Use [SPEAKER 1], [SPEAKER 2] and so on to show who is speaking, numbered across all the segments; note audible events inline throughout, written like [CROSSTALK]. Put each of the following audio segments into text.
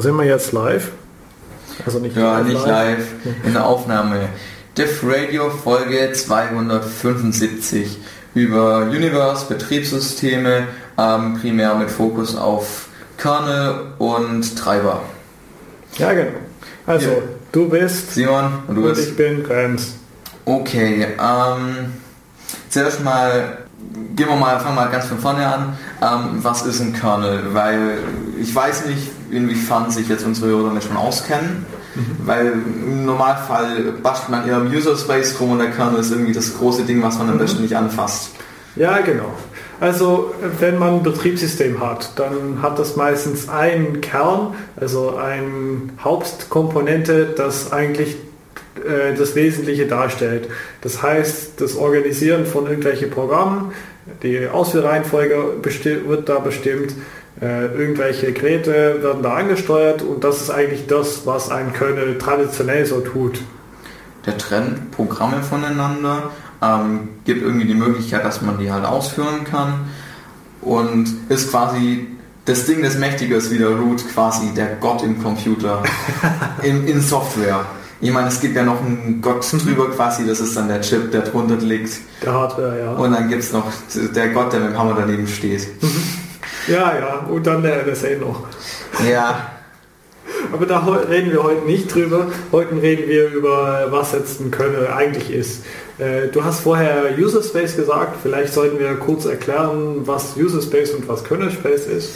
[SPEAKER 1] Sind wir jetzt live.
[SPEAKER 2] Also nicht ja, live. nicht live. In der Aufnahme. Diff Radio Folge 275 über Universe, Betriebssysteme, ähm, primär mit Fokus auf Kernel und Treiber.
[SPEAKER 1] Ja, genau. Also, ja. du bist
[SPEAKER 2] Simon
[SPEAKER 1] und du und bist. ich bin Grems.
[SPEAKER 2] Okay, ähm, zuerst mal gehen wir mal, fangen wir mal ganz von vorne an. Ähm, was ist ein Kernel? Weil ich weiß nicht, inwiefern sich jetzt unsere Hörer damit schon auskennen. Mhm. Weil im Normalfall bastelt man eher im User Space rum und der Kernel ist irgendwie das große Ding, was man am mhm. besten nicht anfasst.
[SPEAKER 1] Ja, genau. Also wenn man ein Betriebssystem hat, dann hat das meistens einen Kern, also eine Hauptkomponente, das eigentlich äh, das Wesentliche darstellt. Das heißt, das Organisieren von irgendwelchen Programmen, die Ausführreihenfolge wird da bestimmt, äh, irgendwelche Geräte werden da angesteuert und das ist eigentlich das, was ein Kernel traditionell so tut.
[SPEAKER 2] Der trennt Programme voneinander, ähm, gibt irgendwie die Möglichkeit, dass man die halt ausführen kann und ist quasi das Ding des Mächtigers wie der Root quasi der Gott im Computer, [LAUGHS] in, in Software. Ich meine, es gibt ja noch einen Gott mhm. drüber quasi, das ist dann der Chip, der drunter liegt.
[SPEAKER 1] Der Hardware, ja.
[SPEAKER 2] Und dann gibt es noch der Gott, der mit dem Hammer daneben steht.
[SPEAKER 1] Ja, ja, und dann der NSA noch.
[SPEAKER 2] Ja.
[SPEAKER 1] Aber da reden wir heute nicht drüber. Heute reden wir über, was jetzt ein Kernel eigentlich ist. Äh, du hast vorher User Space gesagt. Vielleicht sollten wir kurz erklären, was User Space und was Kernel Space ist.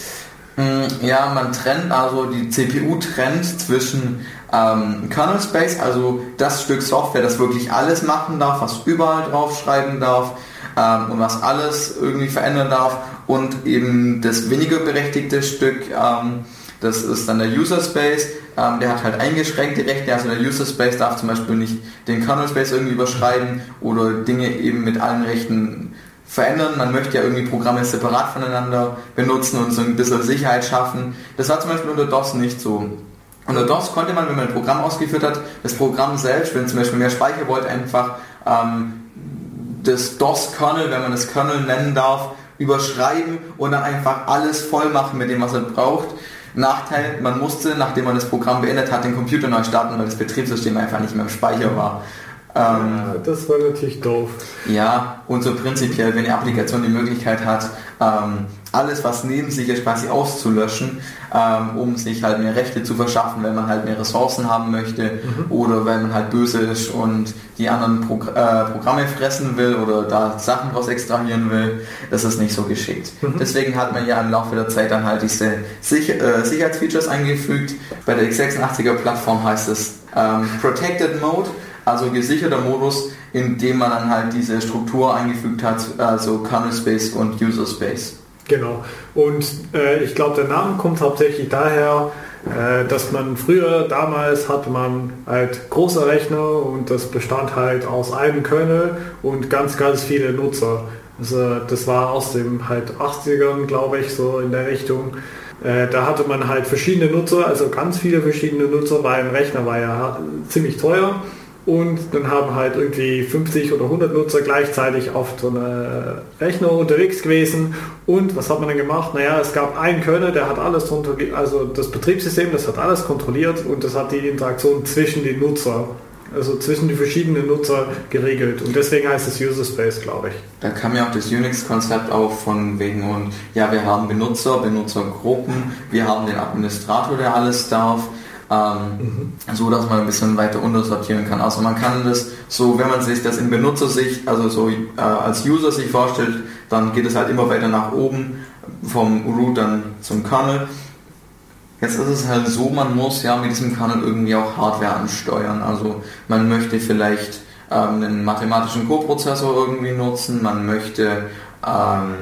[SPEAKER 2] Mm, ja, man trennt also die CPU trennt zwischen ähm, Kernel Space, also das Stück Software, das wirklich alles machen darf, was überall draufschreiben darf ähm, und was alles irgendwie verändern darf und eben das weniger berechtigte Stück, ähm, das ist dann der User Space, ähm, der hat halt eingeschränkte Rechte, also der User Space darf zum Beispiel nicht den Kernel Space irgendwie überschreiben oder Dinge eben mit allen Rechten verändern. Man möchte ja irgendwie Programme separat voneinander benutzen und so ein bisschen Sicherheit schaffen. Das war zum Beispiel unter DOS nicht so. Unter DOS konnte man, wenn man ein Programm ausgeführt hat, das Programm selbst, wenn zum Beispiel mehr Speicher wollte, einfach ähm, das DOS-Kernel, wenn man das Kernel nennen darf, überschreiben und dann einfach alles voll machen mit dem, was er braucht. Nachteil, man musste, nachdem man das Programm beendet hat, den Computer neu starten, weil das Betriebssystem einfach nicht mehr im Speicher war.
[SPEAKER 1] Ähm, das war natürlich doof.
[SPEAKER 2] Ja, und so prinzipiell, wenn die Applikation die Möglichkeit hat, ähm, alles, was neben sich ist, quasi auszulöschen, ähm, um sich halt mehr Rechte zu verschaffen, wenn man halt mehr Ressourcen haben möchte mhm. oder wenn man halt böse ist und die anderen Progr äh, Programme fressen will oder da Sachen draus extrahieren will, das ist nicht so geschickt. Mhm. Deswegen hat man ja im Laufe der Zeit dann halt diese Sicher äh, Sicherheitsfeatures eingefügt. Bei der x86er Plattform heißt es ähm, Protected Mode also gesicherter Modus, in dem man dann halt diese Struktur eingefügt hat, also Kernel Space und User Space.
[SPEAKER 1] Genau. Und äh, ich glaube, der Name kommt hauptsächlich daher, äh, dass man früher, damals hatte man halt große Rechner und das bestand halt aus einem Kernel und ganz, ganz viele Nutzer. Also das war aus dem halt 80ern, glaube ich, so in der Richtung. Äh, da hatte man halt verschiedene Nutzer, also ganz viele verschiedene Nutzer, weil ein Rechner war ja ziemlich teuer und dann haben halt irgendwie 50 oder 100 Nutzer gleichzeitig auf so einer Rechner unterwegs gewesen. Und was hat man dann gemacht? Naja, es gab einen Kernel, der hat alles drunter, also das Betriebssystem, das hat alles kontrolliert und das hat die Interaktion zwischen den Nutzer, also zwischen die verschiedenen Nutzer geregelt. Und deswegen heißt es User Space, glaube ich.
[SPEAKER 2] Da kam ja auch das Unix-Konzept auf von wegen und ja, wir haben Benutzer, Benutzergruppen, wir haben den Administrator, der alles darf ähm, mhm. so dass man ein bisschen weiter untersortieren kann. Also man kann das so, wenn man sich das in Benutzersicht, also so äh, als User sich vorstellt, dann geht es halt immer weiter nach oben vom Root dann zum Kernel. Jetzt ist es halt so, man muss ja mit diesem Kernel irgendwie auch Hardware ansteuern. Also man möchte vielleicht ähm, einen mathematischen Coprozessor irgendwie nutzen, man möchte ähm,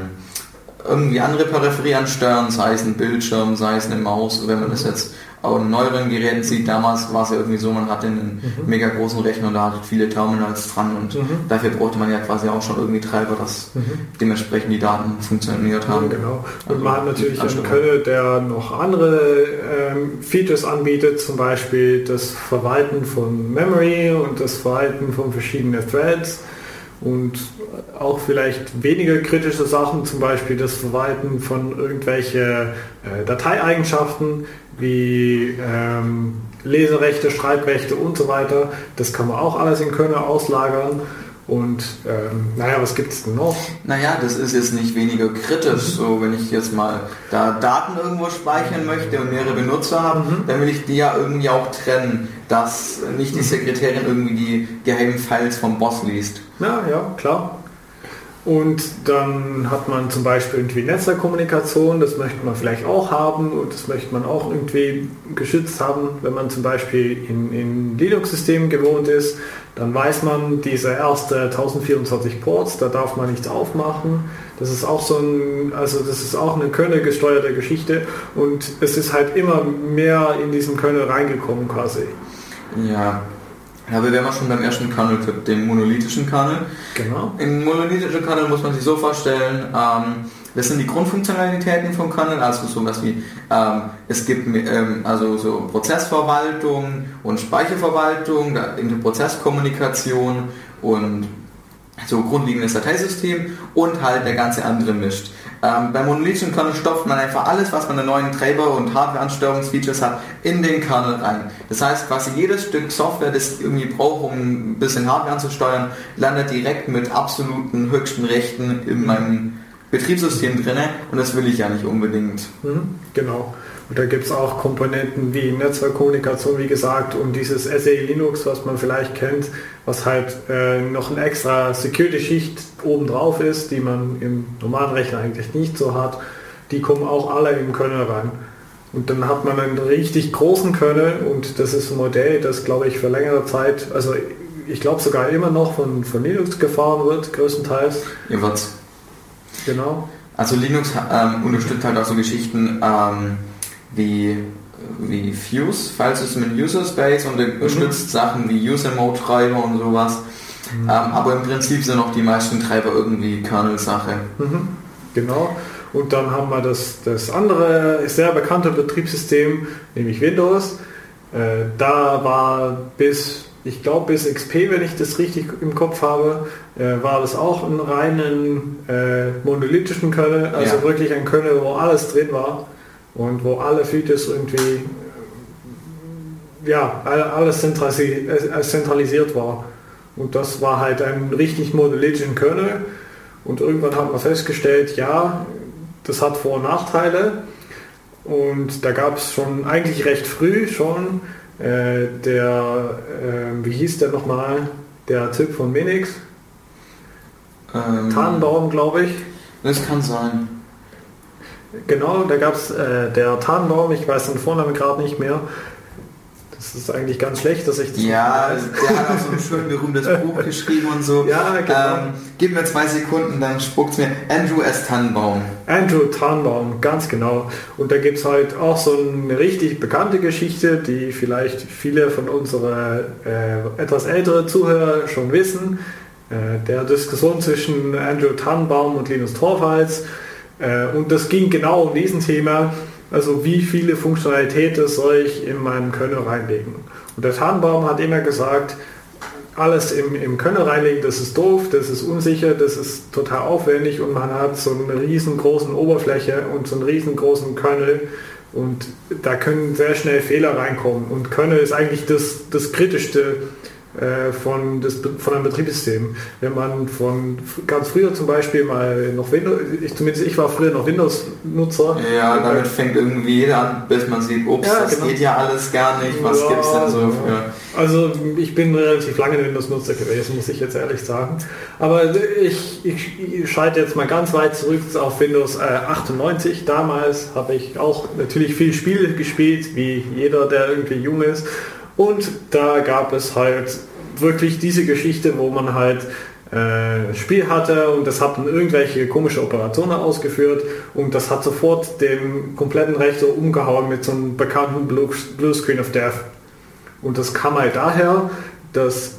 [SPEAKER 2] irgendwie andere Peripherie ansteuern, sei es ein Bildschirm, sei es eine Maus, wenn man das jetzt auch in neueren Geräten sieht, damals war es ja irgendwie so, man hatte einen mhm. mega großen Rechner und da hatte viele Terminals dran und mhm. dafür brauchte man ja quasi auch schon irgendwie Treiber, dass mhm. dementsprechend die Daten funktioniert haben.
[SPEAKER 1] genau. Und also man hat natürlich einen Kernel, der noch andere ähm, Features anbietet, zum Beispiel das Verwalten von Memory und das Verwalten von verschiedenen Threads und auch vielleicht weniger kritische Sachen, zum Beispiel das Verwalten von irgendwelche äh, Dateieigenschaften wie ähm, Leserechte, Schreibrechte und so weiter. Das kann man auch alles in Kernel auslagern. Und ähm, naja, was gibt es denn noch?
[SPEAKER 2] Naja, das ist jetzt nicht weniger kritisch. So, wenn ich jetzt mal da Daten irgendwo speichern möchte und mehrere Benutzer habe, mhm. dann will ich die ja irgendwie auch trennen, dass nicht die Sekretärin irgendwie die geheimen Files vom Boss liest.
[SPEAKER 1] Ja, ja, klar. Und dann hat man zum Beispiel irgendwie Netzwerkkommunikation, das möchte man vielleicht auch haben und das möchte man auch irgendwie geschützt haben, wenn man zum Beispiel in, in Linux-Systemen gewohnt ist, dann weiß man, diese erste 1024 Ports, da darf man nichts aufmachen. Das ist auch so ein, also das ist auch eine Kernel-gesteuerte Geschichte und es ist halt immer mehr in diesen Kernel reingekommen quasi.
[SPEAKER 2] Ja, ja, wir wären schon beim ersten Kernel, dem monolithischen Kernel.
[SPEAKER 1] Genau.
[SPEAKER 2] Im monolithischen Kernel muss man sich so vorstellen, ähm, das sind die Grundfunktionalitäten vom Kernel, also sowas wie, ähm, es gibt ähm, also so Prozessverwaltung und Speicherverwaltung, in Prozesskommunikation und so grundlegendes Dateisystem und halt der ganze andere mischt. Ähm, beim monolithischen Kernel stopft man einfach alles, was man an neuen Treiber und Hardware-Ansteuerungsfeatures hat, in den Kernel rein. Das heißt, quasi jedes Stück Software, das irgendwie braucht, um ein bisschen Hardware anzusteuern, landet direkt mit absoluten höchsten Rechten in meinem Betriebssystem drin und das will ich ja nicht unbedingt.
[SPEAKER 1] Mhm, genau. Und da gibt es auch Komponenten wie Netzwerkkommunikation, wie gesagt, und dieses SE Linux, was man vielleicht kennt, was halt äh, noch eine extra Security-Schicht obendrauf ist, die man im normalen Rechner eigentlich nicht so hat. Die kommen auch alle im Kernel rein. Und dann hat man einen richtig großen Kernel und das ist ein Modell, das glaube ich für längere Zeit, also ich glaube sogar immer noch von, von Linux gefahren wird, größtenteils.
[SPEAKER 2] Ja, was?
[SPEAKER 1] Genau.
[SPEAKER 2] Also Linux ähm, unterstützt halt auch so Geschichten, ähm, wie, wie Fuse, Filesystem in User Space und unterstützt mhm. Sachen wie User Mode Treiber und sowas. Mhm. Ähm, aber im Prinzip sind auch die meisten Treiber irgendwie Kernel-Sache.
[SPEAKER 1] Mhm. Genau. Und dann haben wir das, das andere sehr bekannte Betriebssystem, nämlich Windows. Äh, da war bis, ich glaube bis XP, wenn ich das richtig im Kopf habe, äh, war das auch ein reinen äh, monolithischen Kernel, also ja. wirklich ein Kernel, wo alles drin war und wo alle Features irgendwie ja, alles zentralisiert war. Und das war halt ein richtig monolithischen Kernel. Und irgendwann hat man festgestellt, ja, das hat Vor- und Nachteile. Und da gab es schon eigentlich recht früh schon äh, der, äh, wie hieß der nochmal, der Typ von Minix? Ähm, Tannenbaum, glaube ich.
[SPEAKER 2] Das kann sein.
[SPEAKER 1] Genau, da gab es äh, der Tarnbaum, ich weiß den Vornamen gerade nicht mehr. Das ist eigentlich ganz schlecht, dass ich das
[SPEAKER 2] Ja, der hat auch so ein schön berühmtes [LAUGHS] Buch geschrieben und so.
[SPEAKER 1] Ja, genau. Ähm,
[SPEAKER 2] gib mir zwei Sekunden, dann spuckt es mir. Andrew S. Tannenbaum.
[SPEAKER 1] Andrew Tannenbaum, ganz genau. Und da gibt es halt auch so eine richtig bekannte Geschichte, die vielleicht viele von unseren äh, etwas älteren Zuhörer schon wissen. Äh, der Diskussion zwischen Andrew Tannenbaum und Linus Torvalds und das ging genau um diesen Thema, also wie viele Funktionalitäten soll ich in meinem Kernel reinlegen. Und der Tarnbaum hat immer gesagt, alles im, im Kernel reinlegen, das ist doof, das ist unsicher, das ist total aufwendig und man hat so eine riesengroßen Oberfläche und so einen riesengroßen Kernel und da können sehr schnell Fehler reinkommen. Und Kernel ist eigentlich das, das Kritischste äh, von, des, von einem Betriebssystem. Wenn man von ganz früher zum Beispiel mal noch Windows, ich, zumindest ich war früher noch Windows-Nutzer.
[SPEAKER 2] Ja, damit fängt irgendwie jeder an, bis man sieht, ups, ja, das genau. geht ja alles gar nicht, was ja, gibt es denn so für...
[SPEAKER 1] Also ich bin relativ lange Windows-Nutzer gewesen, muss ich jetzt ehrlich sagen. Aber ich, ich, ich schalte jetzt mal ganz weit zurück auf Windows äh, 98. Damals habe ich auch natürlich viel Spiele gespielt, wie jeder, der irgendwie jung ist. Und da gab es halt wirklich diese Geschichte, wo man halt äh, Spiel hatte und das hat dann irgendwelche komische Operationen ausgeführt und das hat sofort den kompletten Rechner umgehauen mit so einem bekannten Blue, Blue Screen of Death. Und das kam halt daher, dass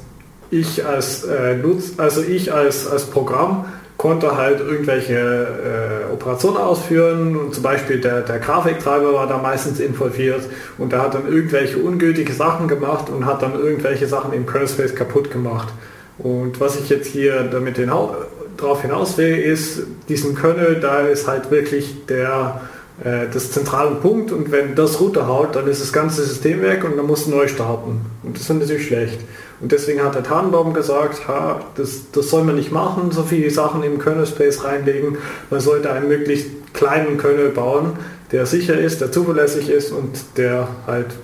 [SPEAKER 1] ich als äh, Nutz, also ich als, als Programm konnte halt irgendwelche äh, Operationen ausführen und zum Beispiel der, der Grafiktreiber war da meistens involviert und der hat dann irgendwelche ungültige Sachen gemacht und hat dann irgendwelche Sachen im Kernel Space kaputt gemacht. Und was ich jetzt hier damit hinau darauf hinaus will, ist, diesen Kernel, da ist halt wirklich der äh, das zentrale Punkt und wenn das runterhaut, dann ist das ganze System weg und dann muss neu starten. Und das ist natürlich schlecht. Und deswegen hat der Tannenbaum gesagt, ha, das, das soll man nicht machen, so viele Sachen im Kernel Space reinlegen. Man sollte einen möglichst kleinen Kernel bauen, der sicher ist, der zuverlässig ist und der halt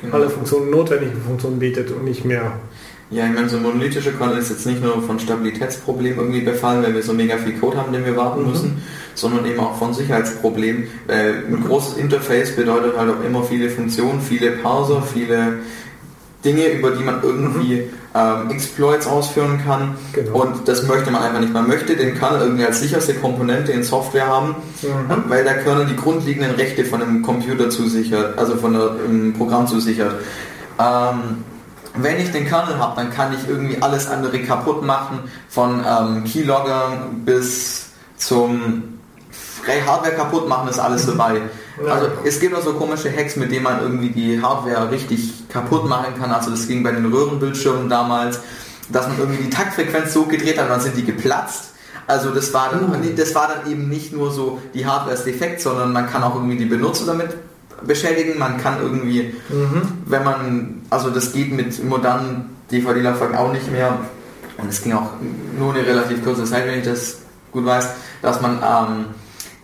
[SPEAKER 1] genau. alle Funktionen, notwendigen Funktionen bietet und nicht mehr.
[SPEAKER 2] Ja, ich meine, so monolithische Kernel ist jetzt nicht nur von Stabilitätsproblemen irgendwie befallen, wenn wir so mega viel Code haben, den wir warten mhm. müssen, sondern eben auch von Sicherheitsproblemen. Äh, ein großes Interface bedeutet halt auch immer viele Funktionen, viele Parser, viele Dinge, über die man irgendwie mhm. ähm, Exploits ausführen kann. Genau. Und das möchte man einfach nicht. Man möchte den Kernel irgendwie als sicherste Komponente in Software haben, mhm. weil der Kernel die grundlegenden Rechte von einem Computer zusichert, also von einem Programm zusichert. Ähm, wenn ich den Kernel habe, dann kann ich irgendwie alles andere kaputt machen, von ähm, Keylogger bis zum Hardware kaputt machen ist alles dabei. Also es gibt auch so komische Hacks, mit denen man irgendwie die Hardware richtig kaputt machen kann. Also das ging bei den Röhrenbildschirmen damals, dass man irgendwie die Taktfrequenz so gedreht hat, dann sind die geplatzt. Also das war dann, uh. das war dann eben nicht nur so, die Hardware ist defekt, sondern man kann auch irgendwie die Benutzer damit beschädigen. Man kann irgendwie, mhm. wenn man, also das geht mit modernen DVD-Laufwerken auch nicht mehr. Und es ging auch nur eine relativ kurze Zeit, wenn ich das gut weiß, dass man ähm,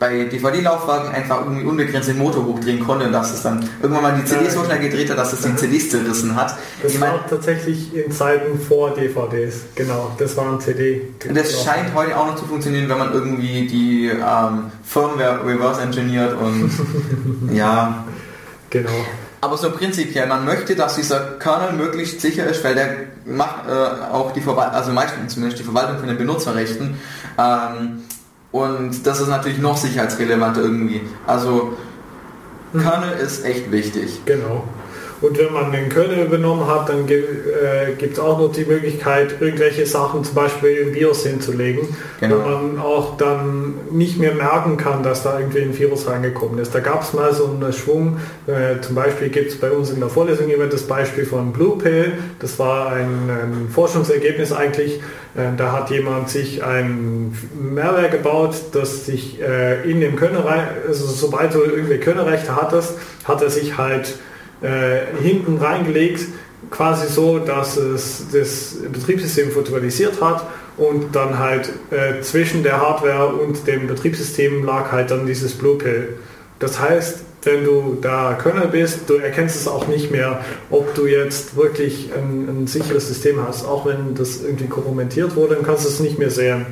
[SPEAKER 2] bei DVD-Laufwagen einfach irgendwie unbegrenzt den Motor hochdrehen konnte und dass es dann irgendwann mal die CD so schnell gedreht hat, dass es die CDs zerrissen hat.
[SPEAKER 1] Das ich war tatsächlich in Zeiten vor DVDs, genau, das waren CD.
[SPEAKER 2] Das scheint heute auch noch zu funktionieren, wenn man irgendwie die ähm, Firmware reverse engineert und [LAUGHS] ja.
[SPEAKER 1] Genau.
[SPEAKER 2] Aber so prinzipiell, man möchte, dass dieser Kernel möglichst sicher ist, weil der macht äh, auch die Verwaltung, also meistens zumindest die Verwaltung von den Benutzerrechten. Ähm, und das ist natürlich noch sicherheitsrelevant irgendwie. Also Kernel ist echt wichtig.
[SPEAKER 1] Genau. Und wenn man den Kernel übernommen hat, dann äh, gibt es auch noch die Möglichkeit, irgendwelche Sachen zum Beispiel im BIOS hinzulegen, genau. wo man auch dann nicht mehr merken kann, dass da irgendwie ein Virus reingekommen ist. Da gab es mal so einen Schwung, äh, zum Beispiel gibt es bei uns in der Vorlesung immer das Beispiel von Blue Pill, das war ein, ein Forschungsergebnis eigentlich, äh, da hat jemand sich ein Mehrware gebaut, das sich äh, in dem Kernel, also sobald du irgendwie Kernelrechte hattest, hat er sich halt äh, hinten reingelegt, quasi so, dass es das Betriebssystem virtualisiert hat und dann halt äh, zwischen der Hardware und dem Betriebssystem lag halt dann dieses Blue Pill. Das heißt, wenn du da Kernel bist, du erkennst es auch nicht mehr, ob du jetzt wirklich ein, ein sicheres System hast. Auch wenn das irgendwie kompromittiert wurde, dann kannst du es nicht mehr sehen.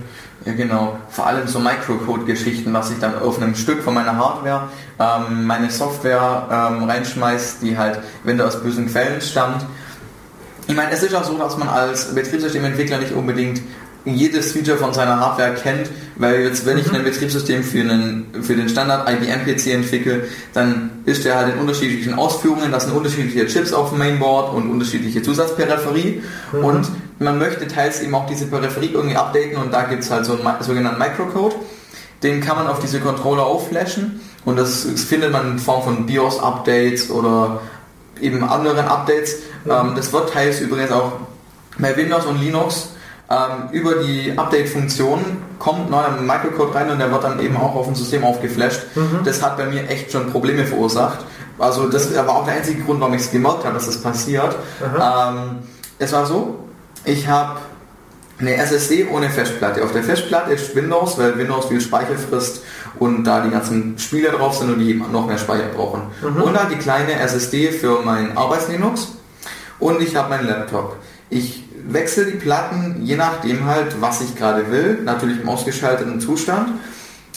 [SPEAKER 2] Ja genau, vor allem so Microcode-Geschichten, was ich dann auf einem Stück von meiner Hardware ähm, meine Software ähm, reinschmeißt, die halt, wenn du aus bösen Quellen stammt. Ich meine, es ist auch so, dass man als Betriebssystementwickler nicht unbedingt jedes Feature von seiner Hardware kennt, weil jetzt, wenn ich mhm. ein Betriebssystem für, einen, für den Standard IBM-PC entwickle, dann ist der halt in unterschiedlichen Ausführungen, das sind unterschiedliche Chips auf dem Mainboard und unterschiedliche Zusatzperipherie mhm. und man möchte teils eben auch diese Peripherie irgendwie updaten und da gibt es halt so einen sogenannten Microcode, den kann man auf diese Controller aufflashen und das, findet man in Form von BIOS-Updates oder eben anderen Updates. Mhm. Ähm, das wird teils übrigens auch bei Windows und Linux ähm, über die Update-Funktion kommt neuer Microcode rein und der wird dann eben auch auf dem System aufgeflasht. Mhm. Das hat bei mir echt schon Probleme verursacht. Also das war auch der einzige Grund, warum ich es gemerkt habe, dass das passiert. Ähm, es war so, ich habe eine SSD ohne Festplatte. Auf der Festplatte ist Windows, weil Windows viel Speicher frisst und da die ganzen Spiele drauf sind und die noch mehr Speicher brauchen. Mhm. Und dann die kleine SSD für mein Arbeits-Linux und ich habe meinen Laptop. Ich wechsle die Platten je nachdem halt, was ich gerade will, natürlich im ausgeschalteten Zustand.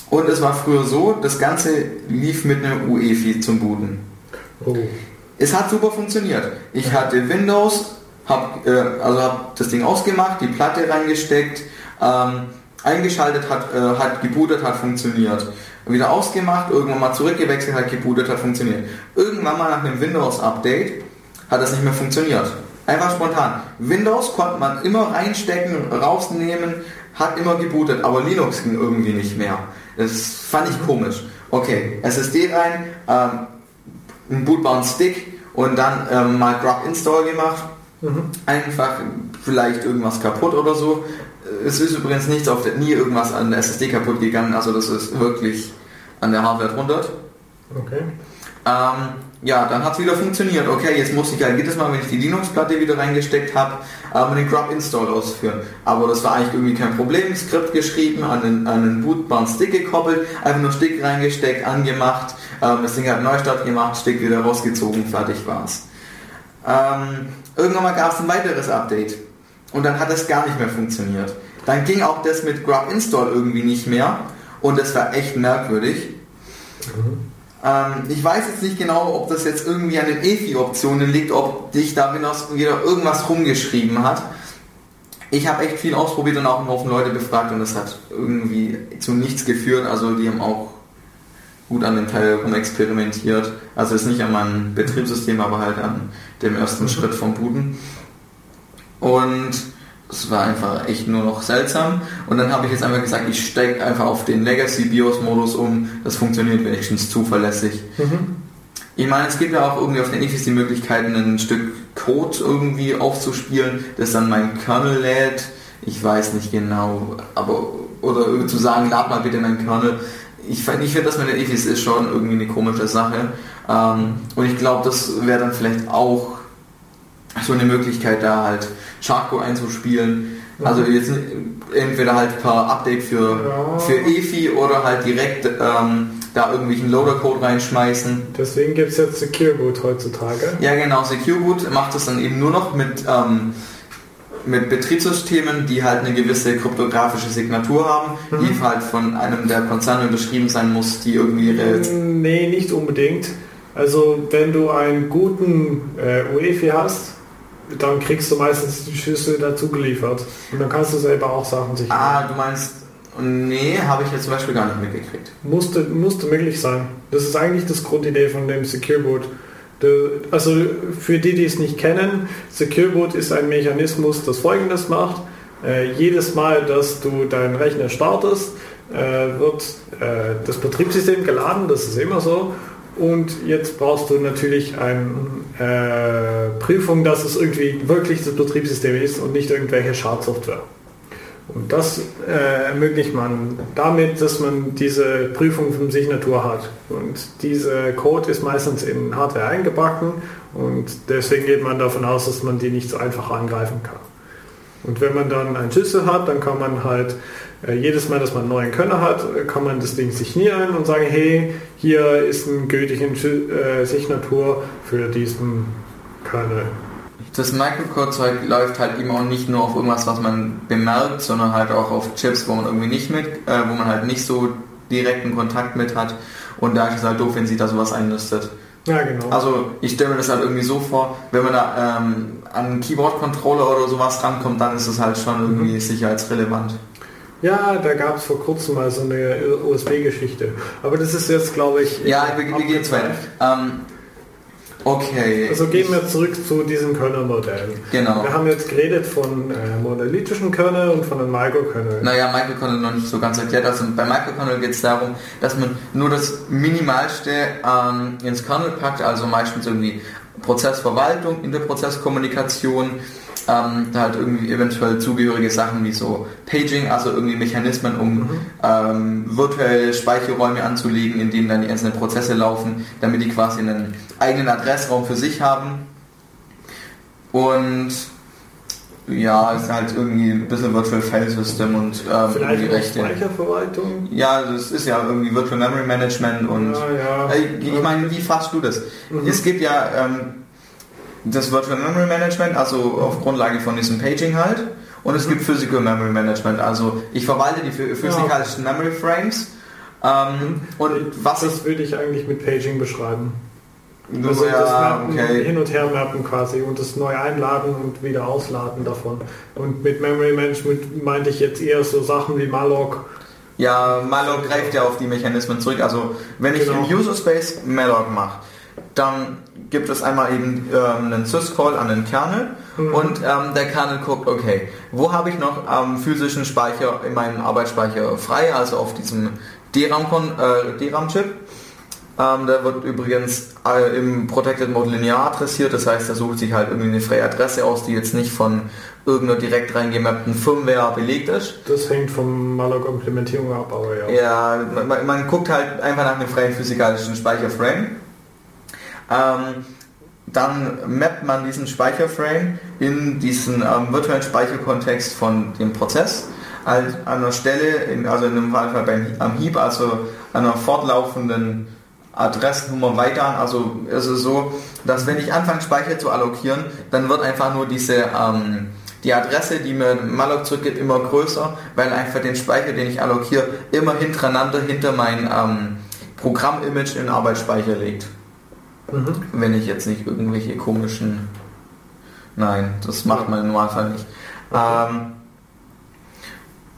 [SPEAKER 2] Und es war früher so, das Ganze lief mit einem UEFI zum Booten. Oh. Es hat super funktioniert. Ich hatte Windows, habe äh, also hab das Ding ausgemacht, die Platte reingesteckt, ähm, eingeschaltet, hat, äh, hat gebootet, hat funktioniert. Wieder ausgemacht, irgendwann mal zurückgewechselt, hat gebootet, hat funktioniert. Irgendwann mal nach einem Windows-Update hat das nicht mehr funktioniert. Einfach spontan. Windows konnte man immer reinstecken, rausnehmen, hat immer gebootet, aber Linux ging irgendwie nicht mehr. Das fand ich komisch. Okay, SSD rein, ähm, einen bootbaren Stick und dann ähm, mal grub install gemacht Mhm. Einfach vielleicht irgendwas kaputt oder so. Es ist übrigens nichts auf der, nie irgendwas an der SSD kaputt gegangen, also das ist wirklich an der Hardware drunter.
[SPEAKER 1] Okay.
[SPEAKER 2] Ähm, ja, dann hat es wieder funktioniert. Okay, jetzt muss ich halt jedes Mal, wenn ich die Linux-Platte wieder reingesteckt habe, ähm, den Grub-Install ausführen. Aber das war eigentlich irgendwie kein Problem. Skript geschrieben, an den, an bootbaren Stick gekoppelt, einfach nur Stick reingesteckt, angemacht, ähm, das Ding hat Neustart gemacht, Stick wieder rausgezogen, fertig war's. Ähm, irgendwann mal gab es ein weiteres Update. Und dann hat das gar nicht mehr funktioniert. Dann ging auch das mit Grub Install irgendwie nicht mehr. Und das war echt merkwürdig. Mhm. Ähm, ich weiß jetzt nicht genau, ob das jetzt irgendwie an den EFI-Optionen liegt, ob dich da wieder irgendwas rumgeschrieben hat. Ich habe echt viel ausprobiert und auch einen Haufen Leute befragt und das hat irgendwie zu nichts geführt. Also die haben auch gut an dem Teil rumexperimentiert. Also ist nicht an meinem Betriebssystem, aber halt an dem ersten mhm. Schritt vom Booten. Und es war einfach echt nur noch seltsam. Und dann habe ich jetzt einfach gesagt, ich steige einfach auf den Legacy BIOS Modus um. Das funktioniert wenigstens zuverlässig. Mhm. Ich meine, es gibt ja auch irgendwie auf den EFIs die Möglichkeiten, ein Stück Code irgendwie aufzuspielen, das dann mein Kernel lädt. Ich weiß nicht genau, aber oder zu sagen, lad mal bitte meinen Kernel. Ich, ich finde, das mit den EFIs ist schon irgendwie eine komische Sache. Ähm, und ich glaube, das wäre dann vielleicht auch so eine Möglichkeit, da halt Chartcode einzuspielen. Also jetzt entweder halt per Update für, ja. für EFI oder halt direkt ähm, da irgendwelchen Loader-Code reinschmeißen.
[SPEAKER 1] Deswegen gibt es jetzt Secure Boot heutzutage.
[SPEAKER 2] Ja genau, Secure Boot macht das dann eben nur noch mit, ähm, mit Betriebssystemen, die halt eine gewisse kryptografische Signatur haben, mhm. die halt von einem der Konzerne unterschrieben sein muss, die irgendwie ihre...
[SPEAKER 1] Nee, nicht unbedingt. Also wenn du einen guten äh, UEFI hast, dann kriegst du meistens die Schlüssel dazu geliefert. Und dann kannst du selber auch Sachen sichern.
[SPEAKER 2] Ah, du meinst, nee, habe ich jetzt zum Beispiel gar nicht mitgekriegt.
[SPEAKER 1] Musste, musste möglich sein. Das ist eigentlich das Grundidee von dem Secure Boot. Also für die, die es nicht kennen, Secure Boot ist ein Mechanismus, das folgendes macht. Äh, jedes Mal, dass du deinen Rechner startest, äh, wird äh, das Betriebssystem geladen, das ist immer so. Und jetzt brauchst du natürlich eine äh, Prüfung, dass es irgendwie wirklich das Betriebssystem ist und nicht irgendwelche Schadsoftware. Und das äh, ermöglicht man damit, dass man diese Prüfung von Signatur hat. Und dieser Code ist meistens in Hardware eingebacken und deswegen geht man davon aus, dass man die nicht so einfach angreifen kann. Und wenn man dann einen Schlüssel hat, dann kann man halt jedes Mal, dass man einen neuen Könner hat, kann man das Ding signieren und sagen, hey, hier ist ein gültige äh, Signatur für diesen Kernel.
[SPEAKER 2] Das Microcode-Zeug läuft halt immer auch nicht nur auf irgendwas, was man bemerkt, sondern halt auch auf Chips, wo man irgendwie nicht mit, äh, wo man halt nicht so direkten Kontakt mit hat. Und da ist es halt doof, wenn sich da sowas einlistet.
[SPEAKER 1] Ja, genau.
[SPEAKER 2] Also ich stelle mir das halt irgendwie so vor, wenn man da ähm, an einen Keyboard-Controller oder sowas rankommt, dann ist es halt schon irgendwie mhm. sicherheitsrelevant.
[SPEAKER 1] Ja, da gab es vor kurzem mal so eine USB-Geschichte. Aber das ist jetzt, glaube ich...
[SPEAKER 2] Ja, wir, wir gehen weiter. Ähm, okay.
[SPEAKER 1] Also gehen wir zurück zu diesen Kernel-Modellen.
[SPEAKER 2] Genau.
[SPEAKER 1] Wir haben jetzt geredet von äh, monolithischen Kernel und von den Microkernel.
[SPEAKER 2] Naja, Microkernel noch nicht so ganz erklärt. Also bei Microkernel geht es darum, dass man nur das Minimalste ähm, ins Kernel packt, also meistens irgendwie Prozessverwaltung, Interprozesskommunikation, ähm, halt irgendwie eventuell zugehörige Sachen wie so Paging, also irgendwie Mechanismen, um mhm. ähm, virtuelle Speicherräume anzulegen, in denen dann die einzelnen Prozesse laufen, damit die quasi einen eigenen Adressraum für sich haben. Und ja, ist halt irgendwie ein bisschen Virtual File System und ähm,
[SPEAKER 1] Vielleicht die Rechte. Speicherverwaltung?
[SPEAKER 2] Ja, das ist ja irgendwie Virtual Memory Management und
[SPEAKER 1] ja, ja.
[SPEAKER 2] Äh, ich meine, wie fasst du das? Mhm. Es gibt ja ähm, das Virtual Memory Management, also auf Grundlage von diesem Paging halt. Und es mhm. gibt Physical Memory Management, also ich verwalte die physikalischen ja. Memory Frames. Ähm, und was
[SPEAKER 1] das würde ich eigentlich mit Paging beschreiben.
[SPEAKER 2] Also ja, das
[SPEAKER 1] Mappen, okay. hin und her mappen quasi und das neu einladen und wieder ausladen davon. Und mit Memory Management meinte ich jetzt eher so Sachen wie malloc.
[SPEAKER 2] Ja, malloc greift ja auf die Mechanismen zurück. Also wenn ich genau. im User Space malloc mache, dann gibt es einmal eben ähm, einen Syscall an den Kernel mhm. und ähm, der Kernel guckt, okay, wo habe ich noch ähm, physischen Speicher in meinem Arbeitsspeicher frei, also auf diesem DRAM-Chip. Äh, DRAM der wird übrigens äh, im Protected Mode linear adressiert, das heißt, er sucht sich halt irgendwie eine freie Adresse aus, die jetzt nicht von irgendeiner direkt reingemappten Firmware belegt ist.
[SPEAKER 1] Das hängt vom Malloc-Implementierung ab, aber ja.
[SPEAKER 2] Ja, man, man, guckt halt einfach nach einem freien physikalischen Speicherframe. Ähm, dann mappt man diesen Speicherframe in diesen ähm, virtuellen Speicherkontext von dem Prozess an einer Stelle, in, also in dem Fall beim, am Heap, also einer fortlaufenden Adressnummer weiter an. Also es ist so, dass wenn ich anfange Speicher zu allokieren, dann wird einfach nur diese ähm, die Adresse, die mir Malloc zurückgibt, immer größer, weil einfach den Speicher, den ich allokiere, immer hintereinander hinter mein ähm, Programm-Image in Arbeitsspeicher legt. Mhm. Wenn ich jetzt nicht irgendwelche komischen... Nein, das macht man im Normalfall nicht. Okay. Ähm,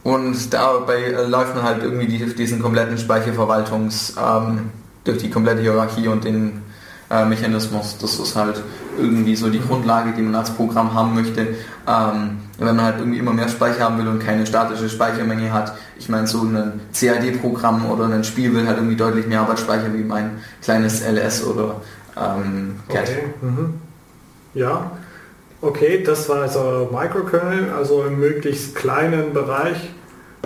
[SPEAKER 2] und dabei läuft man halt irgendwie die, diesen kompletten Speicherverwaltungs... Ähm, durch die komplette Hierarchie und den äh, Mechanismus. Das ist halt irgendwie so die Grundlage, die man als Programm haben möchte. Ähm, wenn man halt irgendwie immer mehr Speicher haben will und keine statische Speichermenge hat. Ich meine, so ein CAD-Programm oder ein Spiel will halt irgendwie deutlich mehr Arbeitsspeicher wie mein kleines LS oder ähm.
[SPEAKER 1] Okay. Mhm. Ja, okay, das war also Microkernel, also im möglichst kleinen Bereich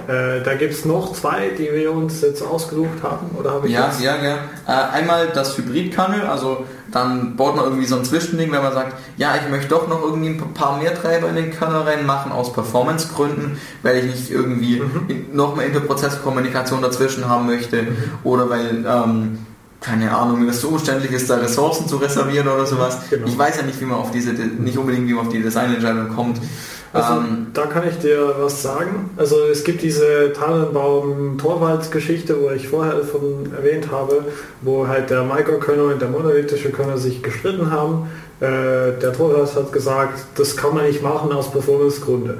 [SPEAKER 1] äh, da gibt es noch zwei, die wir uns jetzt ausgesucht haben, oder habe ich
[SPEAKER 2] Ja, das? ja, ja. Äh, einmal das Hybrid-Kernel, also dann baut man irgendwie so ein Zwischending, wenn man sagt, ja, ich möchte doch noch irgendwie ein paar mehr Treiber in den Kernel reinmachen, aus Performance-Gründen, weil ich nicht irgendwie mhm. noch mehr Interprozesskommunikation dazwischen haben möchte, mhm. oder weil... Ähm, keine Ahnung, wenn es so umständlich ist, da Ressourcen zu reservieren oder sowas. Genau. Ich weiß ja nicht, wie man auf diese, nicht unbedingt, wie man auf die Designentscheidung kommt.
[SPEAKER 1] Also ähm, da kann ich dir was sagen. Also es gibt diese Tannenbaum-Torwald-Geschichte, wo ich vorher von erwähnt habe, wo halt der Microkernel und der monolithische Kernel sich gestritten haben. Äh, der Torwald hat gesagt, das kann man nicht machen aus Performance-Gründe.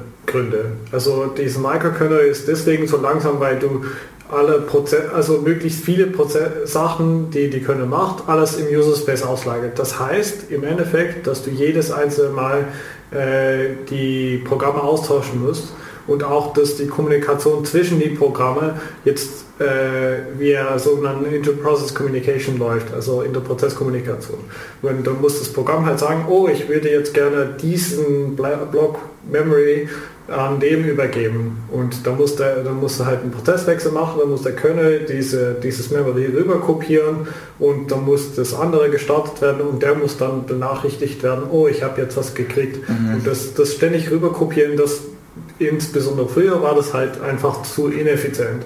[SPEAKER 1] Also dieser Microkernel ist deswegen so langsam, weil du alle Prozess, also möglichst viele Prozess Sachen, die die Kernel macht, alles im User Space auslagert. Das heißt im Endeffekt, dass du jedes einzelne Mal äh, die Programme austauschen musst und auch, dass die Kommunikation zwischen den Programmen jetzt äh, via sogenannten Inter-Process Communication läuft, also Interprozesskommunikation. Und dann muss das Programm halt sagen, oh, ich würde jetzt gerne diesen Block Memory an dem übergeben. Und da muss der, dann muss er halt einen Prozesswechsel machen, dann muss der Kernel diese, dieses Memory rüber kopieren und dann muss das andere gestartet werden und der muss dann benachrichtigt werden, oh, ich habe jetzt was gekriegt. Mhm. Und das, das ständig rüber kopieren, das insbesondere früher war das halt einfach zu ineffizient.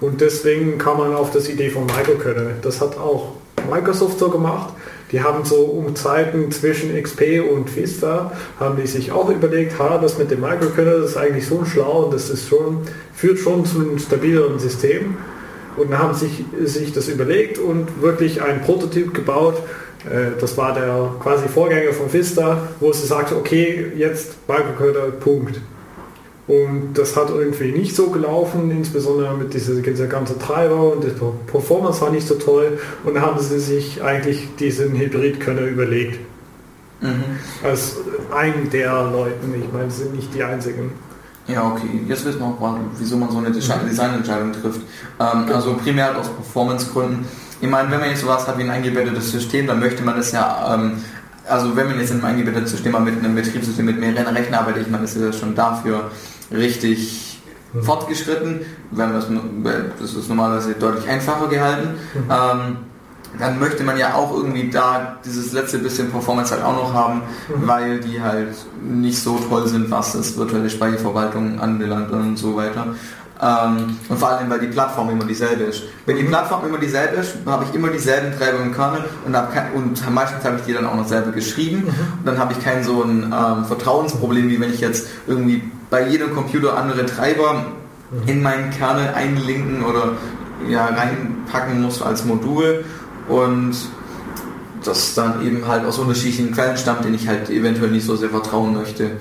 [SPEAKER 1] Und deswegen kam man auf das Idee von Microkernel. Das hat auch Microsoft so gemacht. Die haben so um Zeiten zwischen XP und Vista, haben die sich auch überlegt, ha, das mit dem Microkernel ist eigentlich so schlau und das ist schon, führt schon zu einem stabileren System. Und haben sich, sich das überlegt und wirklich ein Prototyp gebaut. Äh, das war der quasi Vorgänger von Vista, wo sie sagte, okay, jetzt Microkernel, Punkt. Und das hat irgendwie nicht so gelaufen, insbesondere mit dieser, dieser ganze Treiber und die Performance war nicht so toll. Und da haben sie sich eigentlich diesen Hybrid-Kernel überlegt. Mhm. Als einen der Leuten, ich meine, sie sind nicht die einzigen.
[SPEAKER 2] Ja, okay. Jetzt wissen wir auch, wieso man so eine mhm. Designentscheidung trifft. Ähm, genau. Also primär halt aus Performance-Gründen. Ich meine, wenn man jetzt sowas hat wie ein eingebettetes System, dann möchte man das ja ähm, also wenn man jetzt in einem eingebetteten System mit einem Betriebssystem mit mehreren Rechnern arbeitet, ich meine, das ist ja schon dafür richtig mhm. fortgeschritten, wenn das, das ist normalerweise deutlich einfacher gehalten. Mhm. Ähm, dann möchte man ja auch irgendwie da dieses letzte bisschen Performance halt auch noch haben, mhm. weil die halt nicht so toll sind, was das virtuelle Speicherverwaltung anbelangt und so weiter. Ähm, und vor allem, weil die Plattform immer dieselbe ist. Wenn die. Plattform immer dieselbe ist, habe ich immer dieselben Treiber im Kernel und, kein, und meistens habe ich die dann auch noch selber geschrieben mhm. und dann habe ich kein so ein ähm, Vertrauensproblem, wie wenn ich jetzt irgendwie bei jedem Computer andere Treiber mhm. in meinen Kernel einlinken oder ja, reinpacken muss als Modul und das dann eben halt aus unterschiedlichen Quellen stammt, denen ich halt eventuell nicht so sehr vertrauen möchte.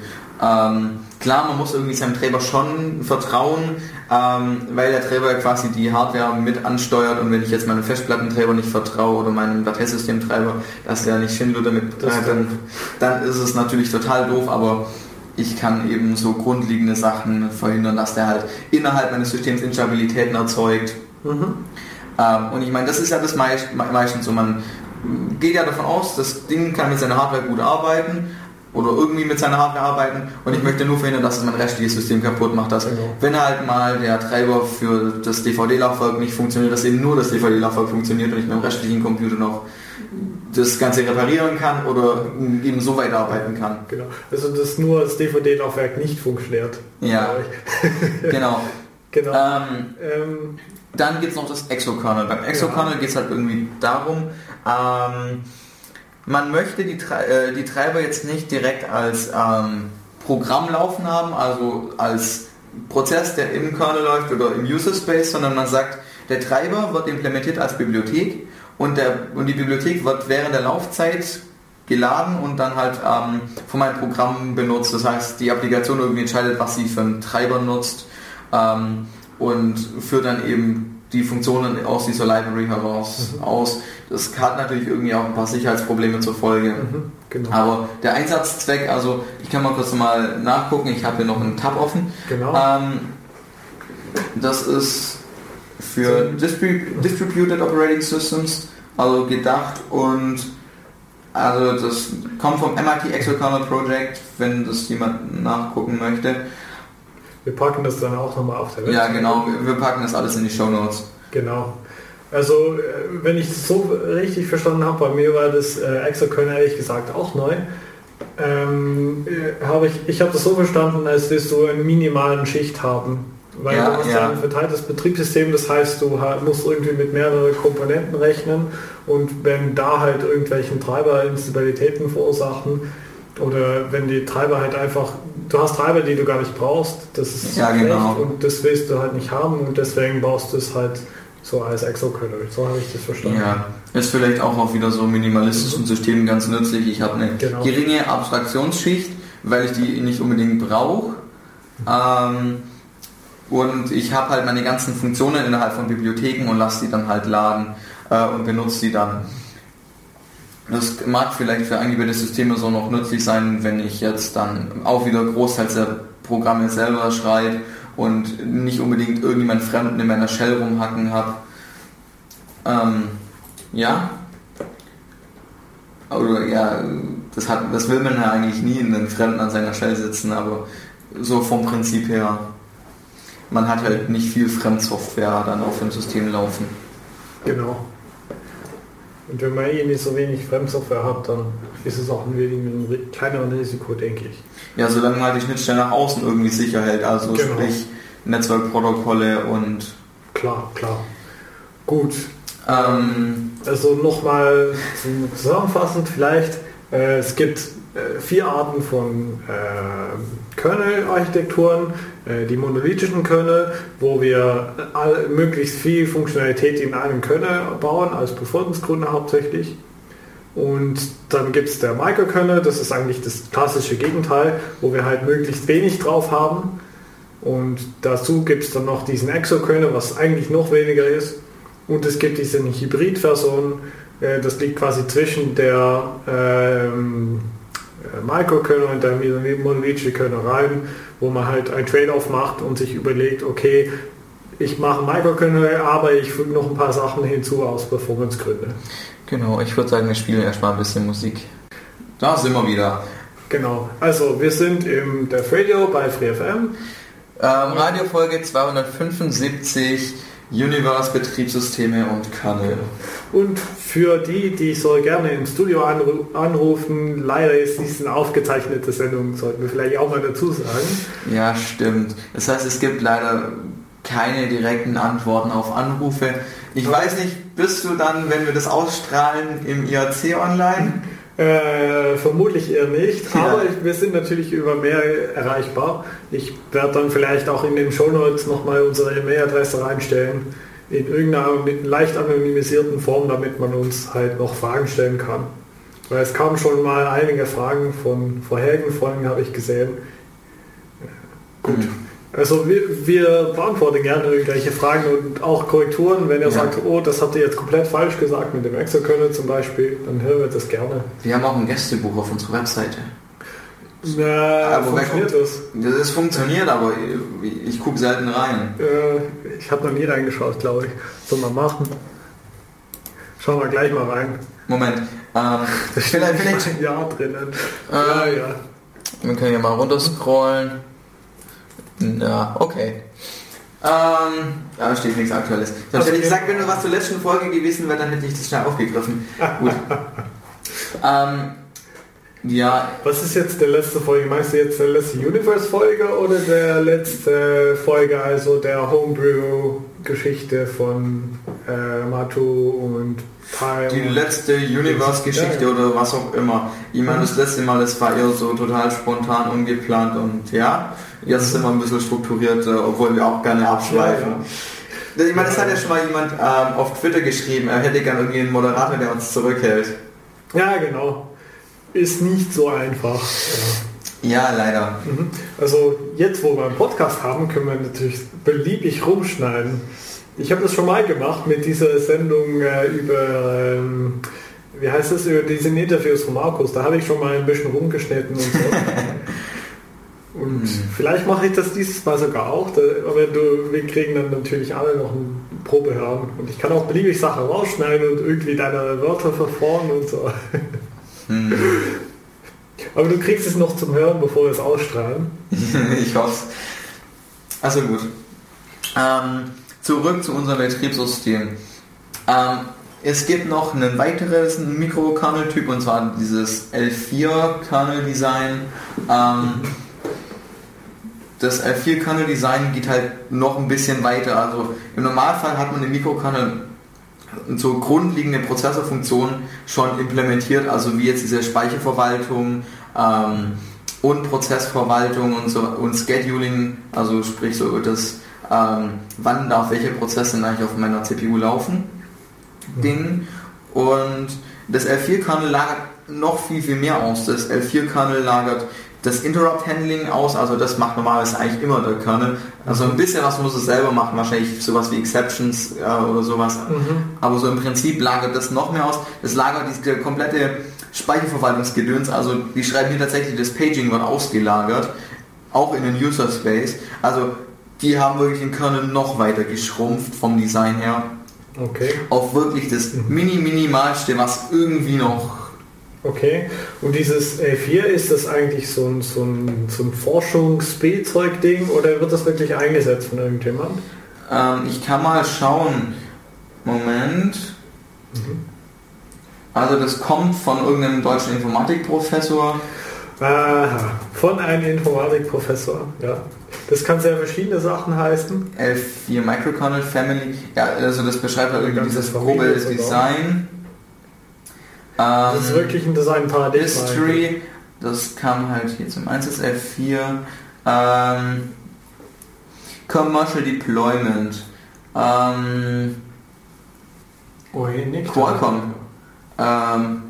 [SPEAKER 2] Ähm, klar, man muss irgendwie seinem Treiber schon vertrauen, ähm, weil der Treiber quasi die Hardware mit ansteuert und wenn ich jetzt meinem Festplattentreiber nicht vertraue oder meinem Dateisystemtreiber, dass der nicht Schindler damit, äh, dann, dann ist es natürlich total doof, aber ich kann eben so grundlegende Sachen verhindern, dass der halt innerhalb meines Systems Instabilitäten erzeugt. Mhm. Ähm, und ich meine, das ist ja das meist, meistens so, man geht ja davon aus, das Ding kann mit seiner Hardware gut arbeiten oder irgendwie mit seiner Hardware arbeiten und ich möchte nur verhindern, dass es mein restliches System kaputt macht. Dass, genau. Wenn halt mal der Treiber für das DVD-Laufwerk nicht funktioniert, dass eben nur das DVD-Laufwerk funktioniert und ich mit dem restlichen Computer noch das Ganze reparieren kann oder eben so weiterarbeiten kann.
[SPEAKER 1] Genau. Also dass nur das DVD-Laufwerk nicht funktioniert.
[SPEAKER 2] Ja. [LAUGHS] [LAUGHS] genau. genau. Ähm, ähm, dann gibt es noch das Exokernel. Beim Exokernel ja. geht es halt irgendwie darum, ähm, man möchte die, äh, die Treiber jetzt nicht direkt als ähm, Programm laufen haben, also als Prozess, der im Kernel läuft oder im User Space, sondern man sagt, der Treiber wird implementiert als Bibliothek und, der, und die Bibliothek wird während der Laufzeit geladen und dann halt ähm, von meinem Programm benutzt. Das heißt, die Applikation irgendwie entscheidet, was sie für einen Treiber nutzt ähm, und führt dann eben die Funktionen aus dieser Library heraus mhm. aus. Das hat natürlich irgendwie auch ein paar Sicherheitsprobleme zur Folge. Mhm, genau. Aber der Einsatzzweck, also ich kann mal kurz mal nachgucken, ich habe hier noch einen Tab offen. Genau. Ähm, das ist für Distrib Distributed Operating Systems, also gedacht und also das kommt vom MIT Exokernel Project, wenn das jemand nachgucken möchte.
[SPEAKER 1] Wir packen das dann auch nochmal auf der
[SPEAKER 2] Website. Ja, genau, wir packen das alles in die Show Notes.
[SPEAKER 1] Genau. Also, äh, wenn ich es so richtig verstanden habe, bei mir war das äh, Exokernel ehrlich gesagt auch neu. Ähm, äh, hab ich ich habe das so verstanden, als dass du eine minimalen Schicht haben. Weil ja, du hast ja. ein verteiltes Betriebssystem, das heißt, du musst irgendwie mit mehreren Komponenten rechnen und wenn da halt irgendwelchen Treiberinstabilitäten verursachen, oder wenn die Treiber halt einfach, du hast Treiber, die du gar nicht brauchst, das ist
[SPEAKER 2] ja, genau.
[SPEAKER 1] und das willst du halt nicht haben und deswegen baust du es halt so als Exokernel. So habe ich das verstanden.
[SPEAKER 2] Ja, ist vielleicht auch auf wieder so minimalistischen mhm. Systemen ganz nützlich. Ich habe eine genau. geringe Abstraktionsschicht, weil ich die nicht unbedingt brauche. Ähm, und ich habe halt meine ganzen Funktionen innerhalb von Bibliotheken und lasse die dann halt laden äh, und benutze die dann. Das mag vielleicht für eingebettete Systeme so noch nützlich sein, wenn ich jetzt dann auch wieder großteils der Programme selber schreibe und nicht unbedingt irgendjemand Fremden in meiner Shell rumhacken habe. Ähm, ja. Oder ja, das, hat, das will man ja eigentlich nie in den Fremden an seiner Shell sitzen, aber so vom Prinzip her, man hat halt nicht viel Fremdsoftware dann auf dem System laufen.
[SPEAKER 1] Genau. Und wenn man eh nicht so wenig Fremdsoftware hat, dann ist es auch ein wenig ein kleineres Risiko, denke ich.
[SPEAKER 2] Ja, solange man die Schnittstelle nach außen irgendwie sicher hält, also genau. sprich Netzwerkprotokolle und...
[SPEAKER 1] Klar, klar. Gut. Ähm, also nochmal zusammenfassend vielleicht, äh, es gibt vier Arten von äh, Kernel-Architekturen. Äh, die monolithischen Kernel, wo wir all, möglichst viel Funktionalität in einem Kernel bauen, als Performance-Gründe hauptsächlich. Und dann gibt es der Microkernel, das ist eigentlich das klassische Gegenteil, wo wir halt möglichst wenig drauf haben. Und dazu gibt es dann noch diesen Exokernel, was eigentlich noch weniger ist. Und es gibt diese Hybrid-Version, äh, das liegt quasi zwischen der ähm, äh, Microkernel und monolithische Kernel rein, wo man halt ein Trade-off macht und sich überlegt, okay, ich mache Microkernel, aber ich füge noch ein paar Sachen hinzu aus Performance-Gründen.
[SPEAKER 2] Genau, ich würde sagen, wir spielen erstmal ein bisschen Musik. Da sind wir wieder.
[SPEAKER 1] Genau, also wir sind im Death Radio bei FreeFM.
[SPEAKER 2] Ähm, Radiofolge 275 Universe, Betriebssysteme und Kernel.
[SPEAKER 1] Und für die, die so gerne im Studio anrufen, leider ist dies eine aufgezeichnete Sendung, sollten wir vielleicht auch mal dazu sagen.
[SPEAKER 2] Ja, stimmt. Das heißt, es gibt leider keine direkten Antworten auf Anrufe. Ich okay. weiß nicht, bist du dann, wenn wir das ausstrahlen, im IRC online?
[SPEAKER 1] Äh, vermutlich eher nicht, ja. aber ich, wir sind natürlich über Mail erreichbar. Ich werde dann vielleicht auch in den Shownotes nochmal unsere E-Mail-Adresse reinstellen, in irgendeiner leicht anonymisierten Form, damit man uns halt noch Fragen stellen kann. Weil es kamen schon mal einige Fragen von vorherigen Folgen, habe ich gesehen. Gut. Mhm. Also wir, wir, beantworten gerne irgendwelche Fragen und auch Korrekturen. Wenn ihr ja. sagt, oh, das habt ihr jetzt komplett falsch gesagt mit dem Excel-Kernel zum Beispiel, dann hören wir das gerne.
[SPEAKER 2] Wir haben auch ein Gästebuch auf unserer Webseite.
[SPEAKER 1] Na,
[SPEAKER 2] Aber wer
[SPEAKER 1] funktioniert
[SPEAKER 2] guckt?
[SPEAKER 1] das?
[SPEAKER 2] Das ist funktioniert, aber ich, ich gucke selten rein.
[SPEAKER 1] Äh, ich habe noch nie reingeschaut, glaube ich. Soll man machen. Schauen wir gleich mal rein.
[SPEAKER 2] Moment. Ähm, [LAUGHS]
[SPEAKER 1] Da steht
[SPEAKER 2] vielleicht, vielleicht,
[SPEAKER 1] ein Jahr drinnen.
[SPEAKER 2] Äh,
[SPEAKER 1] ja, ja.
[SPEAKER 2] wir können ja mal runterscrollen. Na, okay. Ähm, da steht nichts Aktuelles. Sonst hätte ich gesagt, wenn du was zur letzten Folge gewesen wäre, dann hätte ich das schnell aufgegriffen. Gut. [LAUGHS] ähm, ja,
[SPEAKER 1] Was ist jetzt der letzte Folge? Meinst du jetzt der letzte Universe-Folge oder der letzte Folge, also der Homebrew-Geschichte von äh, Matu und?
[SPEAKER 2] Die letzte Universe-Geschichte
[SPEAKER 1] Ja, ja.
[SPEAKER 2] oder was auch immer. Ich meine, das letzte Mal, das war eher so total spontan, ungeplant und ja, jetzt sind wir ein bisschen strukturiert, äh, obwohl wir auch gerne abschweifen. Ich meine, das hat ja schon mal jemand ähm, auf Twitter geschrieben, er hätte gerne irgendwie einen Moderator, der uns zurückhält.
[SPEAKER 1] ja, genau. Ist nicht so einfach.
[SPEAKER 2] Ja, leider.
[SPEAKER 1] Mhm. Also jetzt, wo wir einen Podcast haben, können wir natürlich beliebig rumschneiden. Ich habe das schon mal gemacht mit dieser Sendung äh, über, ähm, wie heißt das, über diese Interviews von Markus. Da habe ich schon mal ein bisschen rumgeschnitten und so. [LAUGHS] Und vielleicht mache ich das dieses Mal sogar auch, da, aber du, wir kriegen dann natürlich alle noch ein Probehören. Und ich kann auch beliebig Sachen rausschneiden und irgendwie deine Wörter verformen und so.
[SPEAKER 2] Hm. [LAUGHS]
[SPEAKER 1] Aber du kriegst es noch zum Hören, bevor wir es ausstrahlen. [LAUGHS]
[SPEAKER 2] ich hoffe Also gut. Ähm, zurück zu unserem Betriebssystem. Ähm, es gibt noch einen weiteres Mikrokernel-Typ und zwar dieses L4-Kernel-Design. Ähm, das L4-Kernel-Design geht halt noch ein bisschen weiter. Also im Normalfall hat man im Mikrokernel so grundlegende Prozessorfunktionen schon implementiert, also wie jetzt diese Speicherverwaltung ähm, und Prozessverwaltung und so und Scheduling, also sprich so das, ähm, wann darf welcher Prozess denn eigentlich auf meiner CPU laufen, Ding. Und das L4-Kernel lagert noch viel, viel mehr aus. Das L4-Kernel lagert das Interrupt-Handling aus, also das macht normalerweise eigentlich immer der Kernel. Also ein bisschen was muss es selber machen, wahrscheinlich sowas wie Exceptions äh, oder sowas. Aber so im Prinzip lagert das noch mehr aus. Das lagert diese komplette Speicherverwaltungsgedöns, also die schreiben hier tatsächlich, das Paging wird ausgelagert, auch in den User Space. Also die haben wirklich den Kernel noch weiter geschrumpft vom Design her
[SPEAKER 1] Okay.
[SPEAKER 2] auf wirklich das mini-minimalste, was irgendwie noch
[SPEAKER 1] Okay, und dieses L4, ist das eigentlich so ein, so ein, so ein Forschungsspielzeug-Ding oder wird das wirklich eingesetzt von irgendjemand?
[SPEAKER 2] Ähm, ich kann mal schauen. Moment. Also das kommt von irgendeinem deutschen Informatikprofessor.
[SPEAKER 1] Aha, von einem Informatikprofessor, ja. Das kann sehr verschiedene Sachen heißen.
[SPEAKER 2] L4 Microkernel Family. Ja, also das beschreibt halt irgendwie dieses grobe. Design.
[SPEAKER 1] Das ist
[SPEAKER 2] Ähm,
[SPEAKER 1] wirklich ein Design-Paradigma.
[SPEAKER 2] History. Das kam halt hier zum Einsatz L4. Ähm, Commercial Deployment. Ähm,
[SPEAKER 1] Oh, nicht.
[SPEAKER 2] Qualcomm. ähm,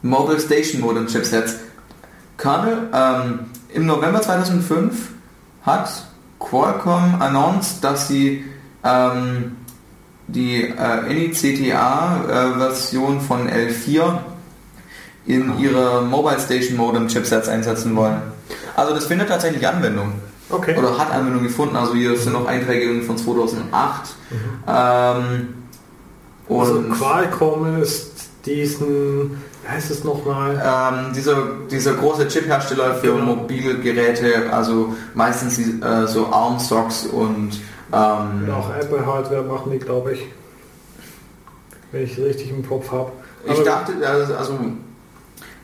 [SPEAKER 2] Mobile Station Modem Chipsets. Kernel, ähm, im November 2005 hat Qualcomm announced, dass sie ähm, die äh, INI-CTA-Version von L4 in ihre Mobile Station Modem Chipsets einsetzen wollen. Also das findet tatsächlich Anwendung.
[SPEAKER 1] Okay.
[SPEAKER 2] Oder hat Anwendung gefunden. Also hier sind noch Einträge von 2008. Ähm, und
[SPEAKER 1] Also Qualcomm ist diesen, heißt es nochmal?
[SPEAKER 2] Ähm, dieser, dieser große Chip-Hersteller für
[SPEAKER 1] Genau.
[SPEAKER 2] Mobilgeräte, also meistens die, äh, so ARM-Stocks und ähm,
[SPEAKER 1] Und auch Apple-Hardware machen die, glaube ich. Wenn ich richtig im Kopf habe.
[SPEAKER 2] ich dachte, also, also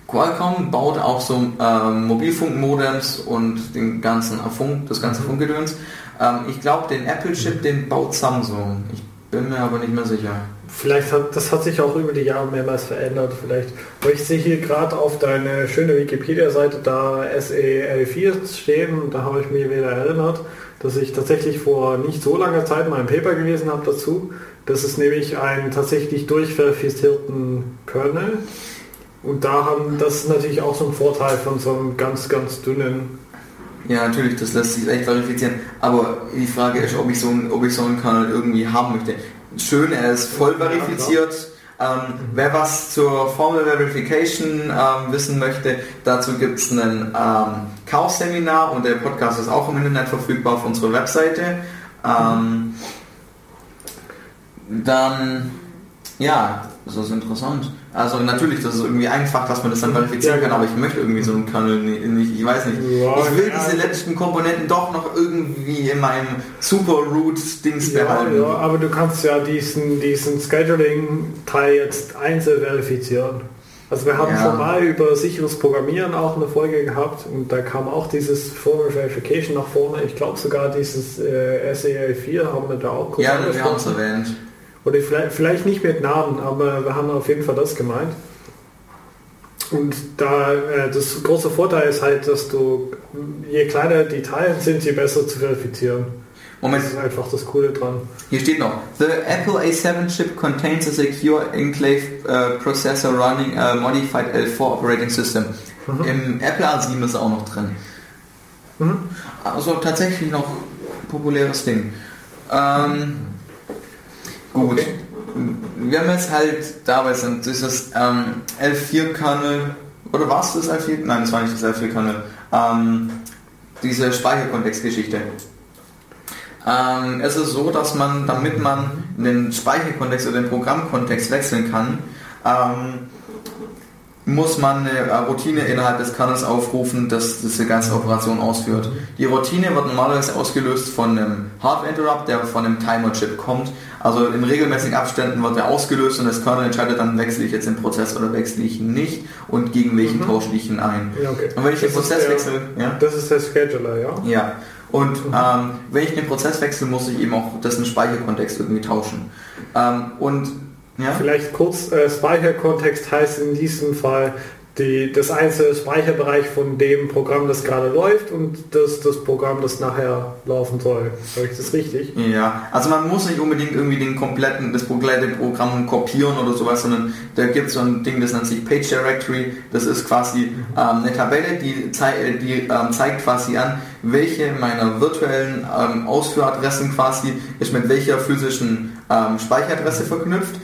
[SPEAKER 2] Qualcomm baut auch so ähm, Mobilfunkmodems und den ganzen Funk, das ganze
[SPEAKER 1] Mhm.
[SPEAKER 2] Funkgedöns. Ähm, ich glaube, den Apple-Chip, den baut Samsung. Ich bin mir aber nicht mehr sicher.
[SPEAKER 1] Vielleicht hat das hat sich auch über die Jahre mehrmals verändert. Vielleicht, weil ich sehe hier gerade auf deine schöne Wikipedia-Seite da SEL4 stehen da habe ich mich wieder erinnert, dass ich tatsächlich vor nicht so langer Zeit mal ein Paper gelesen habe dazu. Das ist nämlich einen tatsächlich durchverifizierten Kernel. Und da haben das ist natürlich auch so ein Vorteil von so einem ganz, ganz dünnen.
[SPEAKER 2] Ja, natürlich, das lässt sich echt verifizieren. Aber die Frage ist, ob ich so einen, ob ich so einen Kanal irgendwie haben möchte. Schön, er ist voll verifiziert, Ähm, wer was zur Formel Verification ähm, wissen möchte, dazu gibt es ein ähm, Chaos-Seminar und der Podcast ist auch im Internet verfügbar auf unserer Webseite. Ähm, dann, ja, das ist interessant. Also natürlich, das ist irgendwie einfach, dass man das dann verifizieren kann, aber ich möchte irgendwie so einen Kernel nicht, ich weiß nicht. Ich will diese letzten Komponenten doch noch irgendwie in meinem Super Root-Dings behalten.
[SPEAKER 1] Ja, aber du kannst ja diesen, diesen Scheduling-Teil jetzt einzeln verifizieren. Also wir haben schon mal über sicheres Programmieren auch eine Folge gehabt und da kam auch dieses Formal Verification nach vorne. Ich glaube sogar dieses äh, SEA4 haben wir da auch
[SPEAKER 2] kurz Ja, wir haben es erwähnt.
[SPEAKER 1] Oder vielleicht, vielleicht nicht mit Namen, aber wir haben auf jeden Fall das gemeint. Und da äh, das große Vorteil ist halt, dass du, je kleiner die Teile sind, je besser zu verifizieren. Moment. Das ist einfach das Coole dran.
[SPEAKER 2] Hier steht noch, The Apple A7 chip contains a secure enclave uh, processor running a modified L4 operating system. Mhm. Im Apple A7 ist auch noch drin. Mhm. Also tatsächlich noch populäres Ding. Ähm, Gut. Wir haben jetzt halt dabei sind dieses ähm, L4-Kernel, oder was das L4? Nein, das war nicht das L4-Kernel. Ähm, diese Speicherkontextgeschichte. Ähm, es ist so, dass man, damit man den Speicherkontext oder den Programmkontext wechseln kann, ähm, muss man eine äh, Routine innerhalb des Kernels aufrufen, das diese ganze Operation ausführt. Die Routine wird normalerweise ausgelöst von einem Hardware-Interrupt, der von einem Timer-Chip kommt. Also in regelmäßigen Abständen wird er ausgelöst und das Kernel entscheidet dann, wechsle ich jetzt den Prozess oder wechsle ich ihn nicht und gegen welchen mhm. tausche ich ihn ein. Ja, okay. Und wenn ich das den Prozess wechsle...
[SPEAKER 1] Ja? Das ist der Scheduler, ja?
[SPEAKER 2] Ja. Und mhm. ähm, wenn ich den Prozess wechsle, muss ich eben auch dessen Speicherkontext irgendwie tauschen. Ähm, und
[SPEAKER 1] ja? Vielleicht kurz, äh, Speicherkontext heißt in diesem Fall die, das einzelne Speicherbereich von dem Programm, das gerade läuft und das, das Programm, das nachher laufen soll. Habe ich das richtig?
[SPEAKER 2] Ja, also man muss nicht unbedingt irgendwie den kompletten, das komplette Programm kopieren oder sowas, sondern da gibt es so ein Ding, das nennt sich Page Directory. Das ist quasi ähm, eine Tabelle, die, zei die ähm, zeigt quasi an, welche meiner virtuellen ähm, Ausführadressen quasi ist mit welcher physischen ähm, Speicheradresse verknüpft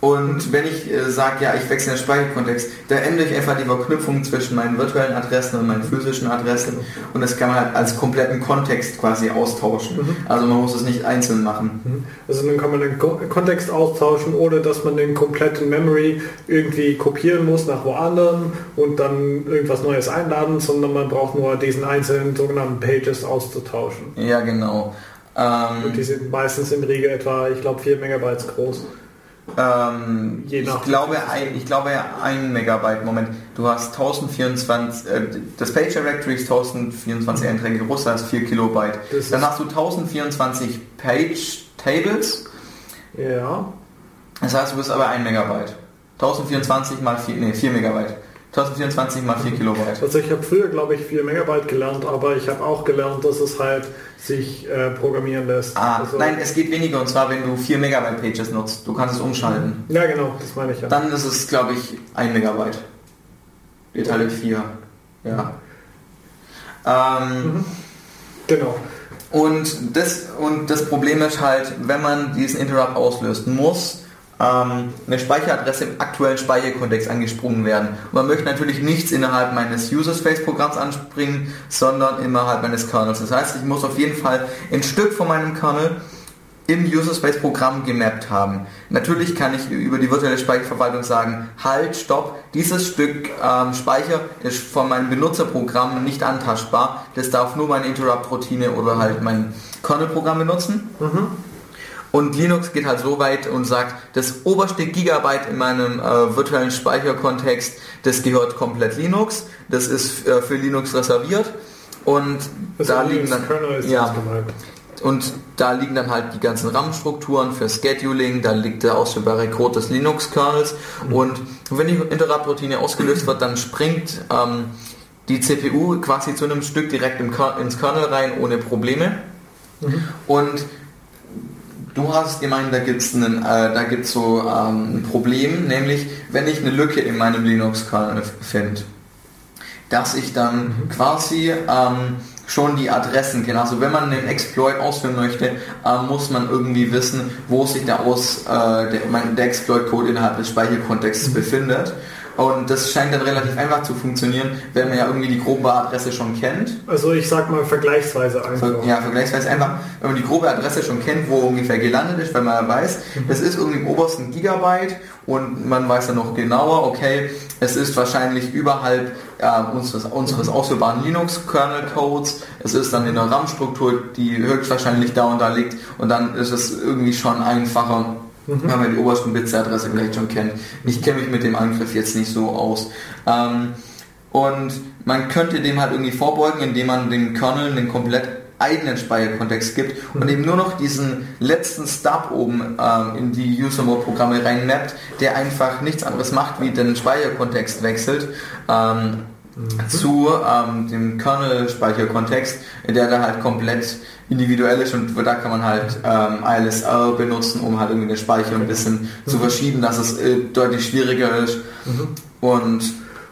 [SPEAKER 2] und wenn ich äh, sage, ja, ich wechsle den Speicherkontext, da ändere ich einfach die Verknüpfung zwischen meinen virtuellen Adressen und meinen physischen Adressen und das kann man halt als kompletten Kontext quasi austauschen. Mhm. Also man muss es nicht einzeln machen.
[SPEAKER 1] Mhm. Also dann kann man den Kontext austauschen, ohne dass man den kompletten Memory irgendwie kopieren muss nach woanders und dann irgendwas Neues einladen, sondern man braucht nur diesen einzelnen sogenannten Pages auszutauschen.
[SPEAKER 2] Ja, genau.
[SPEAKER 1] Ähm, und die sind meistens im Regel etwa, ich glaube, 4 Megabytes groß.
[SPEAKER 2] Ähm, ich, glaube, ein, ich glaube ein Megabyte. Moment, du hast 1024, äh, das Page Directory ist 1024 mhm. Einträge groß, das heißt 4 Kilobyte. Das Dann hast du 1024 Page Tables.
[SPEAKER 1] Ja.
[SPEAKER 2] Das heißt, du bist aber ein Megabyte. 1024 mal 4, nee, 4 Megabyte. 1024 mal 4 Kilobyte.
[SPEAKER 1] Also ich habe früher, glaube ich, 4 Megabyte gelernt, aber ich habe auch gelernt, dass es halt sich äh, programmieren lässt.
[SPEAKER 2] Ah,
[SPEAKER 1] also
[SPEAKER 2] nein, es geht weniger und zwar, wenn du 4 Megabyte Pages nutzt. Du kannst es umschalten.
[SPEAKER 1] Ja, genau, das meine ich ja.
[SPEAKER 2] Dann ist es, glaube ich, 1 Megabyte. Die Teile 4. Ja. Ähm, mhm.
[SPEAKER 1] Genau.
[SPEAKER 2] Und das, und das Problem ist halt, wenn man diesen Interrupt auslöst, muss ähm, eine Speicheradresse im aktuellen Speicherkontext angesprungen werden. Und man möchte natürlich nichts innerhalb meines User Space Programms anspringen, sondern innerhalb meines Kernels. Das heißt, ich muss auf jeden Fall ein Stück von meinem Kernel im User Space Programm gemappt haben. Natürlich kann ich über die virtuelle Speicherverwaltung sagen, halt, stopp, dieses Stück ähm, Speicher ist von meinem Benutzerprogramm nicht antastbar. Das darf nur meine Interrupt-Routine oder halt mein Kernel-Programm benutzen. Mhm. Und Linux geht halt so weit und sagt, das oberste Gigabyte in meinem äh, virtuellen Speicherkontext, das gehört komplett Linux. Das ist äh, für Linux reserviert. Und das da liegen dann ja, und da liegen dann halt die ganzen RAM-Strukturen für Scheduling, da liegt der ausführbare Code des Linux-Kernels mhm. und wenn die Interrupt-Routine ausgelöst wird, dann springt ähm, die CPU quasi zu einem Stück direkt im ins Kernel rein ohne Probleme. Mhm. Und Du hast gemeint, da gibt es äh, so ähm, ein Problem, nämlich wenn ich eine Lücke in meinem Linux-Kernel finde, dass ich dann mhm. quasi ähm, schon die Adressen kennen. Also wenn man den Exploit ausführen möchte, äh, muss man irgendwie wissen, wo sich der, Aus, äh, der, der Exploit-Code innerhalb des Speicherkontexts mhm. befindet. Und das scheint dann relativ einfach zu funktionieren, wenn man ja irgendwie die grobe Adresse schon kennt.
[SPEAKER 1] Also ich sag mal vergleichsweise einfach.
[SPEAKER 2] Ja, vergleichsweise einfach, wenn man die grobe Adresse schon kennt, wo ungefähr gelandet ist, weil man ja weiß, mhm. es ist irgendwie im obersten Gigabyte und man weiß dann noch genauer, okay, es ist wahrscheinlich überhalb äh, unseres, unseres ausführbaren Linux-Kernel-Codes, es ist dann in der RAM-Struktur, die höchstwahrscheinlich da und da liegt und dann ist es irgendwie schon einfacher, mhm. wenn man die obersten Bits der Adresse vielleicht schon kennt. Ich kenne mich mit dem Angriff jetzt nicht so aus. Ähm, und man könnte dem halt irgendwie vorbeugen, indem man den Kernel den komplett eigenen Speicherkontext gibt und mhm. eben nur noch diesen letzten Stub oben ähm, in die User-Mode-Programme reinmappt, der einfach nichts anderes macht, wie den Speicherkontext wechselt. Ähm, mhm. zu ähm, dem Kernel-Speicherkontext, der da halt komplett individuell ist und da kann man halt ähm, ILSR benutzen, um halt irgendwie den Speicher ein bisschen mhm. zu verschieben, dass es äh, deutlich schwieriger ist. Mhm. Und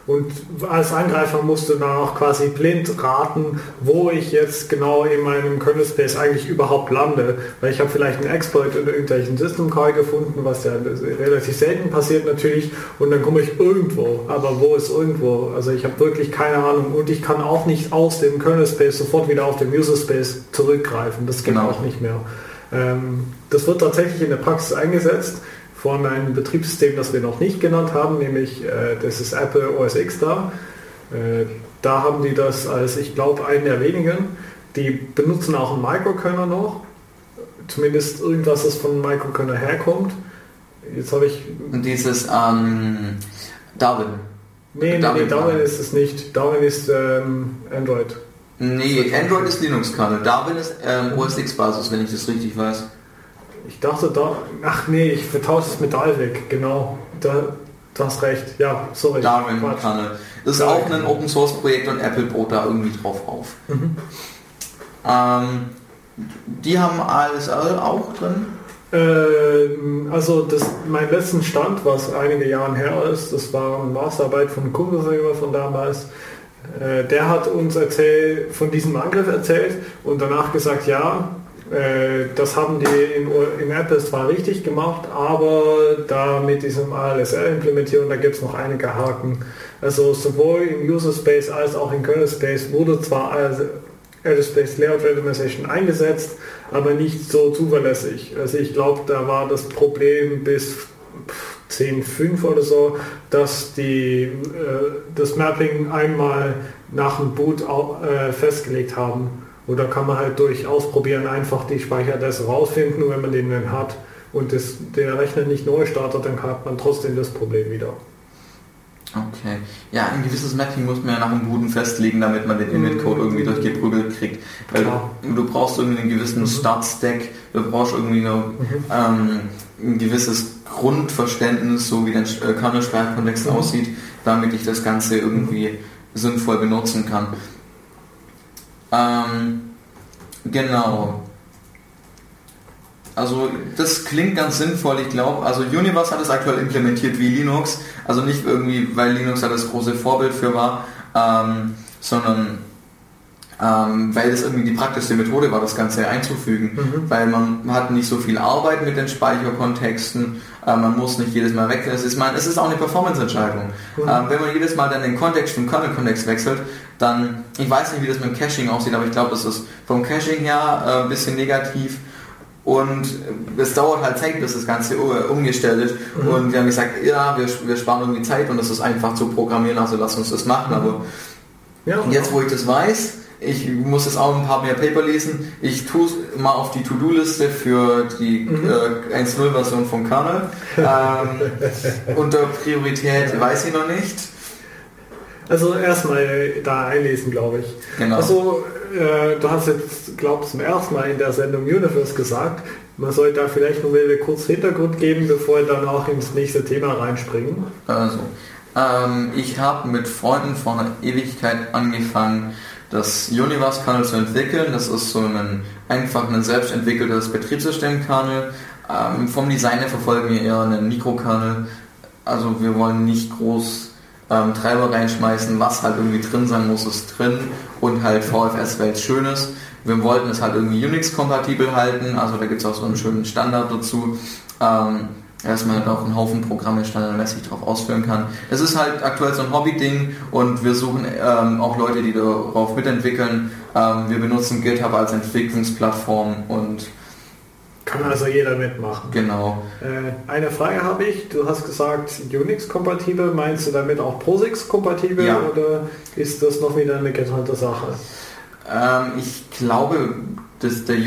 [SPEAKER 1] und als Angreifer musst du dann auch quasi blind raten, wo ich jetzt genau in meinem Kernel Space eigentlich überhaupt lande. Weil ich habe vielleicht einen Exploit in irgendwelchen System Call gefunden, was ja relativ selten passiert natürlich. Und dann komme ich irgendwo. Aber wo ist irgendwo? Also ich habe wirklich keine Ahnung. Und ich kann auch nicht aus dem Kernel Space sofort wieder auf den User Space zurückgreifen. Das geht genau. auch nicht mehr. Ähm, das wird tatsächlich in der Praxis eingesetzt von einem Betriebssystem, das wir noch nicht genannt haben, nämlich äh, das ist Apple OS X da. Äh, da haben die das als, ich glaube, einen der wenigen. Die benutzen auch einen Microkernel noch. Zumindest irgendwas, das von einem Microkernel herkommt. Jetzt habe ich...
[SPEAKER 2] Und dieses ähm, Darwin.
[SPEAKER 1] Nee, nee, Darwin, nee, Darwin ist es nicht. Darwin ist ähm, Android.
[SPEAKER 2] Nee, Android ist Linux-Kernel. Darwin ist ähm, OS X-Basis, wenn ich das richtig weiß.
[SPEAKER 1] Ich dachte da, ach nee, ich vertausche es mit Dalvik, genau. Da, du hast recht, ja, sorry.
[SPEAKER 2] Darwin Kernel. Das ist Darwin. auch ein Open Source Projekt und Apple baut da irgendwie drauf auf. Mhm. Ähm, die haben ASL auch drin?
[SPEAKER 1] Ähm, also das, mein letzten Stand, was einige Jahre her ist, das war eine Masterarbeit von Kumpel von damals. Äh, der hat uns erzählt, von diesem Angriff erzählt und danach gesagt, ja, das haben die in, in Apple zwar richtig gemacht, aber da mit diesem ALSR-Implementierung, da gibt es noch einige Haken. Also sowohl im User Space als auch im Kernel Space wurde zwar Azure Space Layout Randomization eingesetzt, aber nicht so zuverlässig. Also ich glaube, da war das Problem bis 10.5 oder so, dass die, äh, das Mapping einmal nach dem Boot auch, äh, festgelegt haben. Oder kann man halt durch Ausprobieren einfach die Speicheradresse rausfinden und wenn man den dann hat und das, der Rechner nicht neu startet, dann hat man trotzdem das Problem wieder.
[SPEAKER 2] Okay. Ja, ein gewisses Mapping muss man ja nach dem Boden festlegen, damit man den Init-Code irgendwie durchgeprügelt kriegt. Weil du, du, brauchst irgendwie einen gewissen mhm. Start-Stack, du brauchst irgendwie eine, mhm. ähm, ein gewisses Grundverständnis, so wie dein äh, Kernel-Speicherkontext mhm. aussieht, damit ich das Ganze irgendwie sinnvoll benutzen kann. Ähm, genau. Also das klingt ganz sinnvoll, ich glaube. Also Universe hat es aktuell implementiert wie Linux. Also nicht irgendwie, weil Linux da das große Vorbild für war, ähm, sondern ähm, weil es irgendwie die praktischste Methode war, das Ganze einzufügen, mhm. weil man hat nicht so viel Arbeit mit den Speicherkontexten, äh, man muss nicht jedes Mal wechseln. Es ist, man, es ist auch eine Performance-Entscheidung. Mhm. Ähm, wenn man jedes Mal dann den Kontext vom Kernel-Kontext wechselt, dann, ich weiß nicht, wie das mit dem Caching aussieht, aber ich glaube, das ist vom Caching her äh, ein bisschen negativ und es dauert halt Zeit, bis das Ganze umgestellt ist. Mhm. Und wir haben gesagt, ja, wir, wir sparen irgendwie Zeit und das ist einfach zu programmieren, also lass uns das machen. Mhm. Aber ja, jetzt, wo ich das weiß, ich muss jetzt auch ein paar mehr Paper lesen. Ich tue es mal auf die To-Do-Liste für die mhm. äh, 1.0-Version von Kernel. Ähm, [LAUGHS] unter Priorität weiß ich noch nicht.
[SPEAKER 1] Also erstmal da einlesen, glaube ich. Genau. Also äh, du hast jetzt, glaube ich, zum ersten Mal in der Sendung Universe gesagt, man sollte da vielleicht noch mal kurz Hintergrund geben, bevor wir dann auch ins nächste Thema reinspringen.
[SPEAKER 2] Also, ähm, ich habe mit Freunden vor einer Ewigkeit angefangen, das Universe-Kernel zu entwickeln. Das ist so ein einfach ein selbst entwickeltes Betriebssystem-Kernel. Ähm, vom Design her verfolgen wir eher einen Mikrokernel. Also wir wollen nicht groß ähm, Treiber reinschmeißen, was halt irgendwie drin sein muss, ist drin und halt VFS, weil es schön ist. Wir wollten es halt irgendwie Unix-kompatibel halten, also da gibt es auch so einen schönen Standard dazu. Ähm, dass man halt auch einen Haufen Programme standardmäßig darauf ausführen kann. Es ist halt aktuell so ein Hobby-Ding und wir suchen ähm, auch Leute, die darauf mitentwickeln. Ähm, wir benutzen GitHub als Entwicklungsplattform und
[SPEAKER 1] kann also jeder mitmachen.
[SPEAKER 2] Genau.
[SPEAKER 1] Äh, eine Frage habe ich. Du hast gesagt Unix-kompatibel. Meinst du damit auch POSIX-kompatibel ja. oder ist das noch wieder eine getrennte Sache?
[SPEAKER 2] Ähm, ich glaube, das, der,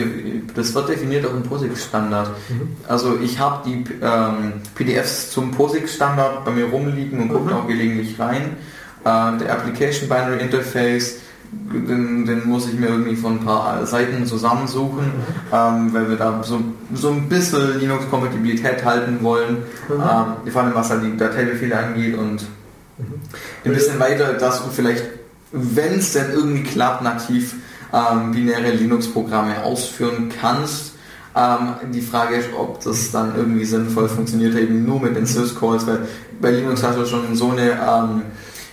[SPEAKER 2] das wird definiert auch im POSIX-Standard. Mhm. Also ich habe die ähm, PDFs zum POSIX-Standard bei mir rumliegen und mhm. gucke auch gelegentlich rein. Äh, der Application Binary Interface den, den, muss ich mir irgendwie von ein paar Seiten zusammensuchen, mhm. ähm, weil wir da so, so ein bisschen Linux-Kompatibilität halten wollen, mhm. ähm, vor allem was halt die Dateibefehle angeht und mhm. ein bisschen weiter, dass du vielleicht, wenn es denn irgendwie klappt, nativ ähm, binäre Linux-Programme ausführen kannst. Ähm, die Frage ist, ob das dann irgendwie sinnvoll funktioniert, eben nur mit den Syscalls, weil bei Linux hast du schon so eine ähm,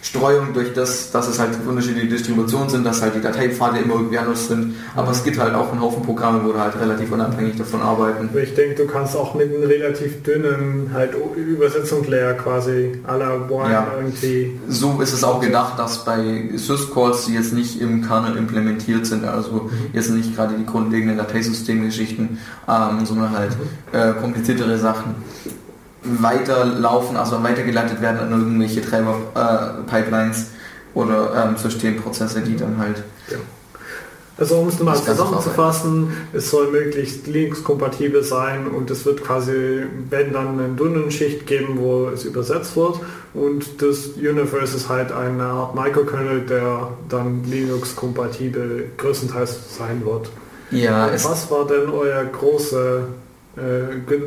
[SPEAKER 2] Streuung durch das, dass es halt unterschiedliche Distributionen sind, dass halt die Dateipfade immer irgendwie anders sind. Aber es gibt halt auch einen Haufen Programme, wo du halt relativ unabhängig davon arbeiten.
[SPEAKER 1] Ich denke, du kannst auch mit einem relativ dünnen halt Übersetzungslayer quasi à la Wine ja. irgendwie.
[SPEAKER 2] So ist es auch gedacht, dass bei Syscalls, die jetzt nicht im Kernel implementiert sind, also mhm. jetzt nicht gerade die grundlegenden Dateisystemgeschichten, ähm, sondern halt mhm. äh, kompliziertere Sachen weiterlaufen, also weitergeleitet werden an irgendwelche Treiber-Pipelines äh, oder ähm, Systemprozesse, die dann halt. Ja.
[SPEAKER 1] Also um es nochmal zusammenzufassen, es soll möglichst Linux-kompatibel sein und es wird quasi, wenn dann eine dünnen Schicht geben, wo es übersetzt wird und das Universe ist halt eine Art Microkernel, der dann Linux-kompatibel größtenteils sein wird.
[SPEAKER 2] Ja,
[SPEAKER 1] Was war denn euer große äh,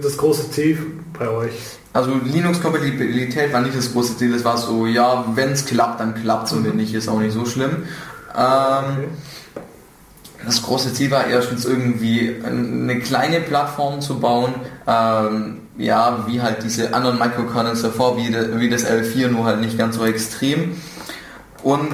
[SPEAKER 1] das große Ziel bei euch?
[SPEAKER 2] Also Linux-Kompatibilität war nicht das große Ziel, es war so, ja, wenn es klappt, dann klappt es und wenn nicht, ist auch nicht so schlimm. Ähm, das große Ziel war erstens irgendwie eine kleine Plattform zu bauen, ähm, ja, wie halt diese anderen Microkernels davor, wie, de, wie das L4, nur halt nicht ganz so extrem. Und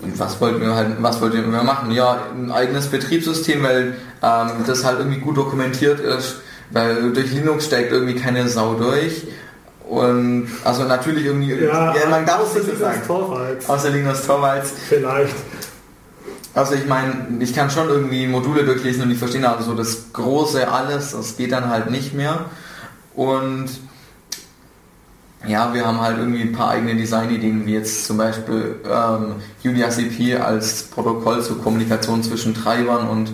[SPEAKER 2] was wollten wir halt, was wollten wir machen? Ja, ein eigenes Betriebssystem, weil ähm, das halt irgendwie gut dokumentiert ist, weil durch Linux steigt irgendwie keine Sau durch. Und also natürlich irgendwie.
[SPEAKER 1] Ja, ja man darf es nicht sagen.
[SPEAKER 2] Torvalds. Außer Linux Torvalds.
[SPEAKER 1] Vielleicht.
[SPEAKER 2] Also ich meine, ich kann schon irgendwie Module durchlesen und ich verstehe also so das große alles, das geht dann halt nicht mehr. Und ja, wir haben halt irgendwie ein paar eigene Designideen, wie jetzt zum Beispiel ähm, UniACP als Protokoll zur Kommunikation zwischen Treibern und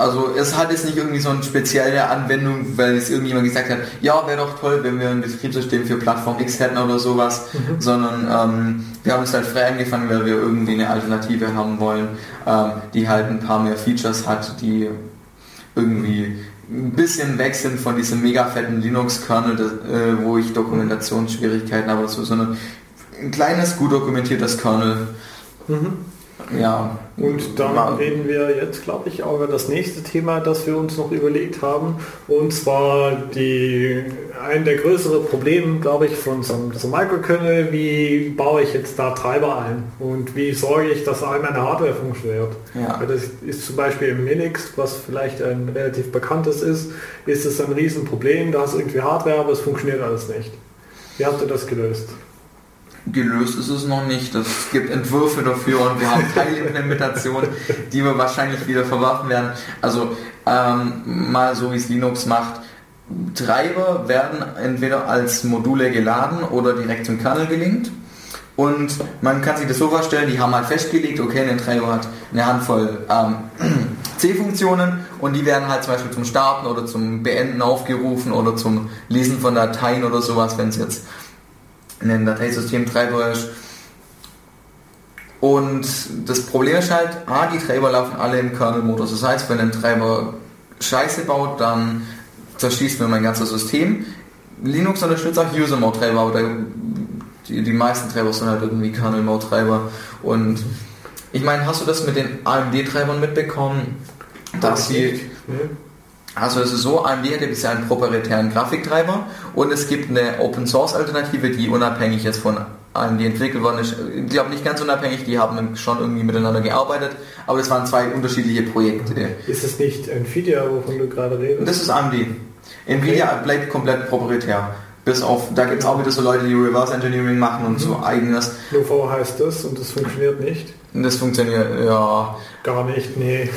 [SPEAKER 2] also es hat jetzt nicht irgendwie so eine spezielle Anwendung, weil es irgendjemand gesagt hat, ja, wäre doch toll, wenn wir ein Betriebssystem für Plattform X hätten oder sowas, mhm. sondern ähm, wir haben es halt frei angefangen, weil wir irgendwie eine Alternative haben wollen, ähm, die halt ein paar mehr Features hat, die irgendwie ein bisschen weg sind von diesem mega fetten Linux-Kernel, äh, wo ich Dokumentationsschwierigkeiten habe, so, sondern ein kleines, gut dokumentiertes Kernel.
[SPEAKER 1] Mhm. Ja. Und dann war, reden wir jetzt, glaube ich, auch über das nächste Thema, das wir uns noch überlegt haben. Und zwar die, ein der größeren Probleme, glaube ich, von so einem, so Microkernel, wie baue ich jetzt da Treiber ein? Und wie sorge ich, dass all meine Hardware funktioniert? Ja. Das ist zum Beispiel im Linux, was vielleicht ein relativ bekanntes ist, ist es ein Riesenproblem. Da hast du irgendwie Hardware, aber es funktioniert alles nicht. Wie habt ihr das gelöst?
[SPEAKER 2] Gelöst ist es noch nicht. Es gibt Entwürfe dafür und wir haben Teilimplementationen, die wir wahrscheinlich wieder verwerfen werden. Also ähm, mal so wie es Linux macht. Treiber werden entweder als Module geladen oder direkt zum Kernel gelinkt. Und man kann sich das so vorstellen, die haben halt festgelegt, okay, ein Treiber hat eine Handvoll ähm, [CLEARS THROAT] C-Funktionen und die werden halt zum Beispiel zum Starten oder zum Beenden aufgerufen oder zum Lesen von Dateien oder sowas, wenn es jetzt ein Dateisystemtreiber ist. Und das Problem ist halt, ah, die Treiber laufen alle im Kernel-Modus. Das heißt, wenn ein Treiber Scheiße baut, dann zerschießt mir mein ganzes System. Linux unterstützt auch User-Mode-Treiber, aber die, die meisten Treiber sind halt irgendwie Kernel-Mode-Treiber. Und ich meine, hast du das mit den AMD-Treibern mitbekommen, dass sie... Also es ist so, AMD hätte bisher einen proprietären Grafiktreiber und es gibt eine Open Source Alternative, die unabhängig ist von AMD entwickelt worden ist. Ich glaube nicht ganz unabhängig, die haben schon irgendwie miteinander gearbeitet, aber das waren zwei unterschiedliche Projekte.
[SPEAKER 1] Ist es nicht Nvidia, wovon du gerade redest?
[SPEAKER 2] Das ist AMD. Nvidia okay. bleibt komplett proprietär. Bis auf, da gibt es auch wieder so Leute, die Reverse Engineering machen und mhm. so eigenes.
[SPEAKER 1] UV heißt das und das funktioniert nicht?
[SPEAKER 2] Das funktioniert, ja.
[SPEAKER 1] Gar nicht, nee.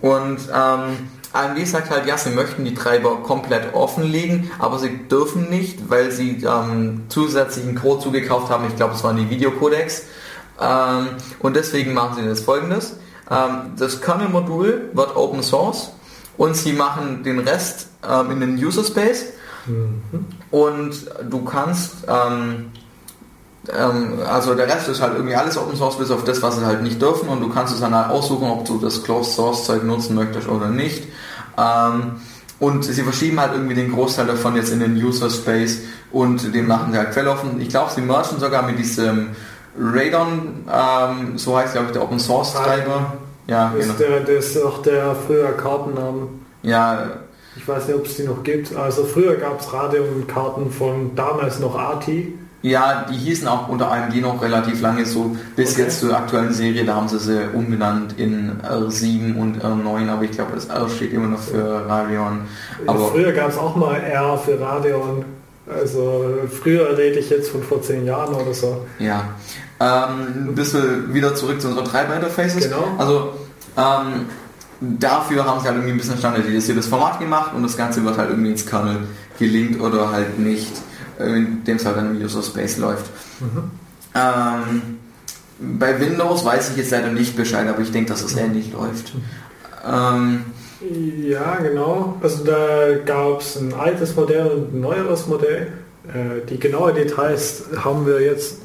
[SPEAKER 2] Und ähm, AMD sagt halt, ja, sie möchten die Treiber komplett offenlegen, aber sie dürfen nicht, weil sie ähm, zusätzlichen Code zugekauft haben. Ich glaube, es waren die Videocodecs. Ähm, und deswegen machen sie das folgendes. Ähm, das Kernel-Modul wird Open Source und sie machen den Rest ähm, in den User Space. Mhm. Und du kannst ähm, ähm, also der Rest ist halt irgendwie alles Open Source, bis auf das, was sie halt nicht dürfen und du kannst es dann halt aussuchen, ob du das Closed Source Zeug nutzen möchtest oder nicht. Ähm, und sie verschieben halt irgendwie den Großteil davon jetzt in den User Space und den machen sie halt quelloffen. Ich glaube, sie merchen sogar mit diesem Radon, ähm, so heißt glaube ich der Open Source Treiber.
[SPEAKER 1] Ja, ist genau. der, das ist auch der früher Kartennamen.
[SPEAKER 2] Ja.
[SPEAKER 1] Ich weiß nicht, ob es die noch gibt. Also früher gab es Radeon-Karten von damals noch ATI.
[SPEAKER 2] Ja, die hießen auch unter AMD noch relativ lange so, bis okay. jetzt zur aktuellen Serie, da haben sie sie umbenannt in R7 und R9, aber ich glaube das R steht immer noch für Radeon.
[SPEAKER 1] Aber früher gab es auch mal R für Radeon, also früher rede ich jetzt von vor zehn Jahren oder so.
[SPEAKER 2] Ja, ähm, ein bisschen wieder zurück zu unseren Treiber-Interfaces. Genau. Also ähm, dafür haben sie halt irgendwie ein bisschen standardisiertes Format gemacht und das Ganze wird halt irgendwie ins Kernel gelinkt oder halt nicht in dem es halt dann im User Space läuft. Mhm. Ähm, bei Windows weiß ich jetzt leider nicht Bescheid, aber ich denke, dass es ähnlich läuft. Ähm,
[SPEAKER 1] ja, genau. Also da gab es ein altes Modell und ein neueres Modell. Äh, die genauen Details haben wir jetzt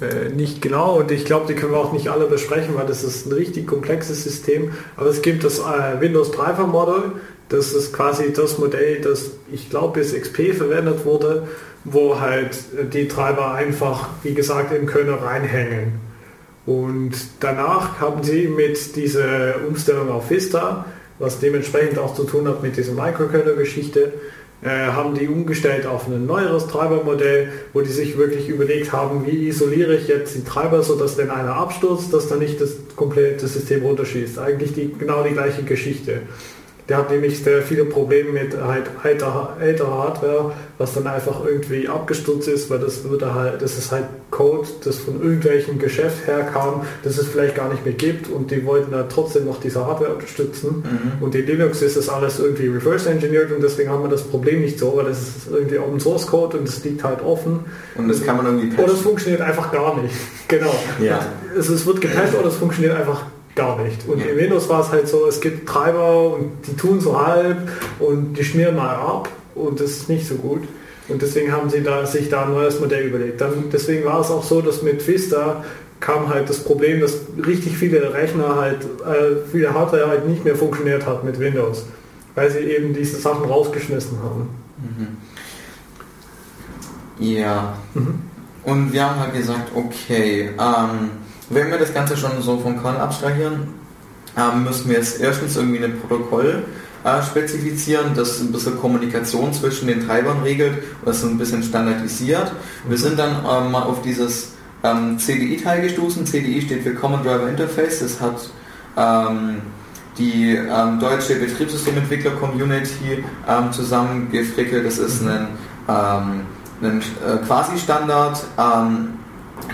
[SPEAKER 1] äh, nicht genau und ich glaube, die können wir auch nicht alle besprechen, weil das ist ein richtig komplexes System. Aber es gibt das äh, Windows Driver Model. Das ist quasi das Modell, das ich glaube bis XP verwendet wurde wo halt die Treiber einfach, wie gesagt, im Kernel reinhängen. Und danach haben sie mit dieser Umstellung auf Vista, was dementsprechend auch zu tun hat mit dieser Microkernel-Geschichte, äh, haben die umgestellt auf ein neueres Treibermodell, wo die sich wirklich überlegt haben, wie isoliere ich jetzt die Treiber, sodass wenn einer abstürzt, dass dann nicht das komplette System runterschießt. Eigentlich die, genau die gleiche Geschichte. Der hat nämlich sehr viele Probleme mit halt älterer, älterer Hardware, was dann einfach irgendwie abgestürzt ist, weil das würde halt, das ist halt Code, das von irgendwelchem Geschäft herkam, das es vielleicht gar nicht mehr gibt und die wollten dann trotzdem noch diese Hardware unterstützen. Mhm. Und in Linux ist das alles irgendwie reverse engineered und deswegen haben wir das Problem nicht so, weil das ist irgendwie Open Source Code und es liegt halt offen.
[SPEAKER 2] Und das kann man irgendwie
[SPEAKER 1] patchen. Oder es funktioniert einfach gar nicht. [LAUGHS] Genau. Ja. Es, es wird gepatcht oder es funktioniert einfach gar nicht. Und in Windows war es halt so, es gibt Treiber und die tun so halb und die schmieren mal ab und das ist nicht so gut. Und deswegen haben sie da, sich da ein neues Modell überlegt. Dann, deswegen war es auch so, dass mit Vista kam halt das Problem, dass richtig viele Rechner halt, äh, viele Hardware halt nicht mehr funktioniert hat mit Windows, weil sie eben diese Sachen rausgeschmissen haben.
[SPEAKER 2] Mhm. Ja. Mhm. Und wir haben halt gesagt, okay, ähm, wenn wir das Ganze schon so vom Kern abstrahieren, ähm, müssen wir jetzt erstens irgendwie ein Protokoll äh, spezifizieren, das ein bisschen Kommunikation zwischen den Treibern regelt und das ein bisschen standardisiert. Wir sind dann ähm, mal auf dieses ähm, CDI-Teil gestoßen. CDI steht für Common Driver Interface. Das hat ähm, die ähm, deutsche Betriebssystementwickler Community ähm, zusammengefrickelt. Das ist ein, ähm, ein äh, Quasi-Standard,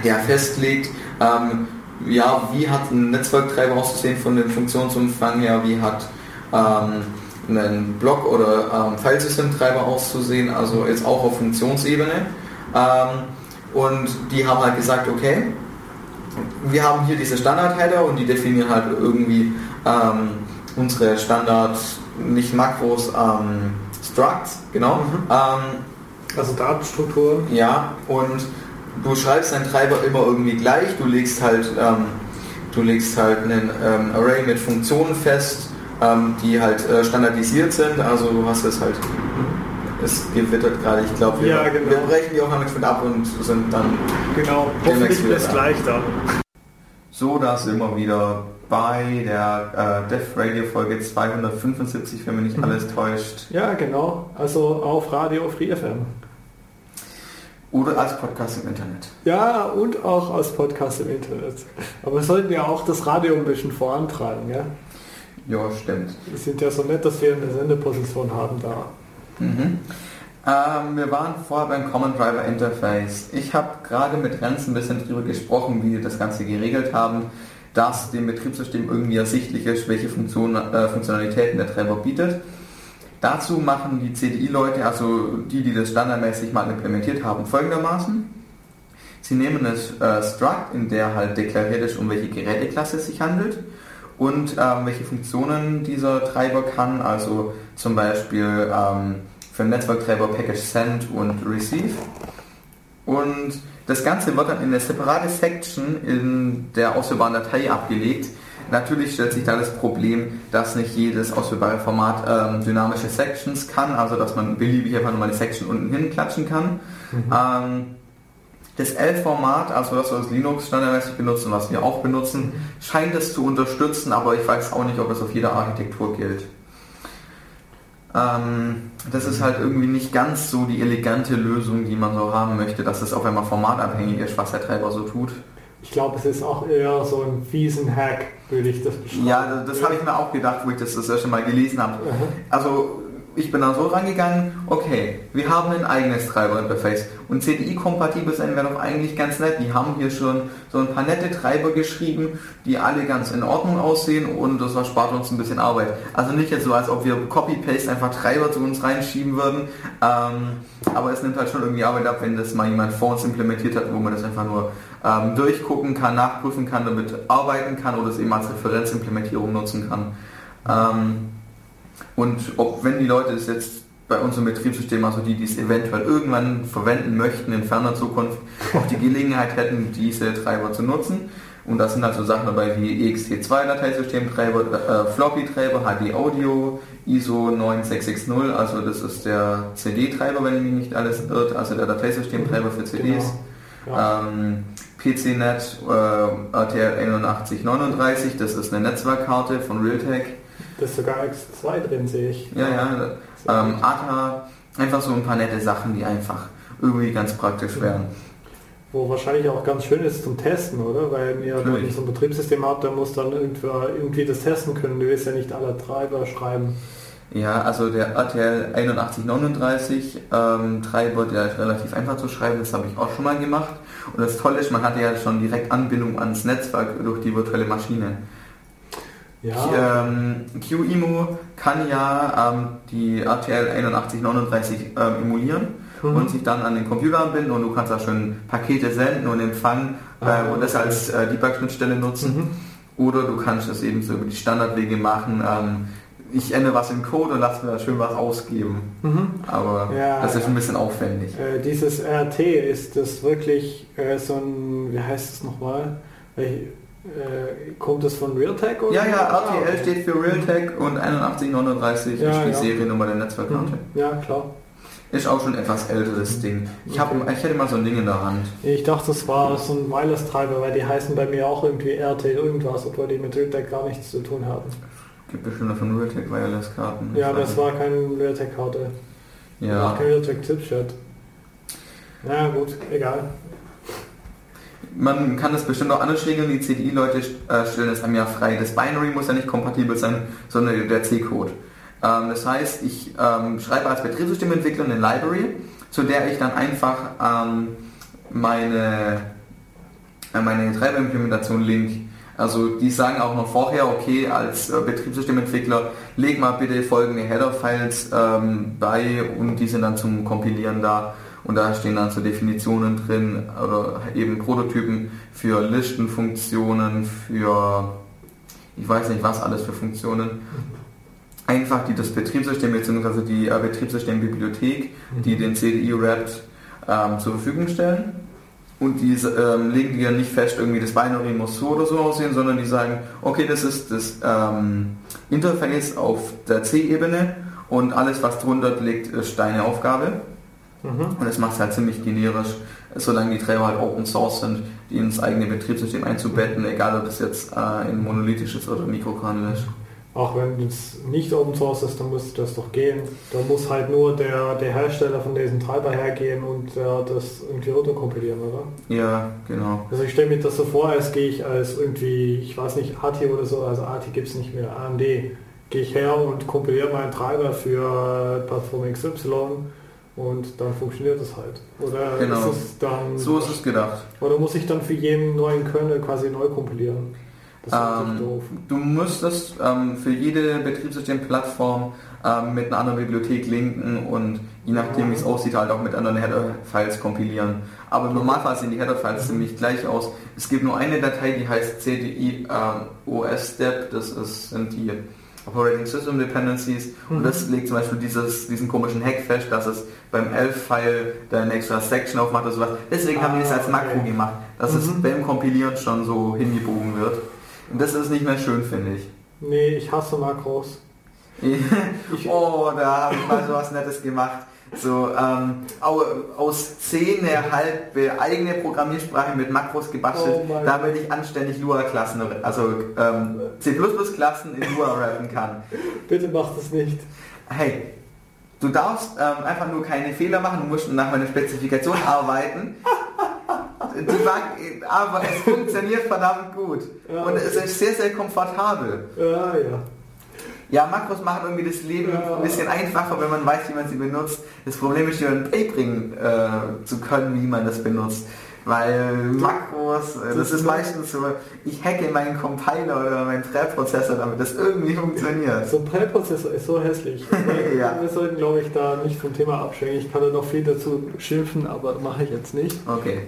[SPEAKER 2] der festlegt, ähm, ja, wie hat ein Netzwerktreiber auszusehen von dem Funktionsumfang her, wie hat ähm, ein Block- oder ähm, Filesystemtreiber auszusehen, also jetzt auch auf Funktionsebene. Ähm, und die haben halt gesagt, okay, wir haben hier diese Standard-Header und die definieren halt irgendwie ähm, unsere Standard, nicht Makros, ähm, Structs, genau. Mhm.
[SPEAKER 1] Also Datenstrukturen.
[SPEAKER 2] Ja, und du schreibst deinen Treiber immer irgendwie gleich, du legst halt, ähm, du legst halt einen ähm, Array mit Funktionen fest, ähm, die halt äh, standardisiert sind, also du hast es halt, es gewittert gerade, ich glaube, wir, ja, genau. wir brechen die auch noch mit ab und sind dann
[SPEAKER 1] genau, hoffentlich bis gleich dann.
[SPEAKER 2] So, da sind wir wieder bei der äh, Dev Radio Folge 275, wenn mich nicht alles täuscht.
[SPEAKER 1] Ja, genau. Also auf Radio Free FM.
[SPEAKER 2] Oder als Podcast im Internet.
[SPEAKER 1] Ja, und auch als Podcast im Internet. Aber wir sollten ja auch das Radio ein bisschen vorantreiben, ja?
[SPEAKER 2] Ja, stimmt.
[SPEAKER 1] Wir sind ja so nett, dass wir eine Sendeposition haben da.
[SPEAKER 2] Mhm. Ähm, wir waren vorher beim Common Driver Interface. Ich habe gerade mit Renz ein bisschen darüber gesprochen, wie wir das Ganze geregelt haben, dass dem Betriebssystem irgendwie ersichtlich ist, welche Funktion, äh, Funktionalitäten der Treiber bietet. Dazu machen die CDI-Leute, also die, die das standardmäßig mal implementiert haben, folgendermaßen. Sie nehmen das äh, Struct, in der halt deklariert ist, um welche Geräteklasse es sich handelt und ähm, welche Funktionen dieser Treiber kann, also zum Beispiel ähm, für den Netzwerktreiber Package Send und Receive. Und das Ganze wird dann in eine separate Section in der ausführbaren Datei abgelegt. Natürlich stellt sich da das Problem, dass nicht jedes ausführbare Format ähm, dynamische Sections kann, also dass man beliebig einfach nur mal eine Section unten hin klatschen kann. Mhm. Ähm, das L-Format, also das, was Linux standardmäßig benutzt und was wir auch benutzen, scheint es zu unterstützen, aber ich weiß auch nicht, ob es auf jeder Architektur gilt. Ähm, das ist halt irgendwie nicht ganz so die elegante Lösung, die man so haben möchte, dass es auf einmal formatabhängig ist, was der Treiber so tut.
[SPEAKER 1] Ich glaube, es ist auch eher so ein fiesen Hack, würde ich das
[SPEAKER 2] beschreiben. Ja, das, das habe ich mir auch gedacht, wo ich das das erste Mal gelesen habe. Also ich bin da so rangegangen, okay, wir haben ein eigenes Treiber-Interface und CDI-kompatibel sein wäre doch eigentlich ganz nett. Die haben hier schon so ein paar nette Treiber geschrieben, die alle ganz in Ordnung aussehen und das erspart uns ein bisschen Arbeit. Also nicht jetzt so, als ob wir Copy-Paste einfach Treiber zu uns reinschieben würden, ähm, aber es nimmt halt schon irgendwie Arbeit ab, wenn das mal jemand vor uns implementiert hat, wo man das einfach nur ähm, durchgucken kann, nachprüfen kann, damit arbeiten kann oder es eben als Referenzimplementierung nutzen kann. Ähm, und ob, wenn die Leute es jetzt bei uns im Betriebssystem, also die, die es eventuell irgendwann verwenden möchten in ferner Zukunft, [LAUGHS] auch die Gelegenheit hätten, diese Treiber zu nutzen. Und das sind also Sachen dabei wie ext2-Dateisystemtreiber, äh, Floppy-Treiber, HD-Audio, ISO 9660, also das ist der CD-Treiber, wenn mich nicht alles irrt, also der Dateisystemtreiber für CDs. Genau. Ja. Ähm, PCNet äh, RTL 8139, das ist eine Netzwerkkarte von Realtek.
[SPEAKER 1] Das ist sogar X2 drin, sehe ich.
[SPEAKER 2] Ja, ja. Ähm, ATA, einfach so ein paar nette Sachen, die einfach irgendwie ganz praktisch wären.
[SPEAKER 1] Wo wahrscheinlich auch ganz schön ist zum Testen, oder? Weil ihr wenn so ein Betriebssystem habt, dann muss dann irgendwie, irgendwie das testen können. Du willst ja nicht alle Treiber schreiben.
[SPEAKER 2] Ja, also der RTL 8139 ähm, Treiber, der ist relativ einfach zu schreiben, das habe ich auch schon mal gemacht. Und das Tolle ist, man hatte ja schon direkt Anbindung ans Netzwerk durch die virtuelle Maschine. Ja. Ähm, QEMU kann ja ähm, die RTL 8139 ähm, emulieren mhm. und sich dann an den Computer anbinden und du kannst da schon Pakete senden und empfangen ah, äh, und das als äh, Debug-Schnittstelle nutzen. Mhm. Oder du kannst das eben so über die Standardwege machen. Ähm, ich ändere was im Code und lasse mir da schön was ausgeben. Mhm. Aber ja, das ist ein bisschen aufwendig.
[SPEAKER 1] Äh, dieses RT, ist das wirklich äh, so ein, wie heißt es nochmal? Äh, kommt das von Realtek?
[SPEAKER 2] Oder? Ja, ja, RTL ah, steht für Realtek und 8139 ja, ist die ja. Seriennummer der Netzwerkkarte.
[SPEAKER 1] Mhm. Ja, klar.
[SPEAKER 2] Ist auch schon etwas älteres Ding. Ich, hab, ich hätte mal so ein Ding in der Hand.
[SPEAKER 1] Ich dachte, das war so ein Wireless-Treiber, weil die heißen bei mir auch irgendwie RT irgendwas, obwohl die mit Realtek gar nichts zu tun haben.
[SPEAKER 2] Gibt bestimmt von Realtek Wireless-Karten.
[SPEAKER 1] Ja, das war keine Realtek-Karte. Ja. War kein Realtek-Chipset. Na gut, egal.
[SPEAKER 2] Man kann das bestimmt auch anders regeln. Die CDI-Leute äh, stellen es einem ja frei. Das Binary muss ja nicht kompatibel sein, sondern der C-Code. Ähm, das heißt, ich ähm, schreibe als Betriebssystementwickler eine Library, zu der ich dann einfach ähm, meine, äh, meine Treiberimplementation link. Also die sagen auch noch vorher, okay, als äh, Betriebssystementwickler leg mal bitte folgende Header-Files bei und die sind dann zum Kompilieren da. Und da stehen dann so Definitionen drin oder eben Prototypen für Listenfunktionen, für ich weiß nicht was alles für Funktionen. Einfach die das Betriebssystem bzw. die äh, Betriebssystembibliothek, die mhm. den CDI wrapped ähm, zur Verfügung stellen. Und die ähm, legen die ja nicht fest, irgendwie das Binary muss so oder so aussehen, sondern die sagen, okay, das ist das ähm, Interface auf der C-Ebene und alles, was drunter liegt, ist deine Aufgabe. Mhm. Und das macht es halt ziemlich generisch, solange die Treiber halt Open Source sind, die ins eigene Betriebssystem einzubetten, egal ob das jetzt äh, ein monolithisches oder Mikrokernel ist.
[SPEAKER 1] Auch wenn es nicht Open Source ist, dann müsste das doch gehen. Da muss halt nur der, der Hersteller von diesem Treiber hergehen und äh, das irgendwie runterkompilieren, oder?
[SPEAKER 2] Ja, genau.
[SPEAKER 1] Also ich stelle mir das so vor, als gehe ich als irgendwie, ich weiß nicht, ATI oder so, also ATI gibt es nicht mehr, AMD, gehe ich her und kompiliere meinen Treiber für Plattform XY und dann funktioniert es halt. Oder
[SPEAKER 2] Genau.
[SPEAKER 1] ist es dann
[SPEAKER 2] So ist es gedacht.
[SPEAKER 1] oder muss ich dann für jeden neuen Kernel quasi neu kompilieren? Das
[SPEAKER 2] Ähm,
[SPEAKER 1] doof.
[SPEAKER 2] du müsstest ähm, für jede Betriebssystemplattform ähm, mit einer anderen Bibliothek linken und je nachdem wie es aussieht halt auch mit anderen Header-Files kompilieren. Aber im Normalfall sehen die Header-Files ziemlich gleich aus. Es gibt nur eine Datei, die heißt CDI ähm, OS-Step, das ist, sind die Operating System Dependencies und das legt zum Beispiel dieses, diesen komischen Hack fest, dass es beim elf-File da eine extra Section aufmacht oder sowas. Deswegen haben die das als
[SPEAKER 1] Ah,
[SPEAKER 2] Makro
[SPEAKER 1] okay.
[SPEAKER 2] gemacht, dass es
[SPEAKER 1] Mhm.
[SPEAKER 2] beim Kompilieren schon so hingebogen wird. Und das ist nicht mehr schön, finde ich.
[SPEAKER 1] Nee, ich hasse Makros. [LAUGHS]
[SPEAKER 2] Oh, da habe ich mal so was Nettes gemacht. So ähm, au- aus C eine halbe eigene Programmiersprache mit Makros gebastelt,
[SPEAKER 1] Oh
[SPEAKER 2] damit ich anständig Lua-Klassen, also ähm, C++-Klassen in Lua rappen kann.
[SPEAKER 1] bitte mach das nicht.
[SPEAKER 2] Hey, du darfst ähm, einfach nur keine Fehler machen, du musst nach meiner Spezifikation arbeiten. Mag, aber es funktioniert verdammt gut.
[SPEAKER 1] Ja,
[SPEAKER 2] Und
[SPEAKER 1] okay.
[SPEAKER 2] es ist sehr, sehr komfortabel.
[SPEAKER 1] Ja, ja.
[SPEAKER 2] Ja, Makros machen irgendwie das Leben
[SPEAKER 1] Ja.
[SPEAKER 2] ein bisschen einfacher, wenn man weiß, wie man sie benutzt. Das Problem ist, jemanden beibringen äh, zu können, wie man das benutzt. Weil Makros, äh, das ist meistens so, ich hacke meinen Compiler oder meinen Präprozessor, damit das irgendwie funktioniert.
[SPEAKER 1] So ein Präprozessor ist so hässlich. [LAUGHS]
[SPEAKER 2] Ja.
[SPEAKER 1] Wir sollten, glaube ich, da nicht vom Thema abschwenken. Ich kann da noch viel dazu schimpfen, aber mache ich jetzt nicht.
[SPEAKER 2] Okay.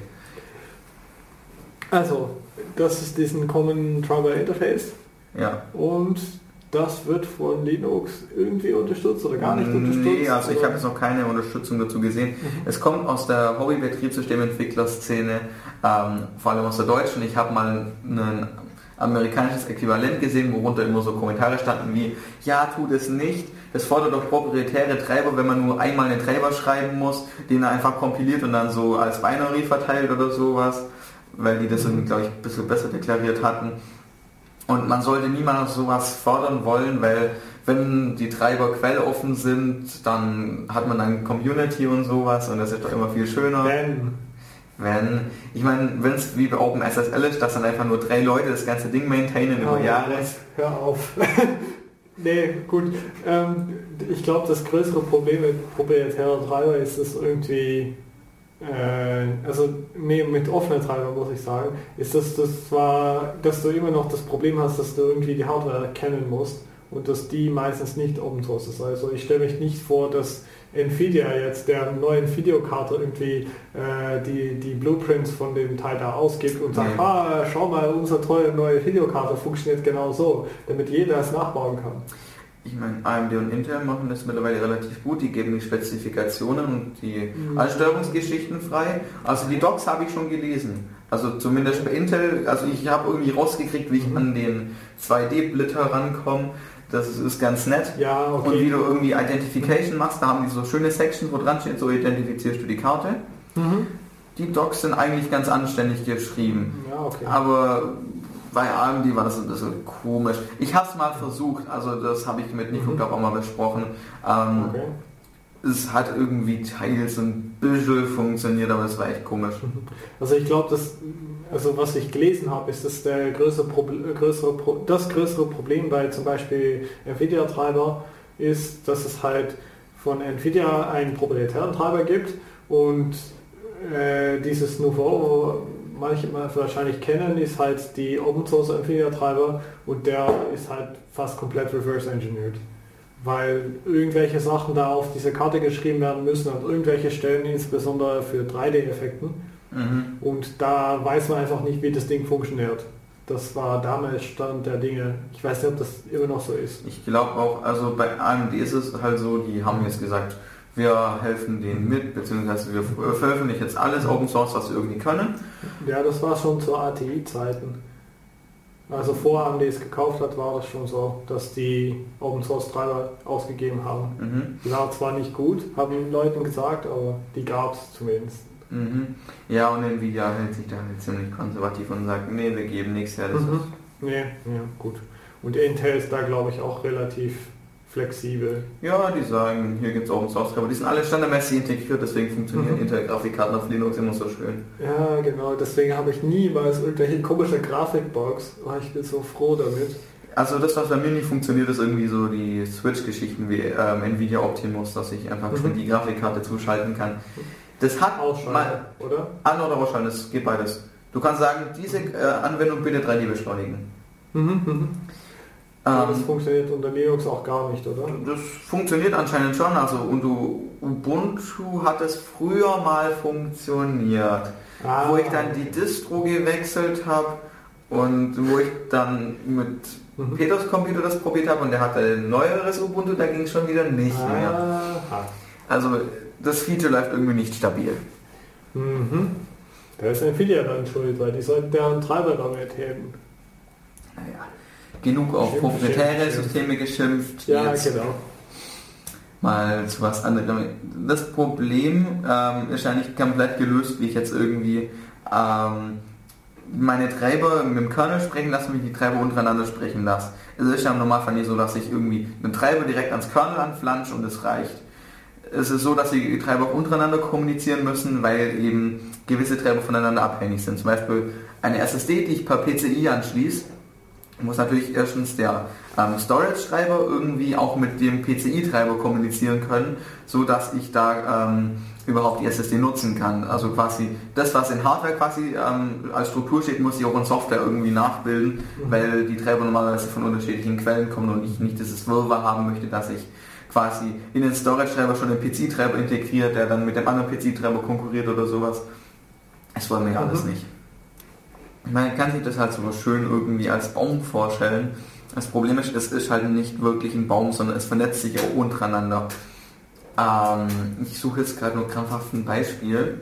[SPEAKER 1] Also, das ist diesen Common Driver Interface
[SPEAKER 2] Ja.
[SPEAKER 1] und das wird von Linux irgendwie unterstützt oder gar nicht unterstützt.
[SPEAKER 2] Nee, also ich habe jetzt noch keine Unterstützung dazu gesehen.
[SPEAKER 1] Mhm.
[SPEAKER 2] Es kommt aus der Hobby-Betriebssystementwicklerszene, ähm, vor allem aus der deutschen. Ich habe mal ein amerikanisches Äquivalent gesehen, worunter immer so Kommentare standen wie, ja, tu das nicht, das fordert doch proprietäre Treiber, wenn man nur einmal einen Treiber schreiben muss, den er einfach kompiliert und dann so als Binary verteilt oder sowas, weil die das, irgendwie, glaube ich, ein bisschen besser deklariert hatten. Und man sollte niemals sowas fordern wollen, weil wenn die Treiber quelloffen sind, dann hat man dann Community und sowas und das ist doch immer viel schöner.
[SPEAKER 1] Wenn.
[SPEAKER 2] Wenn, ich meine, wenn es wie bei OpenSSL ist, dass dann einfach nur drei Leute das ganze Ding maintainen über
[SPEAKER 1] Oh,
[SPEAKER 2] Jahre.
[SPEAKER 1] Hör auf. [LAUGHS] nee, gut. Ähm, ich glaube, das größere Problem mit proprietärer Treiber ist es irgendwie, äh, also nee, mit offenen Treiber muss ich sagen, ist das, das zwar, dass du immer noch das Problem hast, dass du irgendwie die Hardware kennen musst und dass die meistens nicht Open Source ist. Also ich stelle mich nicht vor, dass Nvidia jetzt der neuen Videokarte irgendwie äh, die, die Blueprints von dem Teil da ausgibt und sagt, ah, schau mal, unsere tolle neue Videokarte funktioniert genau so, damit jeder es nachbauen kann.
[SPEAKER 2] Ich meine, AMD und Intel machen das mittlerweile relativ gut. Die geben die Spezifikationen und die
[SPEAKER 1] Mhm.
[SPEAKER 2] Einstellungsgeschichten frei. Also die Docs habe ich schon gelesen. Also zumindest bei Intel, also ich habe irgendwie rausgekriegt, wie ich
[SPEAKER 1] Mhm.
[SPEAKER 2] an den 2D-Blitter rankomme. Das ist, ganz nett.
[SPEAKER 1] Ja,
[SPEAKER 2] Und wie
[SPEAKER 1] okay.
[SPEAKER 2] du irgendwie Identification machst, da haben die so schöne Sections, wo dran steht, so identifizierst du die Karte.
[SPEAKER 1] Mhm.
[SPEAKER 2] Die Docs sind eigentlich ganz anständig geschrieben.
[SPEAKER 1] Ja, okay.
[SPEAKER 2] Aber bei AMD war das ein bisschen komisch. Ich habe es mal versucht, also das habe ich mit Nico
[SPEAKER 1] Mhm.
[SPEAKER 2] glaube auch mal besprochen. Ähm,
[SPEAKER 1] okay.
[SPEAKER 2] Es hat irgendwie teils ein bisschen funktioniert, aber es war echt komisch.
[SPEAKER 1] Also ich glaube, dass also was ich gelesen habe, ist, dass der größere Proble größere Pro das größere Problem bei zum Beispiel Nvidia-Treiber ist, dass es halt von Nvidia einen proprietären Treiber gibt und äh, dieses Nouveau, manche wahrscheinlich kennen, ist halt die Open Source Nvidia Treiber und der ist halt fast komplett reverse engineered. Weil irgendwelche Sachen da auf diese Karte geschrieben werden müssen an irgendwelche Stellen, insbesondere für 3D-Effekten.
[SPEAKER 2] Mhm.
[SPEAKER 1] Und da weiß man einfach nicht, wie das Ding funktioniert. Das war damals Stand der Dinge. Ich weiß nicht, ob das immer noch so ist.
[SPEAKER 2] Ich glaube auch, also bei AMD ist es halt so, die haben jetzt gesagt, wir helfen denen mit, beziehungsweise wir veröffentlichen jetzt alles Open Source, was wir irgendwie können.
[SPEAKER 1] Ja, das war schon zu ATI-Zeiten. Also vor AMD es gekauft hat, war das schon so, dass die Open Source Treiber ausgegeben haben.
[SPEAKER 2] Mhm.
[SPEAKER 1] Die waren zwar nicht gut, haben Leuten gesagt, aber die gab es zumindest.
[SPEAKER 2] Mhm. Ja, und Nvidia hält sich da halt ziemlich konservativ und sagt, nee, wir geben nichts her. Das
[SPEAKER 1] Mhm.
[SPEAKER 2] ist
[SPEAKER 1] Nee, ja, gut. Und Intel ist da glaube ich auch relativ flexibel.
[SPEAKER 2] Ja, die sagen, hier gibt es Open Source aber die sind alle standardmäßig integriert, deswegen funktionieren
[SPEAKER 1] Mhm.
[SPEAKER 2] Intel-Grafikkarten auf Linux immer so schön.
[SPEAKER 1] Ja, genau, deswegen habe ich niemals irgendwelche komische Grafikbox. Oh, ich bin so froh damit.
[SPEAKER 2] Also das, was bei mir nicht funktioniert, ist irgendwie so die Switch-Geschichten wie ähm, Nvidia Optimus, dass ich einfach
[SPEAKER 1] Mhm.
[SPEAKER 2] schon die Grafikkarte zuschalten kann. Das hat
[SPEAKER 1] Ausschalten,
[SPEAKER 2] mal
[SPEAKER 1] oder?
[SPEAKER 2] an- oder ausschalten, das geht beides. Du kannst sagen, diese äh, Anwendung bitte 3D beschleunigen.
[SPEAKER 1] Mhm, mhm. Aber das
[SPEAKER 2] Ähm,
[SPEAKER 1] funktioniert unter Linux auch gar nicht, oder?
[SPEAKER 2] das funktioniert anscheinend schon. Also Ubuntu, Ubuntu hat es früher mal funktioniert.
[SPEAKER 1] Ah,
[SPEAKER 2] wo ich dann die Distro gewechselt habe und wo ich dann mit
[SPEAKER 1] Mhm.
[SPEAKER 2] Peters Computer das probiert habe und der hatte ein neueres Ubuntu, da ging es schon wieder nicht mehr.
[SPEAKER 1] Aha.
[SPEAKER 2] Also das Feature läuft irgendwie nicht stabil.
[SPEAKER 1] Mhm. Da ist Nvidia dann schuld, weil die sollten deren Treiber damit heben.
[SPEAKER 2] Naja, genug auf proprietäre. Systeme geschimpft.
[SPEAKER 1] Ja, genau.
[SPEAKER 2] mal zu was anderem. Das Problem ähm, ist ja nicht komplett gelöst, wie ich jetzt irgendwie ähm, meine Treiber mit dem Kernel sprechen lasse, wie ich die Treiber untereinander sprechen lasse. Es ist ja im Normalfall nicht so, dass ich irgendwie einen Treiber direkt ans Kernel anflansche und es reicht. Es ist so, dass die Treiber auch untereinander kommunizieren müssen, weil eben gewisse Treiber voneinander abhängig sind. Zum Beispiel eine SSD, die ich per PCI anschließe, muss natürlich erstens der ähm, Storage-Treiber irgendwie auch mit dem PCI-Treiber kommunizieren können, so dass ich da ähm, überhaupt die SSD nutzen kann. Also quasi das, was in Hardware quasi ähm, als Struktur steht, muss ich auch in Software irgendwie nachbilden,
[SPEAKER 1] Mhm.
[SPEAKER 2] weil die Treiber normalerweise von unterschiedlichen Quellen kommen und ich nicht dieses Wirrwarr haben möchte, dass ich quasi in den Storage-Treiber schon den PC-Treiber integriert, der dann mit dem anderen PC-Treiber konkurriert oder sowas. Das wollen wir ja alles
[SPEAKER 1] Mhm.
[SPEAKER 2] nicht. Man kann sich das halt so schön irgendwie als Baum vorstellen. Das Problem ist, es ist halt nicht wirklich ein Baum, sondern es vernetzt sich auch untereinander. Ähm, ich suche jetzt gerade nur krampfhaft ein Beispiel.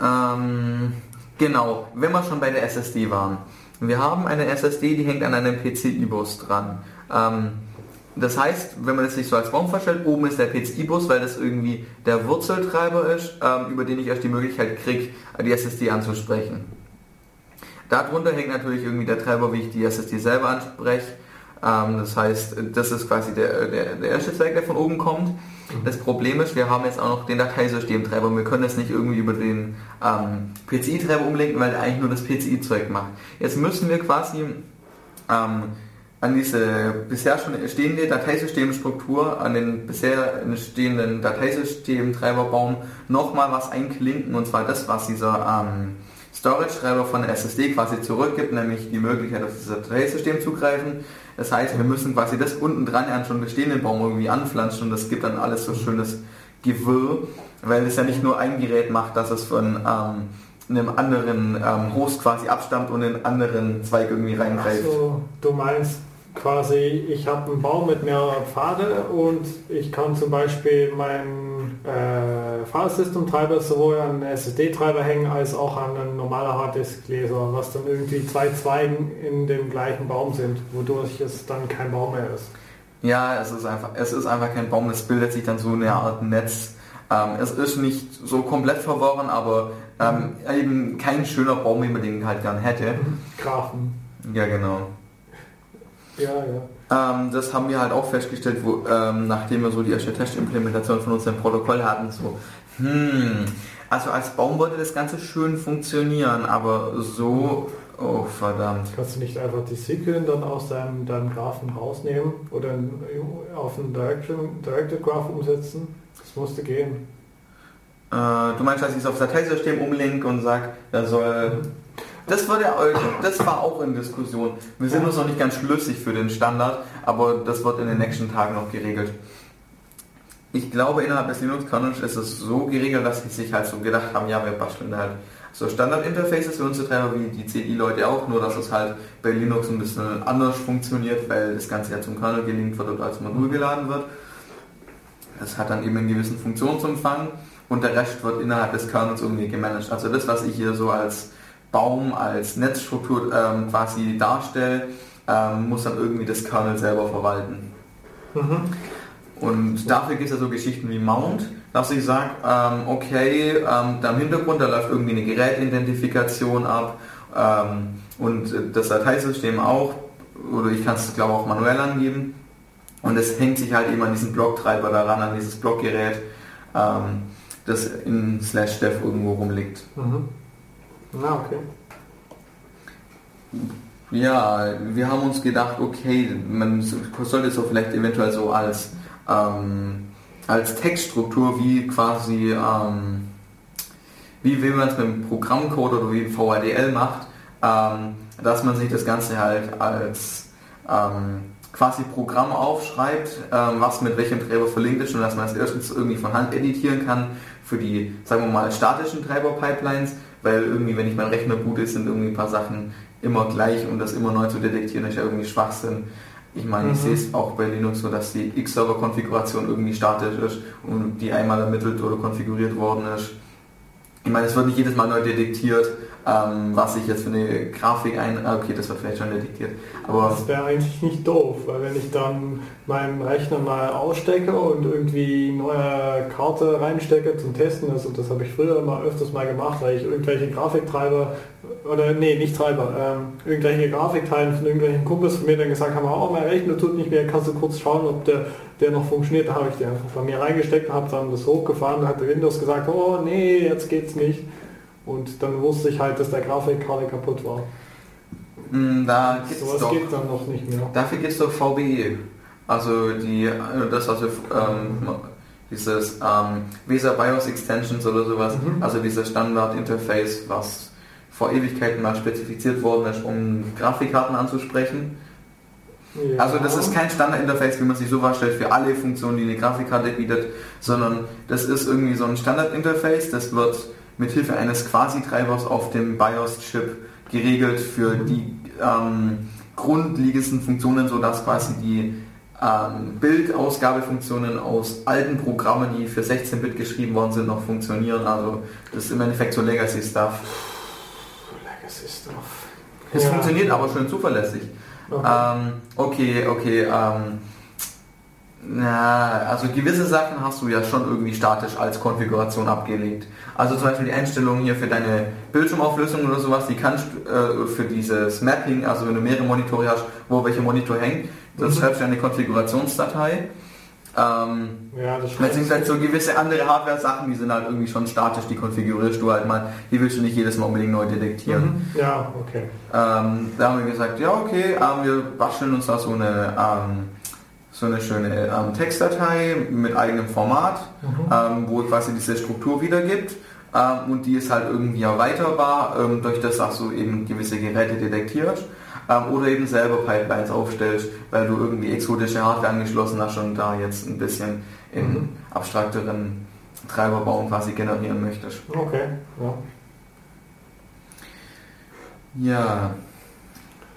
[SPEAKER 2] Ähm, genau, wenn wir schon bei der SSD waren. Wir haben eine SSD, die hängt an einem PCI-Bus dran. Ähm, das heißt, wenn man es sich so als Baum vorstellt, oben ist der PCI-Bus, weil das irgendwie der Wurzeltreiber ist, ähm, über den ich erst die Möglichkeit kriege, die SSD anzusprechen. Darunter hängt natürlich irgendwie der Treiber, wie ich die SSD selber anspreche. Ähm, das heißt, das ist quasi der, der, der erste Zweig, der von oben kommt. Das Problem ist, wir haben jetzt auch noch den Dateisystemtreiber. Wir können es nicht irgendwie über den ähm, PCI-Treiber umlenken, weil der eigentlich nur das PCI-Zeug macht. Jetzt müssen wir quasi ähm, an diese bisher schon stehende Dateisystemstruktur, an den bisher entstehenden Dateisystemtreiberbaum nochmal was einklinken und zwar das, was dieser ähm, Storage-Treiber von der SSD quasi zurückgibt, nämlich die Möglichkeit auf das Dateisystem zugreifen. Das heißt, wir müssen quasi das unten dran an schon bestehenden Baum irgendwie anpflanzen und das gibt dann alles so schönes Gewirr, weil es ja nicht nur ein Gerät macht, dass es von ähm, einem anderen ähm, Host quasi abstammt und in einen anderen Zweig irgendwie reingreift.
[SPEAKER 1] Also, du meinst quasi, ich habe einen Baum mit mehreren Pfade und ich kann zum Beispiel meinen äh, File-System-Treiber sowohl an einen SSD-Treiber hängen als auch an einen normalen Harddisk-Leser, was dann irgendwie zwei Zweigen in dem gleichen Baum sind, wodurch es dann kein Baum mehr ist.
[SPEAKER 2] Ja, es ist einfach, es ist einfach kein Baum, es bildet sich dann so eine Art Netz. Ähm, es ist nicht so komplett verworren, aber ähm, eben kein schöner Baum, wie man den halt gern hätte.
[SPEAKER 1] Grafen.
[SPEAKER 2] Ja, genau.
[SPEAKER 1] Ja, ja.
[SPEAKER 2] Ähm, das haben wir halt auch festgestellt, wo, ähm, nachdem wir so die erste Testimplementation von unserem Protokoll hatten, so, hm, also als Baum wollte das Ganze schön funktionieren, aber so, oh verdammt.
[SPEAKER 1] Kannst du nicht einfach die Sequeln dann aus deinem, deinem Graphen rausnehmen oder auf einen Direction- Directed Graph umsetzen? Das musste gehen.
[SPEAKER 2] Äh, du meinst, dass ich es auf Dateisystem umlenke und sag, da soll. Das war, der, das war auch in Diskussion. Wir sind uns noch nicht ganz schlüssig für den Standard, aber das wird in den nächsten Tagen noch geregelt. Ich glaube, innerhalb des Linux-Kernels ist es so geregelt, dass sie sich halt so gedacht haben, ja, wir basteln halt so Standard-Interfaces für unsere Treiber wie die CDI-Leute auch, nur dass es halt bei Linux ein bisschen anders funktioniert, weil das Ganze ja zum Kernel gelinkt wird und als Modul geladen wird. Das hat dann eben einen gewissen Funktionsumfang und der Rest wird innerhalb des Kernels irgendwie gemanagt. Also das, was ich hier so als Baum, als Netzstruktur ähm, quasi darstelle, ähm, muss dann irgendwie das Kernel selber verwalten.
[SPEAKER 1] Mhm.
[SPEAKER 2] Und dafür gibt es ja so Geschichten wie Mount, dass ich sage, ähm, okay, ähm, da im Hintergrund, da läuft irgendwie eine Gerätidentifikation ab ähm, und das Dateisystem auch, oder ich kann es glaube auch manuell angeben. Und es hängt sich halt eben an diesen Blocktreiber daran, an dieses Blockgerät, ähm, das in slash dev irgendwo rumliegt.
[SPEAKER 1] Mhm. Na, okay.
[SPEAKER 2] Ja, wir haben uns gedacht, okay, man sollte es so vielleicht eventuell so als, ähm, als Textstruktur wie quasi, ähm, wie wenn man es mit einem Programmcode oder wie VHDL macht, ähm, dass man sich das Ganze halt als ähm, quasi Programm aufschreibt, ähm, was mit welchem Treiber verlinkt ist und dass man es erstens irgendwie von Hand editieren kann für die, sagen wir mal, statischen Treiber-Pipelines, weil irgendwie, wenn ich mein Rechner boot sind irgendwie ein paar Sachen immer gleich und das immer neu zu detektieren, ist ja irgendwie Schwachsinn. Ich meine, mhm. ich sehe es auch bei Linux so, dass die X-Server-Konfiguration irgendwie statisch ist und die einmal ermittelt oder konfiguriert worden ist. Ich meine, es wird nicht jedes Mal neu detektiert, ähm, was ich jetzt für eine Grafik ein... Ah, okay, das wird vielleicht schon detektiert. Aber
[SPEAKER 1] das wäre eigentlich nicht doof, weil wenn ich dann meinen Rechner mal ausstecke und irgendwie neue Karte reinstecke zum Testen, also das habe ich früher immer öfters mal gemacht, weil ich irgendwelche Grafiktreiber oder nee, nicht Treiber, ähm, irgendwelche Grafikteilen von irgendwelchen Kumpels von mir dann gesagt haben, oh, mein Rechner tut nicht mehr, kannst du kurz schauen, ob der, der noch funktioniert. Da habe ich die einfach bei mir reingesteckt, habe dann das hochgefahren, da hat Windows gesagt, oh nee, jetzt geht's nicht. Und dann wusste ich halt, dass der Grafikkarte kaputt war.
[SPEAKER 2] Mm, da gibt's
[SPEAKER 1] Sowas
[SPEAKER 2] doch,
[SPEAKER 1] geht dann noch nicht mehr.
[SPEAKER 2] Dafür gibt es doch VBE. Also die, äh, das also ähm, dieses ähm, VESA BIOS Extensions oder sowas, mhm. also dieses Standard-Interface, was vor Ewigkeiten mal spezifiziert worden ist, um Grafikkarten anzusprechen. Ja. Also das ist kein Standard-Interface, wie man sich so vorstellt, für alle Funktionen, die eine Grafikkarte bietet, sondern das ist irgendwie so ein Standard-Interface, das wird mit Hilfe eines Quasi-Treibers auf dem BIOS-Chip geregelt für die ähm, grundlegendsten Funktionen, sodass quasi die ähm, Bildausgabefunktionen aus alten Programmen, die für 16-Bit geschrieben worden sind, noch funktionieren. Also das ist im Endeffekt so Legacy-Stuff.
[SPEAKER 1] Legacy-Stuff.
[SPEAKER 2] Es ja. funktioniert aber schön zuverlässig. Okay, ähm, okay, okay ähm, na, also gewisse Sachen hast du ja schon irgendwie statisch als Konfiguration abgelegt. Also zum Beispiel die Einstellungen hier für deine Bildschirmauflösung oder sowas, die kannst du äh, für dieses Mapping, also wenn du mehrere Monitore hast, wo welcher Monitor hängt, das mhm. schreibst du eine Konfigurationsdatei. Ähm, ja, das beziehungsweise so gewisse andere Hardware-Sachen, die sind halt irgendwie schon statisch, die konfigurierst du halt mal, die willst du nicht jedes Mal unbedingt neu detektieren.
[SPEAKER 1] Mhm. Ja, okay.
[SPEAKER 2] Ähm, da haben wir gesagt, ja okay, ähm, wir basteln uns da so eine ähm, so eine schöne ähm, Textdatei mit eigenem Format, mhm. ähm, wo quasi diese Struktur wiedergibt. Ähm, und die ist halt irgendwie erweiterbar, ähm, durch das auch so eben gewisse Geräte detektiert. Ähm, oder eben selber Pipelines aufstellst, weil du irgendwie exotische Hardware angeschlossen hast und da jetzt ein bisschen in mhm. abstrakteren Treiberbaum quasi generieren möchtest.
[SPEAKER 1] Okay, ja.
[SPEAKER 2] Ja,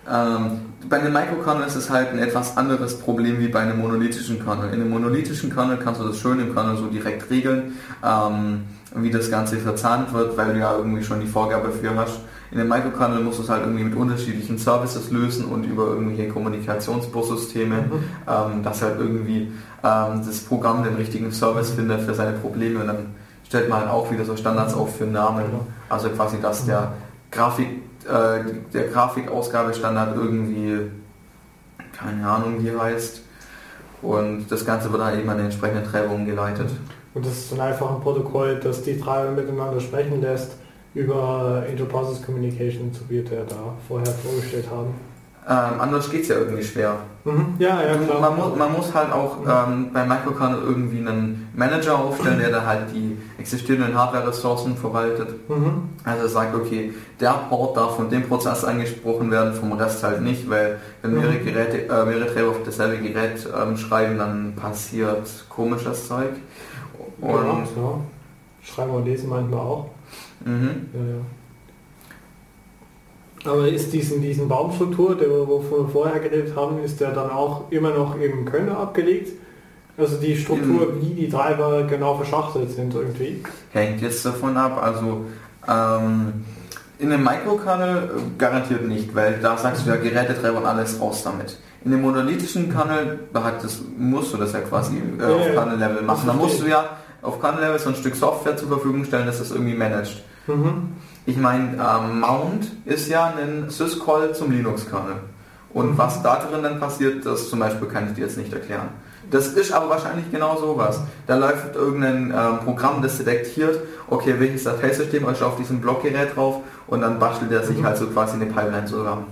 [SPEAKER 2] ähm, bei einem Microkernel ist es halt ein etwas anderes Problem wie bei einem monolithischen Kernel. In einem monolithischen Kernel kannst du das schön im Kernel so direkt regeln, ähm, wie das Ganze verzahnt wird, weil du ja irgendwie schon die Vorgabe für hast. In dem Microkernel musst du es halt irgendwie mit unterschiedlichen Services lösen und über irgendwelche Kommunikationsbussysteme, mhm. ähm, dass halt irgendwie ähm, das Programm den richtigen Service findet für seine Probleme und dann stellt man halt auch wieder so Standards auf für Namen. Also quasi, dass der Grafik äh, der Grafikausgabestandard irgendwie, keine Ahnung wie heißt. Und das Ganze wird dann eben an den entsprechenden Treiber umgeleitet.
[SPEAKER 1] Und das ist dann einfach ein Protokoll, das die Treiber miteinander sprechen lässt über Interprocess Communication, so wie wir da vorher vorgestellt haben.
[SPEAKER 2] Ähm, anders geht es ja irgendwie schwer.
[SPEAKER 1] Mhm. Ja, ja,
[SPEAKER 2] klar. Man, muss, man muss halt auch ähm, bei Microkernel irgendwie einen Manager aufstellen, der da halt die existierenden Hardware-Ressourcen verwaltet. Mhm. Also sagt, okay, der Port darf von dem Prozess angesprochen werden, vom Rest halt nicht, weil wenn mehrere mhm. Geräte, äh, mehrere Treiber auf dasselbe Gerät ähm, schreiben, dann passiert komisches Zeug.
[SPEAKER 1] Und ja, ja. Schreiben und lesen manchmal auch.
[SPEAKER 2] Mhm.
[SPEAKER 1] Ja, ja. Aber ist diesen, diesen Baumstruktur, der wovon wir vorher geredet haben, ist der dann auch immer noch im Kernel abgelegt? Also die Struktur, Im, wie die Treiber genau verschachtelt sind irgendwie?
[SPEAKER 2] Hängt jetzt davon ab. Also ähm, in einem Mikrokernel äh, garantiert nicht, weil da sagst du ja Gerätetreiber und alles raus damit. In dem monolithischen Kernel, da hat das, musst du das ja quasi äh, auf Kernel-Level machen. Da musst du ja auf Kernel-Level so ein Stück Software zur Verfügung stellen, dass das irgendwie managt.
[SPEAKER 1] Mhm.
[SPEAKER 2] Ich meine, ähm, Mount ist ja ein Syscall zum Linux-Kernel. Und was da drin dann passiert, das zum Beispiel kann ich dir jetzt nicht erklären. Das ist aber wahrscheinlich genau sowas. Da läuft irgendein ähm, Programm, das detektiert, okay, welches Dateisystem ist auf diesem Blockgerät drauf und dann bastelt er sich mhm. halt so quasi eine Pipeline zusammen.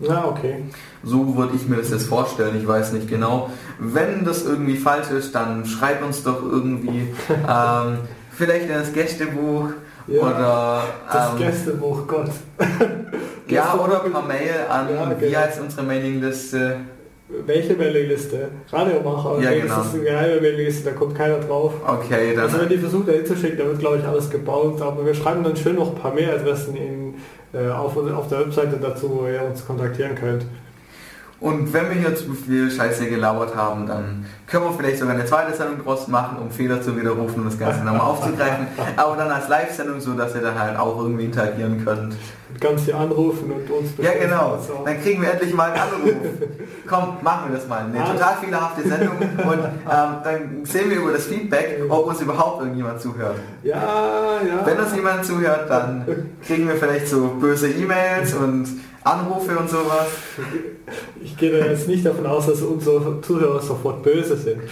[SPEAKER 1] Na, okay.
[SPEAKER 2] So würde ich mir das jetzt vorstellen, ich weiß nicht genau. Wenn das irgendwie falsch ist, dann schreibt uns doch irgendwie [LAUGHS] ähm, vielleicht in das Gästebuch ja, oder...
[SPEAKER 1] das ähm, Gästebuch, Gott. [LAUGHS]
[SPEAKER 2] ja, oder per Mail an, ja, genau. wie heißt unsere Mailingliste?
[SPEAKER 1] Welche Mailingliste? Radiomacher.
[SPEAKER 2] Ja, genau.
[SPEAKER 1] Das ist eine geheime Mailingliste, da kommt keiner drauf.
[SPEAKER 2] Okay,
[SPEAKER 1] dann... Also wenn die versucht, da hinzuschicken, da wird, glaube ich, alles gebaut. Aber wir schreiben dann schön noch ein paar Mailadressen in, äh, auf, auf der Webseite dazu, wo ihr uns kontaktieren könnt.
[SPEAKER 2] Und wenn wir hier zu viel Scheiße gelauert haben, dann können wir vielleicht sogar eine zweite Sendung draus machen, um Fehler zu widerrufen und das Ganze nochmal aufzugreifen. Aber dann als Live-Sendung, so dass ihr dann halt auch irgendwie interagieren könnt.
[SPEAKER 1] Ganz hier anrufen und uns
[SPEAKER 2] Ja genau, dann kriegen wir endlich mal einen Anruf. [LAUGHS] Komm, machen wir das mal. Eine total fehlerhafte Sendung und ähm, dann sehen wir über das Feedback, ob uns überhaupt irgendjemand zuhört.
[SPEAKER 1] Ja, ja.
[SPEAKER 2] Wenn uns jemand zuhört, dann kriegen wir vielleicht so böse E-Mails und Anrufe und sowas.
[SPEAKER 1] Ich gehe jetzt nicht davon aus, dass unsere Zuhörer sofort böse sind.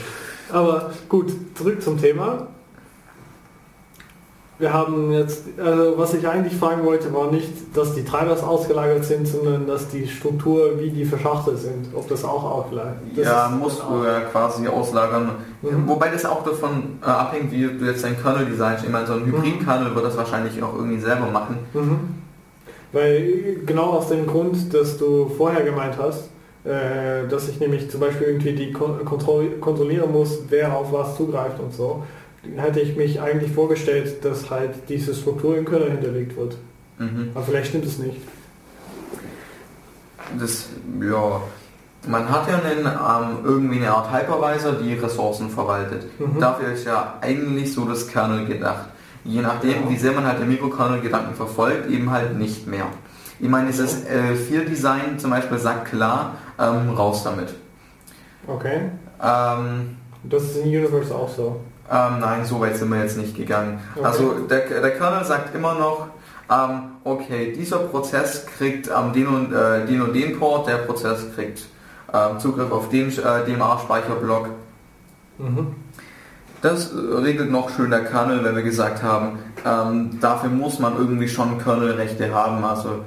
[SPEAKER 1] Aber gut, zurück zum Thema. Wir haben jetzt, also was ich eigentlich fragen wollte, war nicht, dass die Treibers ausgelagert sind, sondern dass die Struktur, wie die verschachtelt sind, ob das auch ausgelagert
[SPEAKER 2] Ja, musst du ja quasi auslagern. Mhm. Wobei das auch davon äh, abhängt, wie du jetzt dein Kernel designst. Ich meine, so ein mhm. Hybrid-Kernel wird das wahrscheinlich auch irgendwie selber machen.
[SPEAKER 1] Mhm. Weil genau aus dem Grund, dass du vorher gemeint hast, äh, dass ich nämlich zum Beispiel irgendwie die kontrollieren muss, wer auf was zugreift und so, hätte ich mich eigentlich vorgestellt, dass halt diese Struktur im Kernel hinterlegt wird. Mhm. Aber vielleicht stimmt es nicht.
[SPEAKER 2] Das, ja, man hat ja einen, ähm, irgendwie eine Art Hypervisor, die Ressourcen verwaltet. Mhm. Dafür ist ja eigentlich so das Kernel gedacht je nachdem, wie sehr man halt den Mikrokernel-Gedanken verfolgt, eben halt nicht mehr. Ich meine, dieses äh, 4-Design zum Beispiel sagt klar, ähm, raus damit.
[SPEAKER 1] Okay. Ähm, das ist in Universe auch so.
[SPEAKER 2] Ähm, nein, so weit sind wir jetzt nicht gegangen. Okay. Also der, der Kernel sagt immer noch, ähm, okay, dieser Prozess kriegt ähm, den, und, äh, den und den Port, der Prozess kriegt ähm, Zugriff auf den äh, DMA-Speicherblock. Mhm. Das regelt noch schön der Kernel, wenn wir gesagt haben, ähm, dafür muss man irgendwie schon Kernelrechte haben. Also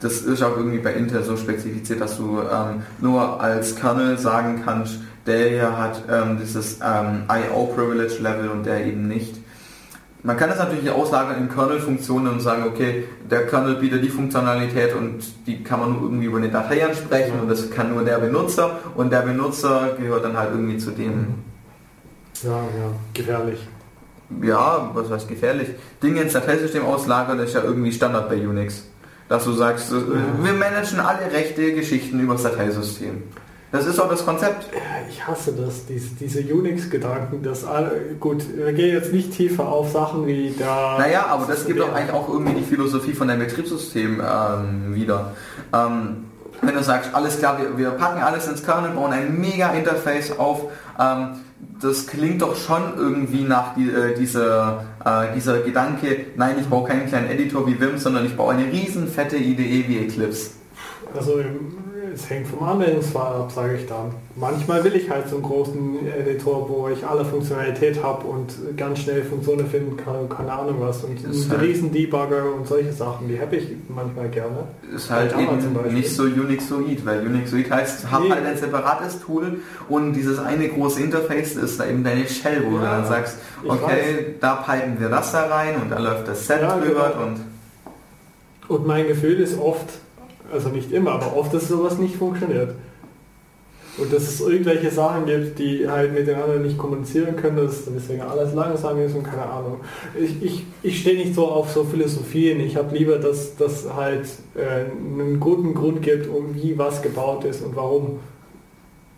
[SPEAKER 2] das ist auch irgendwie bei Intel so spezifiziert, dass du ähm, nur als Kernel sagen kannst, der hier hat ähm, dieses ähm, IO Privilege Level und der eben nicht. Man kann das natürlich auslagern in Kernel-Funktionen und sagen, okay, der Kernel bietet die Funktionalität und die kann man nur irgendwie über eine Datei ansprechen und das kann nur der Benutzer und der Benutzer gehört dann halt irgendwie zu dem
[SPEAKER 1] ja, ja, gefährlich.
[SPEAKER 2] Ja, was heißt gefährlich? Dinge ins Dateisystem auslagern ist ja irgendwie Standard bei Unix. Dass du sagst, ja. wir managen alle rechte Geschichten über das Dateisystem. Das ist auch das Konzept.
[SPEAKER 1] Ich hasse das, diese, diese Unix-Gedanken, dass alle, gut, wir gehen jetzt nicht tiefer auf Sachen wie da.
[SPEAKER 2] Naja, aber das gibt doch eigentlich auch irgendwie die Philosophie von deinem Betriebssystem ähm, wieder. Ähm, wenn du sagst, alles klar, wir, wir, packen alles ins Kernel, bauen ein mega Interface auf, ähm, das klingt doch schon irgendwie nach die, äh, dieser, äh, dieser Gedanke, nein, ich baue keinen kleinen Editor wie Vim, sondern ich baue eine riesen fette IDE wie Eclipse.
[SPEAKER 1] Also es hängt vom Anwendungsfall ab, sage ich dann. Manchmal will ich halt so einen großen Editor, wo ich alle Funktionalität habe und ganz schnell Funktionen finden kann, keine Ahnung was. Und einen halt riesen Debugger und solche Sachen, die habe ich manchmal gerne.
[SPEAKER 2] Ist halt eben nicht so Unixoid, weil Unixoid heißt, hab nee. halt ein separates Tool und dieses eine große Interface ist da eben deine Shell, wo ja, du dann sagst, okay, da pipen wir das da rein und da läuft das Set ja, drüber genau. und
[SPEAKER 1] und mein Gefühl ist oft, also nicht immer, aber oft, dass sowas nicht funktioniert. Und dass es irgendwelche Sachen gibt, die halt mit den anderen nicht kommunizieren können, dass deswegen alles langsam ist und keine Ahnung. Ich, ich, ich stehe nicht so auf so Philosophien. Ich habe lieber, dass das halt äh, einen guten Grund gibt, um wie was gebaut ist und warum.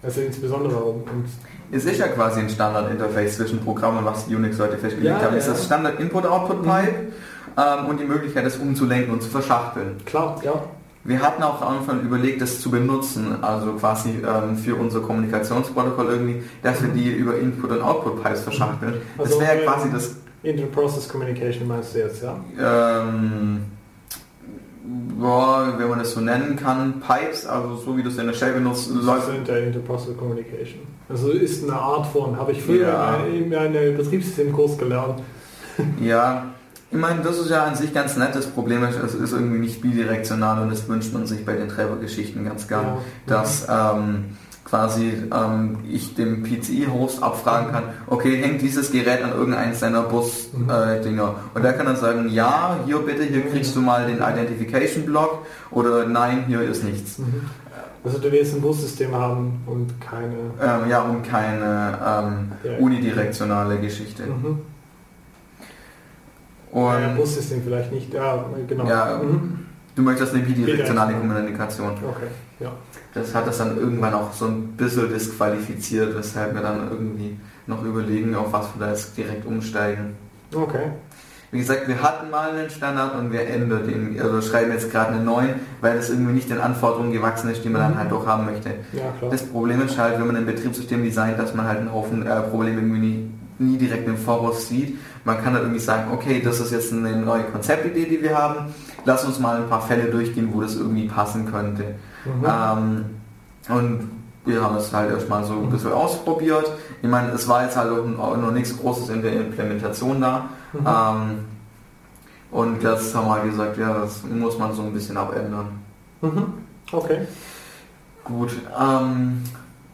[SPEAKER 1] Also insbesondere warum. Und
[SPEAKER 2] es ist ja quasi ein Standard-Interface zwischen Programmen, was Unix heute festgelegt ja, haben. Ja. Ist das Standard Input-Output-Pipe mhm. ähm, und die Möglichkeit, das umzulenken und zu verschachteln.
[SPEAKER 1] Klar, ja.
[SPEAKER 2] Wir hatten auch am Anfang überlegt, das zu benutzen, also quasi ähm, für unser Kommunikationsprotokoll irgendwie, dass wir die über Input- und Output-Pipes verschachteln. Also das wäre quasi das
[SPEAKER 1] Inter-Process Communication meinst du jetzt, ja?
[SPEAKER 2] Ähm, boah, wenn man das so nennen kann, Pipes, also so wie du es in der Shell benutzt, läuft.
[SPEAKER 1] sind der Inter-Process Communication. Also ist eine Art von, habe ich früher
[SPEAKER 2] Ja.
[SPEAKER 1] in einem Betriebssystemkurs gelernt.
[SPEAKER 2] Ja, [LAUGHS] ich meine, das ist ja an sich ganz nett. Das Problem ist, es ist irgendwie nicht bidirektional und das wünscht man sich bei den Treibergeschichten ganz gern,
[SPEAKER 1] Ja.
[SPEAKER 2] dass ähm, quasi ähm, ich dem PCI-Host abfragen kann, okay, hängt dieses Gerät an irgendeinen seiner
[SPEAKER 1] Mhm.
[SPEAKER 2] Bus-Dinger? und der kann dann sagen, ja, hier bitte, hier kriegst du mal den Identification-Block oder nein, hier ist nichts.
[SPEAKER 1] Mhm. Also du willst ein Bussystem haben und keine...
[SPEAKER 2] Ähm, ja, und keine ähm, unidirektionale Geschichte.
[SPEAKER 1] Mhm.
[SPEAKER 2] Und
[SPEAKER 1] ja, Bussystem vielleicht nicht, ja, genau.
[SPEAKER 2] Ja,
[SPEAKER 1] Mhm.
[SPEAKER 2] du möchtest eine bidirektionale
[SPEAKER 1] Bidirektional.
[SPEAKER 2] Kommunikation.
[SPEAKER 1] Okay, ja.
[SPEAKER 2] Das hat das dann irgendwann auch so ein bisschen disqualifiziert, weshalb wir dann irgendwie noch überlegen, auf was wir da jetzt direkt umsteigen.
[SPEAKER 1] Okay.
[SPEAKER 2] Wie gesagt, wir hatten mal einen Standard und wir ändern den, also schreiben jetzt gerade einen neuen, weil das irgendwie nicht den Anforderungen gewachsen ist, die man dann halt doch haben möchte.
[SPEAKER 1] Ja, klar.
[SPEAKER 2] Das Problem ist halt, wenn man ein Betriebssystem designt, dass man halt einen Haufen äh, Probleme irgendwie nie, nie direkt im Voraus sieht. Man kann halt irgendwie sagen, okay, das ist jetzt eine neue Konzeptidee, die wir haben. Lass uns mal ein paar Fälle durchgehen, wo das irgendwie passen könnte.
[SPEAKER 1] Mhm.
[SPEAKER 2] Ähm, und wir haben es halt erstmal so ein bisschen ausprobiert. Ich meine, es war jetzt halt auch noch nichts Großes in der Implementation da.
[SPEAKER 1] Mhm.
[SPEAKER 2] Ähm, und jetzt haben wir halt gesagt, ja, das muss man so ein bisschen abändern.
[SPEAKER 1] Mhm. Okay.
[SPEAKER 2] Gut, ähm,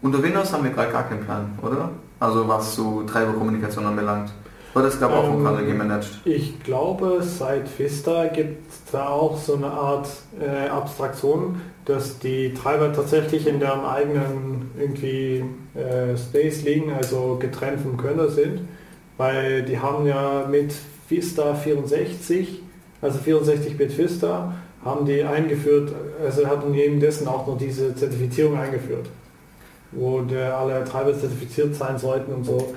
[SPEAKER 2] unter Windows haben wir gerade gar keinen Plan, oder? Also was so Treiberkommunikation anbelangt. Wird das, glaube ich, auch vom
[SPEAKER 1] Ähm,
[SPEAKER 2] Kernel gemanagt?
[SPEAKER 1] Ich glaube, seit Vista gibt es da auch so eine Art äh, Abstraktion, dass die Treiber tatsächlich in deren eigenen irgendwie äh, Space liegen, also getrennt vom Kernel sind, weil die haben ja mit Vista 64, also 64-Bit Vista, haben die eingeführt, also hatten neben dessen auch noch diese Zertifizierung eingeführt, wo der, alle Treiber zertifiziert sein sollten und so.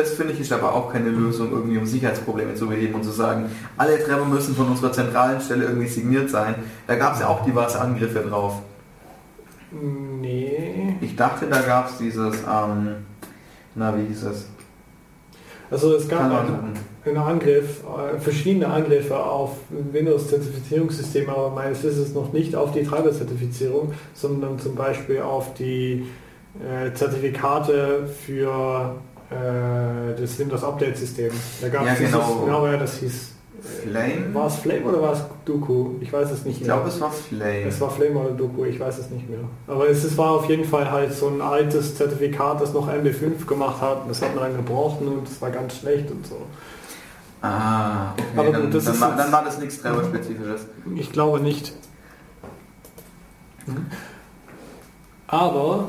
[SPEAKER 2] Das finde ich ist aber auch keine Lösung, irgendwie um Sicherheitsprobleme zu beheben und zu sagen, alle Treiber müssen von unserer zentralen Stelle irgendwie signiert sein. Da gab es ja auch diverse Angriffe drauf.
[SPEAKER 1] Nee.
[SPEAKER 2] Ich dachte, da gab es dieses, ähm, na wie hieß es?
[SPEAKER 1] Also es gab einen, einen Angriff, äh, verschiedene Angriffe auf Windows-Zertifizierungssysteme, aber meines Wissens noch nicht auf die Treiber-Zertifizierung, sondern zum Beispiel auf die äh, Zertifikate für äh, das Windows-Update-System. Da gab
[SPEAKER 2] Ja,
[SPEAKER 1] es dieses,
[SPEAKER 2] genau.
[SPEAKER 1] genau, ja, das hieß,
[SPEAKER 2] Flame?
[SPEAKER 1] war es Flame oder war es Doku? Ich weiß es nicht
[SPEAKER 2] Ich
[SPEAKER 1] mehr.
[SPEAKER 2] glaube, es war Flame.
[SPEAKER 1] Es war Flame oder Doku, ich weiß es nicht mehr. Aber es, es war auf jeden Fall halt so ein altes Zertifikat, das noch MB5 gemacht hat. Das hat man dann gebrochen und es war ganz schlecht und so.
[SPEAKER 2] Ah, okay.
[SPEAKER 1] Aber
[SPEAKER 2] dann,
[SPEAKER 1] das
[SPEAKER 2] dann,
[SPEAKER 1] ist
[SPEAKER 2] war- dann war das nichts Treiber-spezifisches.
[SPEAKER 1] Ich glaube nicht. Aber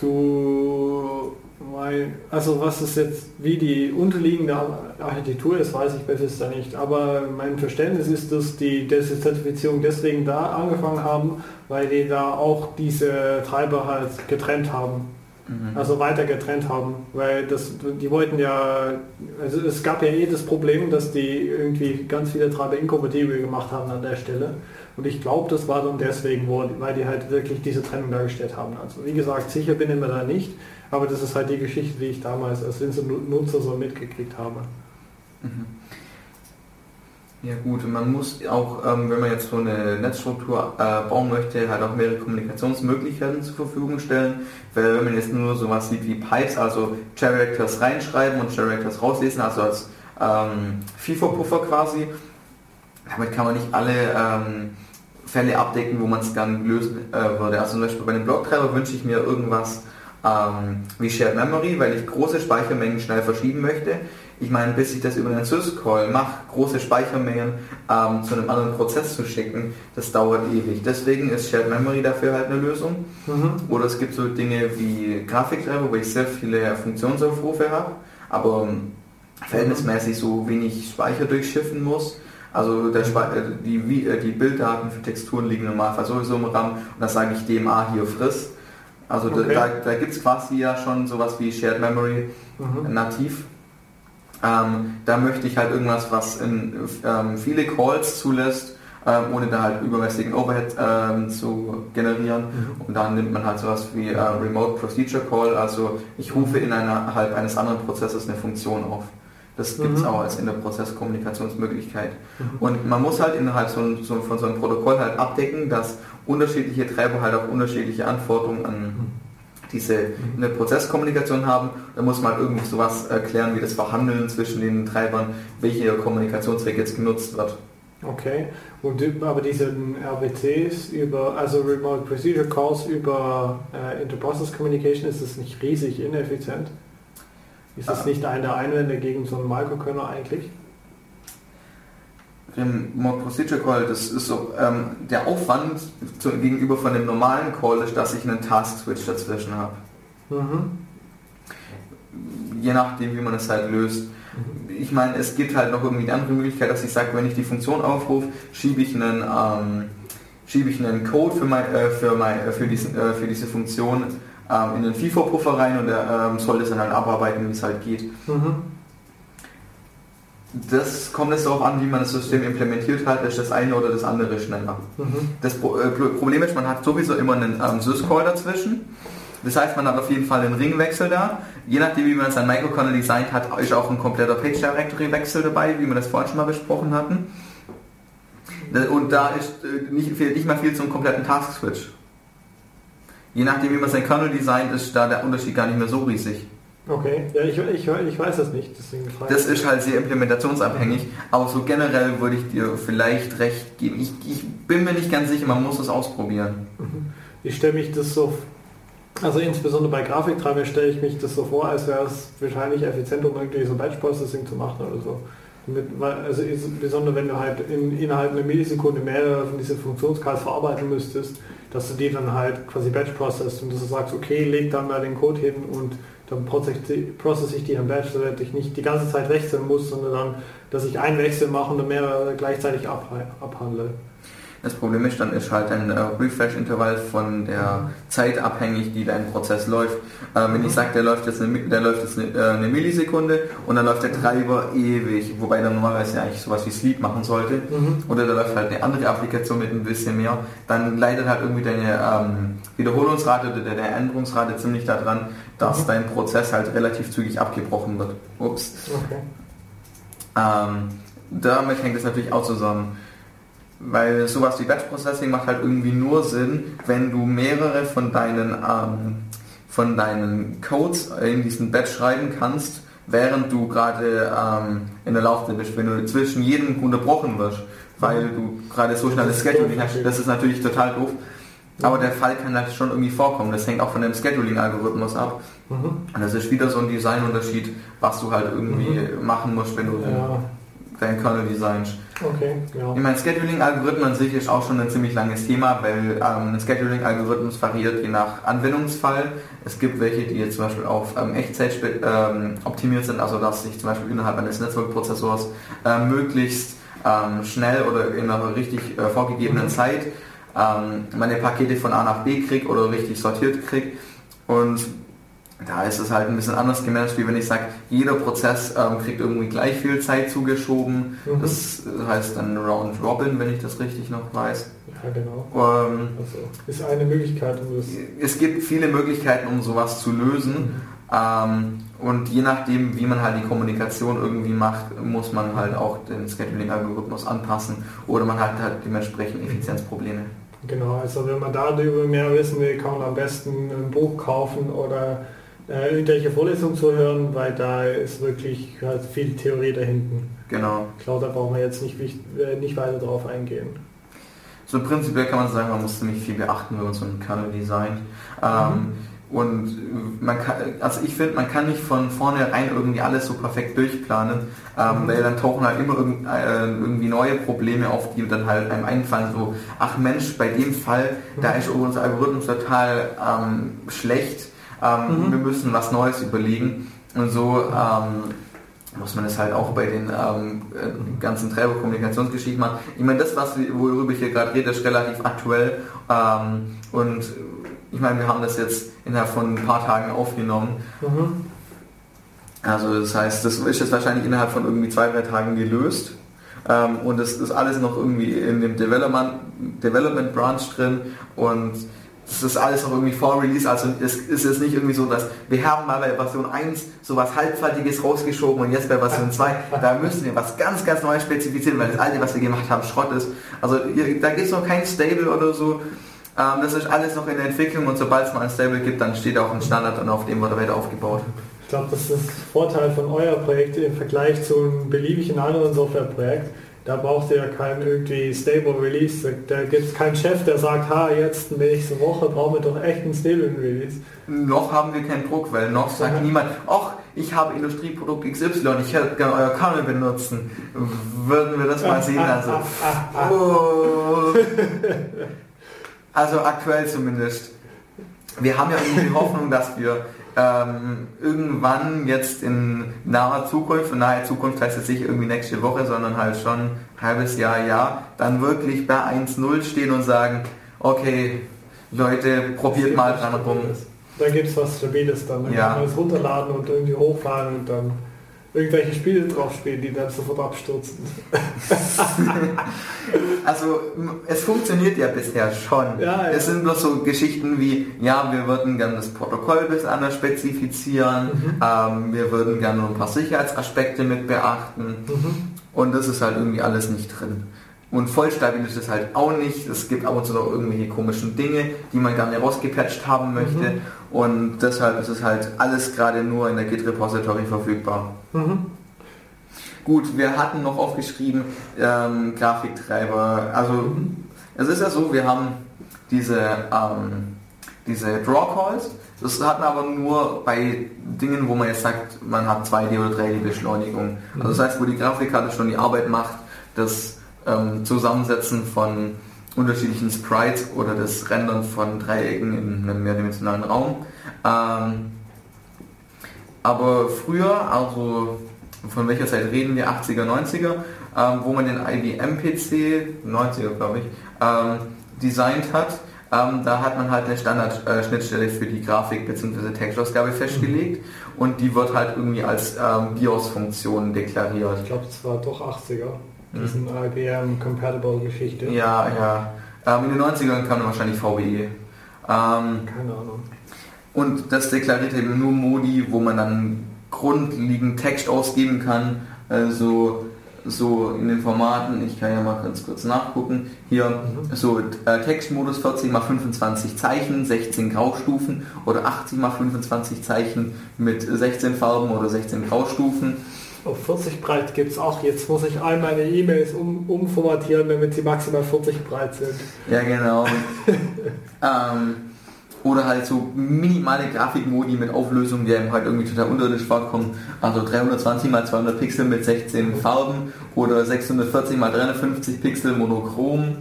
[SPEAKER 1] du, weil, also was ist jetzt, wie die unterliegende Architektur ist, weiß ich besser nicht. Aber mein Verständnis ist, dass die Zertifizierung deswegen da angefangen haben, weil die da auch diese Treiber halt getrennt haben.
[SPEAKER 2] Mhm.
[SPEAKER 1] Also weiter getrennt haben, weil das, die wollten ja, also es gab ja eh das Problem, dass die irgendwie ganz viele Treiber inkompatibel gemacht haben an der Stelle. Und ich glaube, das war dann deswegen, weil die halt wirklich diese Trennung dargestellt haben. Also wie gesagt, sicher bin ich mir da nicht, aber das ist halt die Geschichte, die ich damals als Nutzer so mitgekriegt habe.
[SPEAKER 2] Mhm. Ja gut, man muss auch, ähm, wenn man jetzt so eine Netzstruktur äh, bauen möchte, halt auch mehrere Kommunikationsmöglichkeiten zur Verfügung stellen. Weil wenn man jetzt nur sowas sieht wie Pipes, also Characters reinschreiben und Characters rauslesen, also als ähm, FIFO-Puffer quasi, damit kann man nicht alle ähm, Fälle abdecken, wo man es dann lösen äh, würde. Also zum Beispiel bei dem Blocktreiber wünsche ich mir irgendwas ähm, wie Shared Memory, weil ich große Speichermengen schnell verschieben möchte. Ich meine, bis ich das über einen Syscall mache, große Speichermengen ähm, zu einem anderen Prozess zu schicken, das dauert ewig. Deswegen ist Shared Memory dafür halt eine Lösung. Oder es gibt so Dinge wie Grafiktreiber, wo ich sehr viele Funktionsaufrufe habe, aber ähm, verhältnismäßig so wenig Speicher durchschiffen muss. Also äh, die, äh, die Bilddaten für Texturen liegen normalerweise sowieso im RAM und da sage ich DMA hier friss. Also da-
[SPEAKER 1] Okay.
[SPEAKER 2] da, da gibt es quasi ja schon sowas wie Shared Memory
[SPEAKER 1] Mhm.
[SPEAKER 2] nativ. Ähm, da möchte ich halt irgendwas, was in, ähm, viele Calls zulässt, ähm, ohne da halt übermäßigen Overhead ähm, zu generieren.
[SPEAKER 1] Mhm.
[SPEAKER 2] Und dann nimmt man halt sowas wie äh, Remote Procedure Call, also ich rufe innerhalb eines anderen Prozesses eine Funktion auf. Das gibt es mhm. auch als Interprozesskommunikationsmöglichkeit. Mhm. Und man muss halt innerhalb so, so, von so einem Protokoll halt abdecken, dass unterschiedliche Treiber halt auch unterschiedliche Anforderungen an mhm. diese eine Prozesskommunikation haben. Da muss man halt irgendwie sowas erklären, wie das Verhandeln zwischen den Treibern, welcher Kommunikationsweg jetzt genutzt wird.
[SPEAKER 1] Okay, und aber diese RBCs über, also Remote Procedure Calls über äh, Interprocess Communication, ist das nicht riesig ineffizient? Ist das nicht einer der Einwände gegen so einen Microkernel eigentlich?
[SPEAKER 2] Remote Procedure Call, das ist so, ähm, der Aufwand zu, gegenüber von dem normalen Call ist, dass ich einen Task Switch dazwischen habe. Mhm. Je nachdem, wie man es halt löst ich meine, es gibt halt noch irgendwie die andere Möglichkeit, dass ich sage, wenn ich die Funktion aufrufe, schiebe ich einen, ähm, schiebe ich einen Code für, mein, äh, für, mein, äh, für, diesen, äh, für diese Funktion ähm, in den FIFO-Puffer rein und er ähm, soll das dann halt abarbeiten, wie es halt geht. Mhm. Das kommt jetzt darauf an, wie man das System implementiert hat, ist das eine oder das andere schneller. Mhm. Das äh, Problem ist, man hat sowieso immer einen ähm, Syscall dazwischen das heißt, man hat auf jeden Fall einen Ringwechsel da. Je nachdem, wie man sein Microkernel designt hat, ist auch ein kompletter Page Directory Wechsel dabei, wie wir das vorhin schon mal besprochen hatten. Und da ist äh, nicht, fehlt nicht mal viel zum kompletten Task Switch. Je nachdem, wie man sein Kernel designt, ist da der Unterschied gar nicht mehr so riesig.
[SPEAKER 1] Okay, ja, ich, ich, ich weiß das nicht. Deswegen
[SPEAKER 2] das ist halt sehr implementationsabhängig, aber so generell würde ich dir vielleicht recht geben. Ich, ich bin mir nicht ganz sicher, man muss es ausprobieren.
[SPEAKER 1] Mhm. Ich stelle mich das so also insbesondere bei Grafiktreibern stelle ich mich das so vor, als wäre es wahrscheinlich effizient, um irgendwie so Batch Processing zu machen oder so. Mit, also insbesondere wenn du halt in, innerhalb einer Millisekunde mehrere von diesen Funktionscards verarbeiten müsstest, dass du die dann halt quasi Batch processst und dass du sagst, okay, leg dann mal den Code hin und dann process ich die so dass ich nicht die ganze Zeit wechseln muss, sondern dann, dass ich einen Wechsel mache und mehrere gleichzeitig abhandle.
[SPEAKER 2] Das Problem ist, dann ist halt ein äh, Refresh-Intervall von der Zeit abhängig, die dein Prozess läuft. Äh, wenn ich sage, der läuft jetzt, eine, der läuft jetzt eine, äh, eine, Millisekunde und dann läuft der Treiber ewig, wobei der normalerweise ja eigentlich sowas wie Sleep machen sollte, mhm. oder da läuft halt eine andere Applikation mit ein bisschen mehr, dann leidet halt irgendwie deine ähm, Wiederholungsrate oder deine Änderungsrate ziemlich daran, dass mhm. dein Prozess halt relativ zügig abgebrochen wird. Ups. Okay. Ähm, damit hängt es natürlich auch zusammen. Weil sowas wie Batch Processing macht halt irgendwie nur Sinn, wenn du mehrere von deinen, ähm, von deinen Codes in diesen Batch schreiben kannst, während du gerade ähm, in der Laufzeit bist, wenn du zwischen jedem unterbrochen wirst, weil du gerade so schnelles Scheduling hast, das ist natürlich total doof. Aber der Fall kann halt schon irgendwie vorkommen. Das hängt auch von dem Scheduling-Algorithmus ab. Mhm. Und das ist wieder so ein Designunterschied, was du halt irgendwie mhm. machen musst, wenn du ja. Dein Kernel designst. Okay, ja. Ich meine, Scheduling-Algorithmen an sich ist auch schon ein ziemlich langes Thema, weil ähm, ein Scheduling-Algorithmus variiert je nach Anwendungsfall. Es gibt welche, die jetzt zum Beispiel auf ähm, Echtzeit ähm, optimiert sind, also dass sich zum Beispiel innerhalb eines Netzwerkprozessors äh, möglichst ähm, schnell oder in einer richtig äh, vorgegebenen mhm. Zeit ähm, meine Pakete von A nach B kriege oder richtig sortiert kriege. Und da ist es halt ein bisschen anders gemanagt, wie wenn ich sage, jeder Prozess ähm, kriegt irgendwie gleich viel Zeit zugeschoben. Mhm. Das heißt dann Round Robin, wenn ich das richtig noch weiß.
[SPEAKER 1] Ja, genau. Ähm, also, ist eine Möglichkeit. Um das
[SPEAKER 2] es gibt viele Möglichkeiten, um sowas zu lösen. Mhm. Ähm, und je nachdem, wie man halt die Kommunikation irgendwie macht, muss man halt auch den Scheduling-Algorithmus anpassen oder man hat halt dementsprechend Effizienzprobleme.
[SPEAKER 1] Genau, also wenn man darüber mehr wissen will, kann man am besten ein Buch kaufen oder äh, irgendwelche Vorlesungen zu hören, weil da ist wirklich halt viel Theorie dahinten.
[SPEAKER 2] Genau.
[SPEAKER 1] Ich glaube, da brauchen wir jetzt nicht, äh, nicht weiter drauf eingehen.
[SPEAKER 2] So prinzipiell kann man sagen, man muss ziemlich viel beachten, wenn man so einen Kernel designt. Ähm, mhm. Und man kann, also ich finde, man kann nicht von vornherein irgendwie alles so perfekt durchplanen, ähm, mhm. weil dann tauchen halt immer äh, irgendwie neue Probleme auf, die dann halt einem einfallen, so, ach Mensch, bei dem Fall, mhm. da ist unser Algorithmus total ähm, schlecht, ähm, mhm. Wir müssen was Neues überlegen. Und so ähm, muss man es halt auch bei den ähm, äh, ganzen Treiberkommunikationsgeschichten machen. Ich meine, das, was, worüber ich hier gerade rede, ist relativ aktuell. Ähm, und ich meine, wir haben das jetzt innerhalb von ein paar Tagen aufgenommen. Mhm. Also das heißt, das ist jetzt wahrscheinlich innerhalb von irgendwie zwei, drei Tagen gelöst. Ähm, und es ist alles noch irgendwie in dem Development, Development Branch drin und das ist alles noch irgendwie vor Release, also es ist jetzt nicht irgendwie so, dass wir haben mal bei Version 1 so was Halbfertiges rausgeschoben und jetzt bei Version 2, da müssen wir was ganz, ganz Neues spezifizieren, weil das alte, was wir gemacht haben, Schrott ist. Also da gibt es noch kein Stable oder so. Ähm, das ist alles noch in der Entwicklung und sobald es mal ein Stable gibt, dann steht auch ein Standard und auf dem wird er weiter aufgebaut.
[SPEAKER 1] Ich glaube, das ist der Vorteil von euer Projekt im Vergleich zu einem beliebigen anderen Softwareprojekt da braucht ihr ja keinen irgendwie Stable Release. Da gibt es keinen Chef, der sagt, ha, jetzt nächste Woche brauchen wir doch echt einen Stable Release.
[SPEAKER 2] Noch haben wir keinen Druck, weil noch sagt ja. niemand, ach, ich habe Industrieprodukt XY, ich hätte gerne euer Kernel benutzen. Würden wir das mal sehen? Also, oh. also aktuell zumindest. Wir haben ja irgendwie die Hoffnung, dass wir ähm, irgendwann jetzt in naher Zukunft, und nahe Zukunft heißt es nicht irgendwie nächste Woche, sondern halt schon ein halbes Jahr, ja, dann wirklich bei 1-0 stehen und sagen, okay, Leute, probiert mal dran rum.
[SPEAKER 1] Da gibt es was Stabiles dann. Dann ja. kann man es runterladen und irgendwie hochfahren und dann irgendwelche Spiele drauf spielen, die dann sofort abstürzen. [LAUGHS]
[SPEAKER 2] also es funktioniert ja bisher schon. Ja, ja. Es sind bloß so Geschichten wie, ja, wir würden gerne das Protokoll bisschen anders spezifizieren, mhm. ähm, wir würden gerne ein paar Sicherheitsaspekte mit beachten mhm. und das ist halt irgendwie alles nicht drin. Und vollstabil ist es halt auch nicht. Es gibt ab und zu noch irgendwelche komischen Dinge, die man gerne rausgepatcht haben möchte. Mhm. Und deshalb ist es halt alles gerade nur in der Git Repository verfügbar. Mhm. Gut, wir hatten noch aufgeschrieben ähm, Grafiktreiber. Also mhm. es ist ja so, wir haben diese, ähm, diese Draw Calls. Das hatten aber nur bei Dingen, wo man jetzt sagt, man hat 2D oder 3D-Beschleunigung. Also das heißt, wo die Grafikkarte schon die Arbeit macht, das ähm, Zusammensetzen von unterschiedlichen Sprites oder das Rendern von Dreiecken in einem mehrdimensionalen Raum. Ähm, aber früher, also von welcher Zeit reden wir, 80er, 90er, ähm, wo man den IBM-PC, 90er glaube ich, ähm, designt hat, ähm, da hat man halt eine Standard-Schnittstelle für die Grafik bzw. Textausgabe festgelegt mhm. und die wird halt irgendwie als ähm, BIOS-Funktion deklariert.
[SPEAKER 1] Ich glaube, es war doch 80er diesen mhm. IBM-Compatible-Geschichte.
[SPEAKER 2] Ja, ja. Ähm, in den 90ern kam dann wahrscheinlich VBE. Ähm,
[SPEAKER 1] Keine Ahnung.
[SPEAKER 2] Und das deklariert eben nur Modi, wo man dann grundlegend Text ausgeben kann. Also so in den Formaten, ich kann ja mal ganz kurz nachgucken, hier mhm. so äh, Textmodus 40 x 25 Zeichen, 16 Graustufen oder 80 x 25 Zeichen mit 16 Farben oder 16 Graustufen
[SPEAKER 1] auf 40 breit gibt es auch. Jetzt muss ich all meine E-Mails um, umformatieren, damit sie maximal 40 breit sind.
[SPEAKER 2] Ja, genau. [LAUGHS] ähm, oder halt so minimale Grafikmodi mit Auflösungen, die einem halt irgendwie total unterirdisch vorkommen. Also 320 x 200 Pixel mit 16 Farben oder 640 x 350 Pixel monochrom.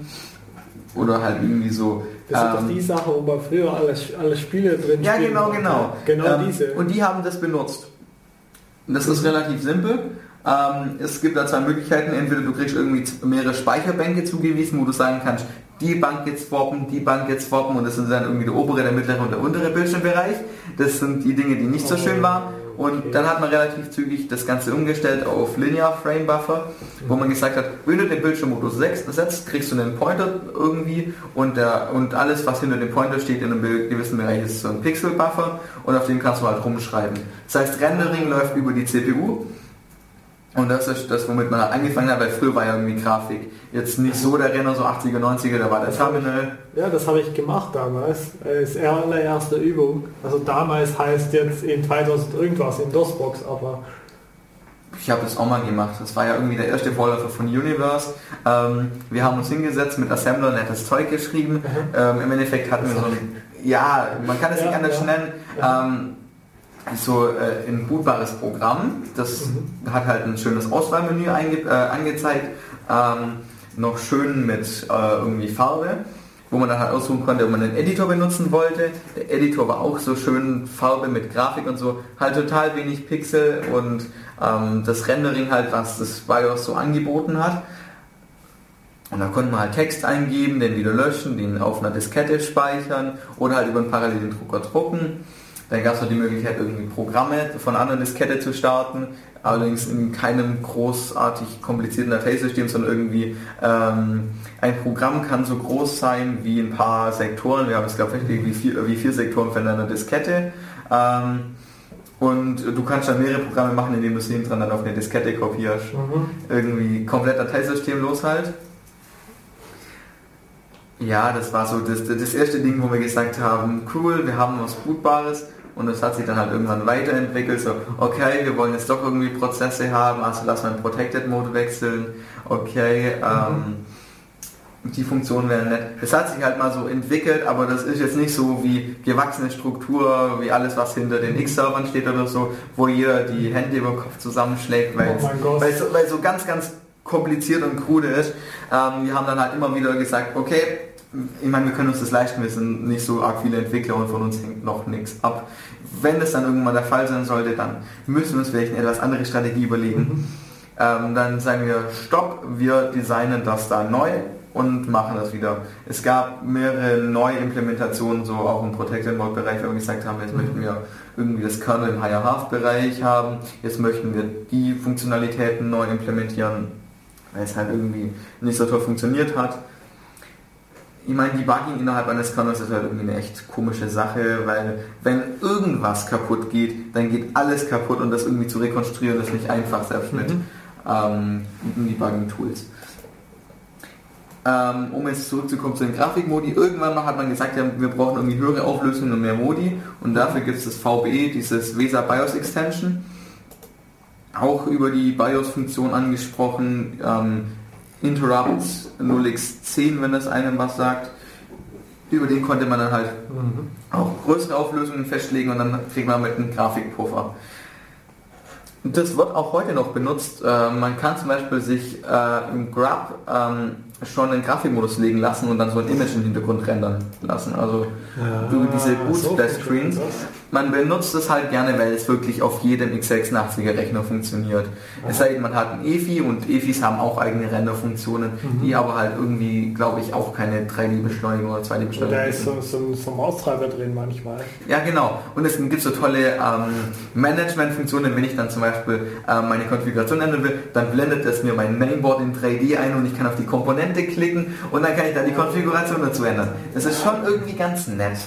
[SPEAKER 2] Oder halt irgendwie so.
[SPEAKER 1] Das sind ähm, doch die Sache, wo man früher alle, alle Spiele drin
[SPEAKER 2] Ja, genau, genau.
[SPEAKER 1] Genau ähm, diese.
[SPEAKER 2] Und die haben das benutzt. Das ist relativ simpel. Ähm, es gibt da zwei Möglichkeiten. Entweder du kriegst irgendwie mehrere Speicherbänke zugewiesen, wo du sagen kannst, die Bank jetzt swappen, die Bank jetzt swappen und das sind dann irgendwie der obere, der mittlere und der untere Bildschirmbereich. Das sind die Dinge, die nicht so schön waren. Und okay. dann hat man relativ zügig das Ganze umgestellt auf Linear Frame Buffer, wo man gesagt hat, wenn du den Bildschirmmodus setzt, kriegst du einen Pointer irgendwie und, der, und alles, was hinter dem Pointer steht in einem gewissen Bereich, ist so ein Pixel Buffer und auf dem kannst du halt rumschreiben. Das heißt, Rendering läuft über die CPU und das ist das, womit man angefangen hat, weil früher war ja irgendwie Grafik. Jetzt nicht so der Renner, so 80er, 90er, da war der Terminal.
[SPEAKER 1] Ja, das habe ich gemacht damals. Als allererste Übung. Also damals heißt jetzt in 2000 irgendwas in DOSBox, aber...
[SPEAKER 2] Ich habe das auch mal gemacht. Das war ja irgendwie der erste Vorläufer von Universe. Ähm, wir haben uns hingesetzt mit Assembler, nettes Zeug geschrieben. Mhm. Ähm, Im Endeffekt hatten wir so ein... Ja, man kann es ja, nicht anders ja. nennen. Ja. Ähm, so äh, ein bootbares Programm. Das mhm. hat halt ein schönes Auswahlmenü äh, angezeigt. Ähm, noch schön mit äh, irgendwie Farbe, wo man dann halt aussuchen konnte, ob man einen Editor benutzen wollte. Der Editor war auch so schön Farbe mit Grafik und so. Halt total wenig Pixel und ähm, das Rendering halt, was das BIOS so angeboten hat. Und da konnte man halt Text eingeben, den wieder löschen, den auf einer Diskette speichern oder halt über einen parallelen Drucker drucken. Dann gab es noch die Möglichkeit, irgendwie Programme von anderen Diskette zu starten. allerdings in keinem großartig komplizierten Dateisystem, sondern irgendwie ähm, ein Programm kann so groß sein wie ein paar Sektoren. Wir haben es glaube ich wie vier, wie vier Sektoren von einer Diskette. Ähm, und du kannst dann mehrere Programme machen, indem du es hinten dran dann auf eine Diskette kopierst. Mhm. Irgendwie komplett Dateisystemlos halt. Ja, das war so das, das erste Ding, wo wir gesagt haben, cool, wir haben was Bootbares und das hat sich dann halt irgendwann weiterentwickelt, so, okay, wir wollen jetzt doch irgendwie Prozesse haben, also lass mal in Protected Mode wechseln, okay, ähm, die Funktion wäre nett. Es hat sich halt mal so entwickelt, aber das ist jetzt nicht so wie gewachsene Struktur, wie alles, was hinter den X-Servern steht oder so, wo jeder die Hände über den Kopf zusammenschlägt, weil, oh weil, so, weil so ganz, ganz kompliziert und krude ist. Ähm, wir haben dann halt immer wieder gesagt, okay, ich meine, wir können uns das leisten, wir sind nicht so arg viele Entwickler und von uns hängt noch nichts ab. Wenn das dann irgendwann der Fall sein sollte, dann müssen wir uns vielleicht eine etwas andere Strategie überlegen. Mhm. Ähm, dann sagen wir, stopp, wir designen das da neu und machen das wieder. Es gab mehrere neue Implementationen, so auch im Protected Mode Bereich, wo wir gesagt haben, jetzt mhm. möchten wir irgendwie das Kernel im Higher Half Bereich haben, jetzt möchten wir die Funktionalitäten neu implementieren, weil es halt irgendwie nicht so toll funktioniert hat ich meine, Debugging innerhalb eines Kernels ist halt irgendwie eine echt komische Sache, weil wenn irgendwas kaputt geht, dann geht alles kaputt und das irgendwie zu rekonstruieren ist nicht einfach, selbst mit, mhm. ähm, Debugging-Tools. Ähm, um jetzt zurückzukommen zu den Grafikmodi, irgendwann mal hat man gesagt, ja, wir brauchen irgendwie höhere Auflösungen und mehr Modi und dafür gibt es das VBE, dieses VESA BIOS Extension. Auch über die BIOS-Funktion angesprochen, ähm, Interrupt 0x10, wenn das einem was sagt. Über den konnte man dann halt mhm. auch größere Auflösungen festlegen und dann kriegt man mit einem Grafikpuffer. Das wird auch heute noch benutzt. Äh, man kann zum Beispiel sich äh, im Grab ähm, schon einen Grafikmodus legen lassen und dann so ein Image im Hintergrund rendern lassen. Also ja, über diese Boot Splash Screens. Man benutzt es halt gerne, weil es wirklich auf jedem x86er Rechner funktioniert. Es sei denn, man hat ein EFI und EFIs haben auch eigene Renderfunktionen, mhm. die aber halt irgendwie, glaube ich, auch keine 3D-Beschleunigung oder 2D-Beschleunigung
[SPEAKER 1] Da ist so, so, so ein Maustreiber drin manchmal.
[SPEAKER 2] Ja, genau. Und es gibt so tolle ähm, Management-Funktionen, wenn ich dann zum Beispiel äh, meine Konfiguration ändern will, dann blendet es mir mein Mainboard in 3D ein und ich kann auf die Komponente klicken und dann kann ich da die Konfiguration dazu ändern. Das ist schon irgendwie ganz nett.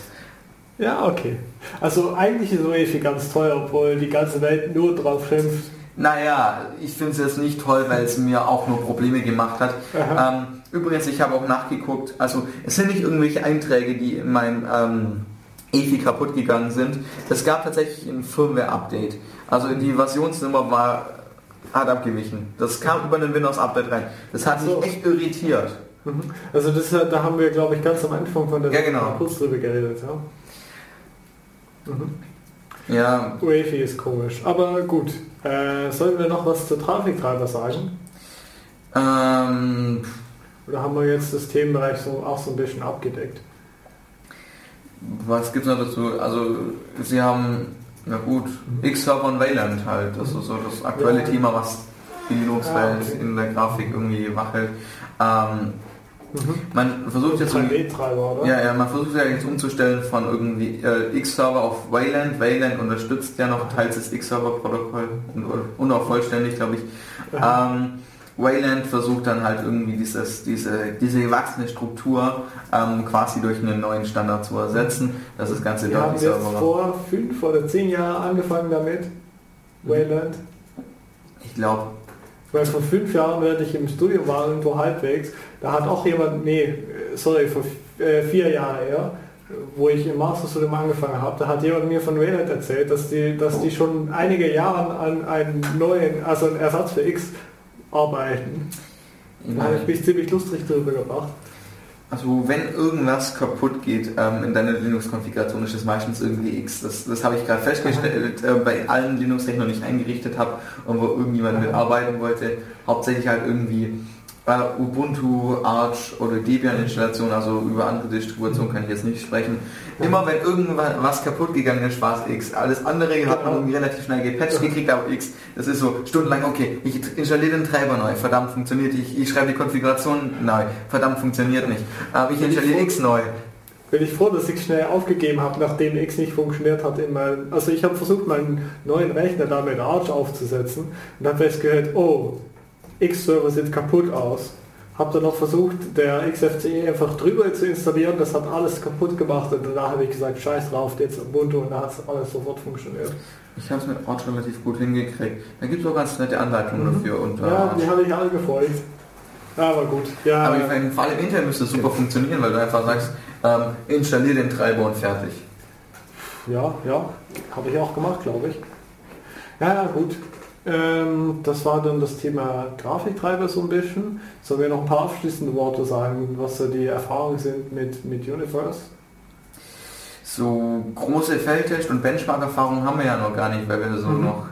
[SPEAKER 1] Ja, okay. Also eigentlich ist UEFI ganz teuer, obwohl die ganze Welt nur drauf schimpft.
[SPEAKER 2] Naja, ich finde es jetzt nicht toll, weil es mir auch nur Probleme gemacht hat. Ähm, übrigens, ich habe auch nachgeguckt, also es sind nicht irgendwelche Einträge, die in meinem ähm, EFI kaputt gegangen sind. Es gab tatsächlich ein Firmware-Update. Also die Versionsnummer war hat abgewichen. Das kam über ein Windows-Update rein. Das hat so. mich echt irritiert.
[SPEAKER 1] Mhm. Also das, da haben wir, glaube ich, ganz am Anfang von der
[SPEAKER 2] ja, genau.
[SPEAKER 1] kurz drüber geredet. Ja.
[SPEAKER 2] Mhm. Ja.
[SPEAKER 1] UEFI ist komisch. Aber gut. Äh, sollen wir noch was zu Trafiktreiber sagen?
[SPEAKER 2] Ähm,
[SPEAKER 1] Oder haben wir jetzt das Themenbereich so, auch so ein bisschen abgedeckt?
[SPEAKER 2] Was gibt es noch dazu? Also sie haben, na gut. X-Server und Wayland halt. Das ist so das aktuelle ja. Thema, was die Linux-Welt ja, okay. in der Grafik irgendwie wachelt. Ähm, Mhm. Man versucht jetzt ja, ja, man versucht ja jetzt umzustellen von irgendwie äh, X-Server auf Wayland. Wayland unterstützt ja noch teils das X-Server-Protokoll und, und, auch vollständig, glaube ich. Ähm, Wayland versucht dann halt irgendwie dieses, diese, diese gewachsene Struktur ähm, quasi durch einen neuen Standard zu ersetzen, das Ganze
[SPEAKER 1] Wir deutlich haben jetzt vor fünf oder zehn Jahren angefangen damit, Wayland.
[SPEAKER 2] Ich glaube,
[SPEAKER 1] weil vor fünf Jahren, während ich im Studium war, irgendwo halbwegs, da hat auch jemand, nee, sorry, vor äh, vier Jahren eher, wo ich im Masterstudium angefangen habe, da hat jemand mir von Wayland erzählt, dass die, dass die schon einige Jahre an einem neuen, also einen Ersatz für X arbeiten. Da habe ich mich ziemlich lustig darüber gebracht.
[SPEAKER 2] Also wenn irgendwas kaputt geht ähm, in deiner Linux-Konfiguration, ist es meistens irgendwie X. Das, das habe ich gerade festgestellt äh, bei allen Linux-Rechnern, die ich eingerichtet habe und wo irgendjemand mitarbeiten wollte. Hauptsächlich halt irgendwie äh, Ubuntu, Arch oder Debian-Installation, also über andere Distributionen kann ich jetzt nicht sprechen. Immer wenn irgendwas kaputt gegangen ist, war es X. Alles andere hat man irgendwie relativ schnell gepatcht gekriegt, aber X, das ist so stundenlang, okay, ich installiere den Treiber neu, verdammt funktioniert, ich, ich schreibe die Konfiguration neu, verdammt funktioniert nicht. Aber ich installiere X neu.
[SPEAKER 1] bin ich froh, dass ich schnell aufgegeben habe, nachdem X nicht funktioniert hat. In mein, also ich habe versucht, meinen neuen Rechner da mit Arch aufzusetzen und habe festgestellt, oh, X-Server sieht kaputt aus. Habe dann noch versucht, der XFCE einfach drüber zu installieren, das hat alles kaputt gemacht und danach habe ich gesagt, scheiß drauf, jetzt Ubuntu und da hat es alles sofort funktioniert.
[SPEAKER 2] Ich habe es mit Arch relativ gut hingekriegt. Da gibt es auch ganz nette Anleitungen mhm. dafür. Und,
[SPEAKER 1] ja, die habe ich alle gefreut. Aber gut, ja.
[SPEAKER 2] Aber im Fall im Internet müsste es super funktionieren, weil du einfach sagst, ähm, installier den Treiber und fertig.
[SPEAKER 1] Ja, ja, habe ich auch gemacht, glaube ich. Ja, gut. Ähm, das war dann das Thema Grafiktreiber so ein bisschen. Sollen wir noch ein paar abschließende Worte sagen, was so die Erfahrungen sind mit, mit Universe?
[SPEAKER 2] So große Feldtest- und Benchmark-Erfahrungen haben wir ja noch gar nicht, weil wir so mhm. noch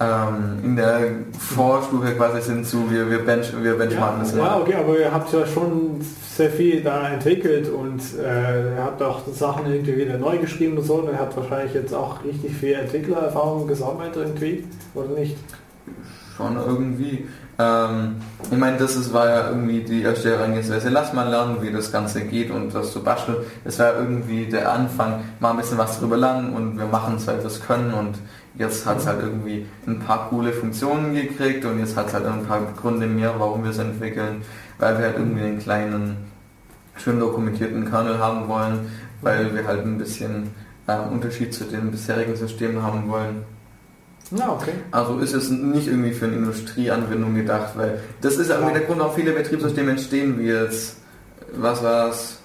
[SPEAKER 2] ähm, in der Vorstufe quasi sind zu, wir, wir, bench, wir benchmarken
[SPEAKER 1] ja, das. Ja, okay, aber ihr habt ja schon sehr viel da entwickelt und äh, ihr habt auch Sachen irgendwie wieder neu geschrieben und so und ihr habt wahrscheinlich jetzt auch richtig viel Entwicklererfahrung gesammelt irgendwie, oder nicht?
[SPEAKER 2] Schon irgendwie. Ähm, ich meine, das ist, war ja irgendwie die erste Herangehensweise. Lass mal lernen, wie das Ganze geht und was zu basteln. Das war irgendwie der Anfang, mal ein bisschen was drüber lernen und wir machen es, weil wir es können und Jetzt hat es halt irgendwie ein paar coole Funktionen gekriegt und jetzt hat es halt ein paar Gründe mehr, warum wir es entwickeln, weil wir halt irgendwie einen kleinen, schön dokumentierten Kernel haben wollen, weil wir halt ein bisschen äh, Unterschied zu den bisherigen Systemen haben wollen.
[SPEAKER 1] Ja, okay.
[SPEAKER 2] Also ist es nicht irgendwie für eine Industrieanwendung gedacht, weil das ist irgendwie der Grund, auch viele Betriebssysteme entstehen, wie jetzt, was war es,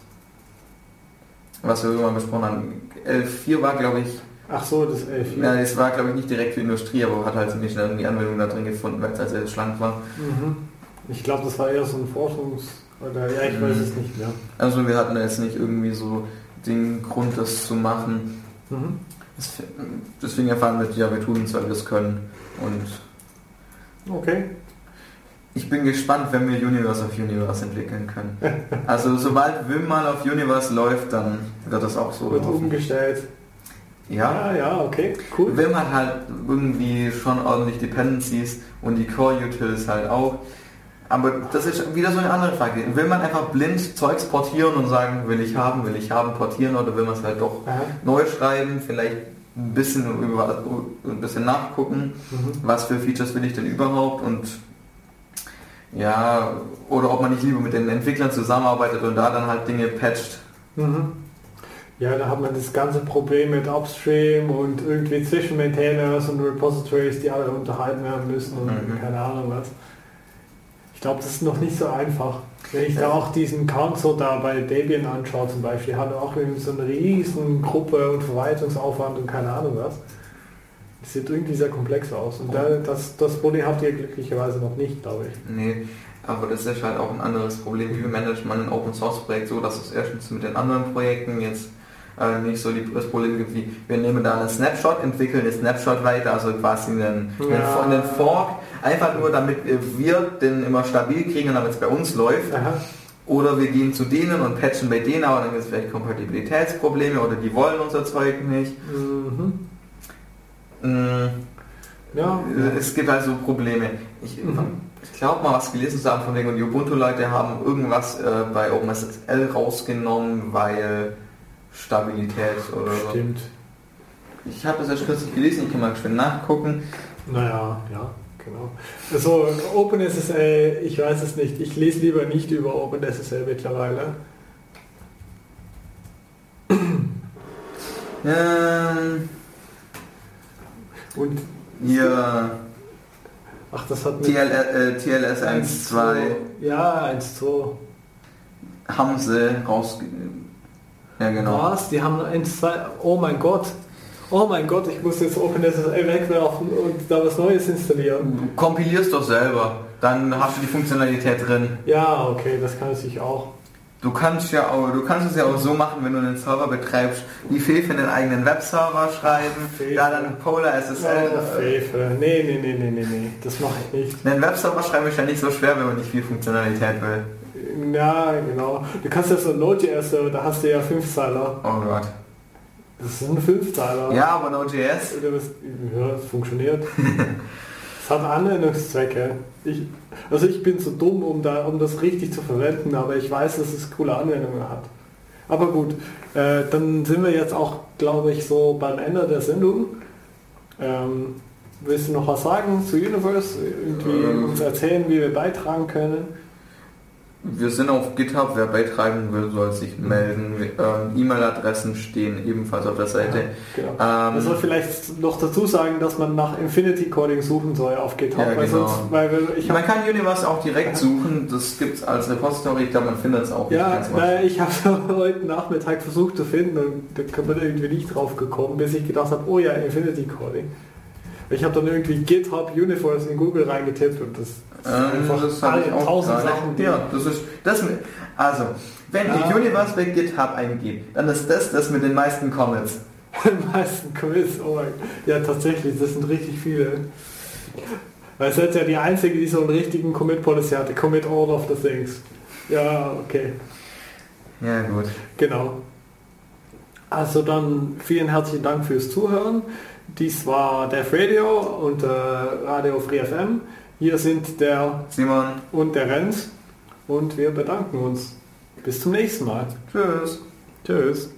[SPEAKER 2] was wir irgendwann besprochen haben. L4 war, glaube ich,
[SPEAKER 1] Ach so, das L4.
[SPEAKER 2] Ja, es war glaube ich nicht direkt für Industrie, aber hat halt ziemlich schnell die Anwendung da drin gefunden, weil es halt sehr schlank war.
[SPEAKER 1] Mhm. Ich glaube, das war eher so ein Forschungs... Oder ja, ich mhm. weiß es nicht mehr.
[SPEAKER 2] Also wir hatten jetzt nicht irgendwie so den Grund, das zu machen. Mhm. Deswegen erfahren wir, ja, wir tun es, weil wir es können. Und
[SPEAKER 1] okay.
[SPEAKER 2] Ich bin gespannt, wenn wir Universe auf Universe entwickeln können. [LAUGHS] Also sobald Wim mal auf Universe läuft, dann wird das auch so.
[SPEAKER 1] Wird laufen. umgestellt.
[SPEAKER 2] Ja,
[SPEAKER 1] ja, ja, okay, cool.
[SPEAKER 2] Will man halt irgendwie schon ordentlich Dependencies und die Core-Utils halt auch. Aber das ist wieder so eine andere Frage. Will man einfach blind Zeugs portieren und sagen, will ich haben, will ich haben, portieren oder will man es halt doch Aha. neu schreiben, vielleicht ein bisschen, über, ein bisschen nachgucken, mhm. was für Features will ich denn überhaupt und ja, oder ob man nicht lieber mit den Entwicklern zusammenarbeitet und da dann halt Dinge patcht.
[SPEAKER 1] Mhm. Ja, da hat man das ganze Problem mit Upstream und irgendwie zwischen Maintainers und Repositories, die alle unterhalten werden müssen und mhm. keine Ahnung was. Ich glaube, das ist noch nicht so einfach. Wenn ich da auch diesen Council da bei Debian anschaue zum Beispiel, hat er auch irgendwie so eine riesen Gruppe und Verwaltungsaufwand und keine Ahnung was. Das sieht irgendwie sehr komplex aus. Und da, das, das Problem habt ihr glücklicherweise noch nicht, glaube ich.
[SPEAKER 2] Nee, aber das ist halt auch ein anderes Problem. Wie managt man ein Open Source Projekt so, dass es erstens mit den anderen Projekten jetzt äh, nicht so die, das Problem gibt wie, wir nehmen da einen Snapshot, entwickeln den Snapshot weiter, also quasi einen, ja. einen, Fork, einfach nur damit wir den immer stabil kriegen und damit es bei uns läuft. Aha. Oder wir gehen zu denen und patchen bei denen, aber dann gibt es vielleicht Kompatibilitätsprobleme oder die wollen unser Zeug nicht. Mhm. Mm. Ja. Es gibt also Probleme. Ich, mhm. ich glaube mal, was gelesen zu haben von wegen, und die Ubuntu-Leute haben irgendwas äh, bei OpenSSL rausgenommen, weil Stabilität oder
[SPEAKER 1] Stimmt.
[SPEAKER 2] Ich habe das erst kürzlich gelesen, ich kann mal schön nachgucken.
[SPEAKER 1] Naja, ja, genau. Also OpenSSL, ich weiß es nicht. Ich lese lieber nicht über OpenSSL mittlerweile. [CLEARS THROAT]
[SPEAKER 2] Ähm,
[SPEAKER 1] Und
[SPEAKER 2] hier.
[SPEAKER 1] Ach, das hat
[SPEAKER 2] TL, äh, TLS 1.2.
[SPEAKER 1] Ja, 1.2.
[SPEAKER 2] Haben sie rausge
[SPEAKER 1] ja, genau. Was? Die haben ein, zwei, oh mein Gott. Oh mein Gott, ich muss jetzt OpenSSL wegwerfen und da was Neues installieren.
[SPEAKER 2] Du kompilierst doch selber, dann hast du die Funktionalität drin.
[SPEAKER 1] Ja, okay, das kann ich auch.
[SPEAKER 2] Du kannst ja auch, du kannst es ja auch so machen, wenn du einen Server betreibst, wie Fefe einen eigenen Webserver schreiben, Fefe. da dann Polar SSL.
[SPEAKER 1] Oh, Fefe. Nee, nee, nee, nee, nee, nee, das mache ich nicht.
[SPEAKER 2] Einen Webserver schreiben ist ja nicht so schwer, wenn man nicht viel Funktionalität will.
[SPEAKER 1] Ja, genau. Du kannst ja so ein Node.js, da hast du ja fünf Zeiler.
[SPEAKER 2] Oh Gott.
[SPEAKER 1] Das sind fünf Zeiler.
[SPEAKER 2] Ja, aber Node.js.
[SPEAKER 1] Ja, das funktioniert. [LAUGHS] Es hat Anwendungszwecke. Ich, also ich bin zu dumm, um, da, um das richtig zu verwenden, aber ich weiß, dass es coole Anwendungen hat. Aber gut, äh, dann sind wir jetzt auch, glaube ich, so beim Ende der Sendung. Ähm, willst du noch was sagen zu Universe? Irgendwie
[SPEAKER 2] Ähm.
[SPEAKER 1] uns erzählen, wie wir beitragen können?
[SPEAKER 2] Wir sind auf GitHub, wer beitragen will, soll sich melden. Wir- Ähm, E-Mail-Adressen stehen ebenfalls auf der Seite.
[SPEAKER 1] Genau.
[SPEAKER 2] Ähm,
[SPEAKER 1] Man soll vielleicht noch dazu sagen, dass man nach Infinity Coding suchen soll auf GitHub,
[SPEAKER 2] Ja,
[SPEAKER 1] weil
[SPEAKER 2] genau.
[SPEAKER 1] sonst, weil ich
[SPEAKER 2] man kann Universe auch direkt suchen, das gibt es als Repository, ich glaube man findet es auch
[SPEAKER 1] ja, naja, ich habe [LAUGHS] heute Nachmittag versucht zu finden und da kann man irgendwie nicht drauf gekommen, bis ich gedacht habe, oh ja, Infinity Coding. Ich habe dann irgendwie GitHub Universe in Google reingetippt und das
[SPEAKER 2] Ähm, das habe ich auch
[SPEAKER 1] tausend. Sachen,
[SPEAKER 2] Ja, das ist das also wenn ich
[SPEAKER 1] Ja.
[SPEAKER 2] Universe bei GitHub eingebe, dann ist das das mit den meisten Comments. [LAUGHS]
[SPEAKER 1] Die meisten Quiz, oh mein Ja, tatsächlich, das sind richtig viele. Weil es ist ja die einzige, die so einen richtigen Commit Policy hatte. Commit all of the things. Ja, okay.
[SPEAKER 2] Ja gut.
[SPEAKER 1] Genau. Also dann vielen herzlichen Dank fürs Zuhören. Dies war Def Radio und äh, Radio Free FM. Hier sind der
[SPEAKER 2] Simon,
[SPEAKER 1] und der Renz und wir bedanken uns. Bis zum nächsten Mal.
[SPEAKER 2] tschüss.
[SPEAKER 1] Tschüss.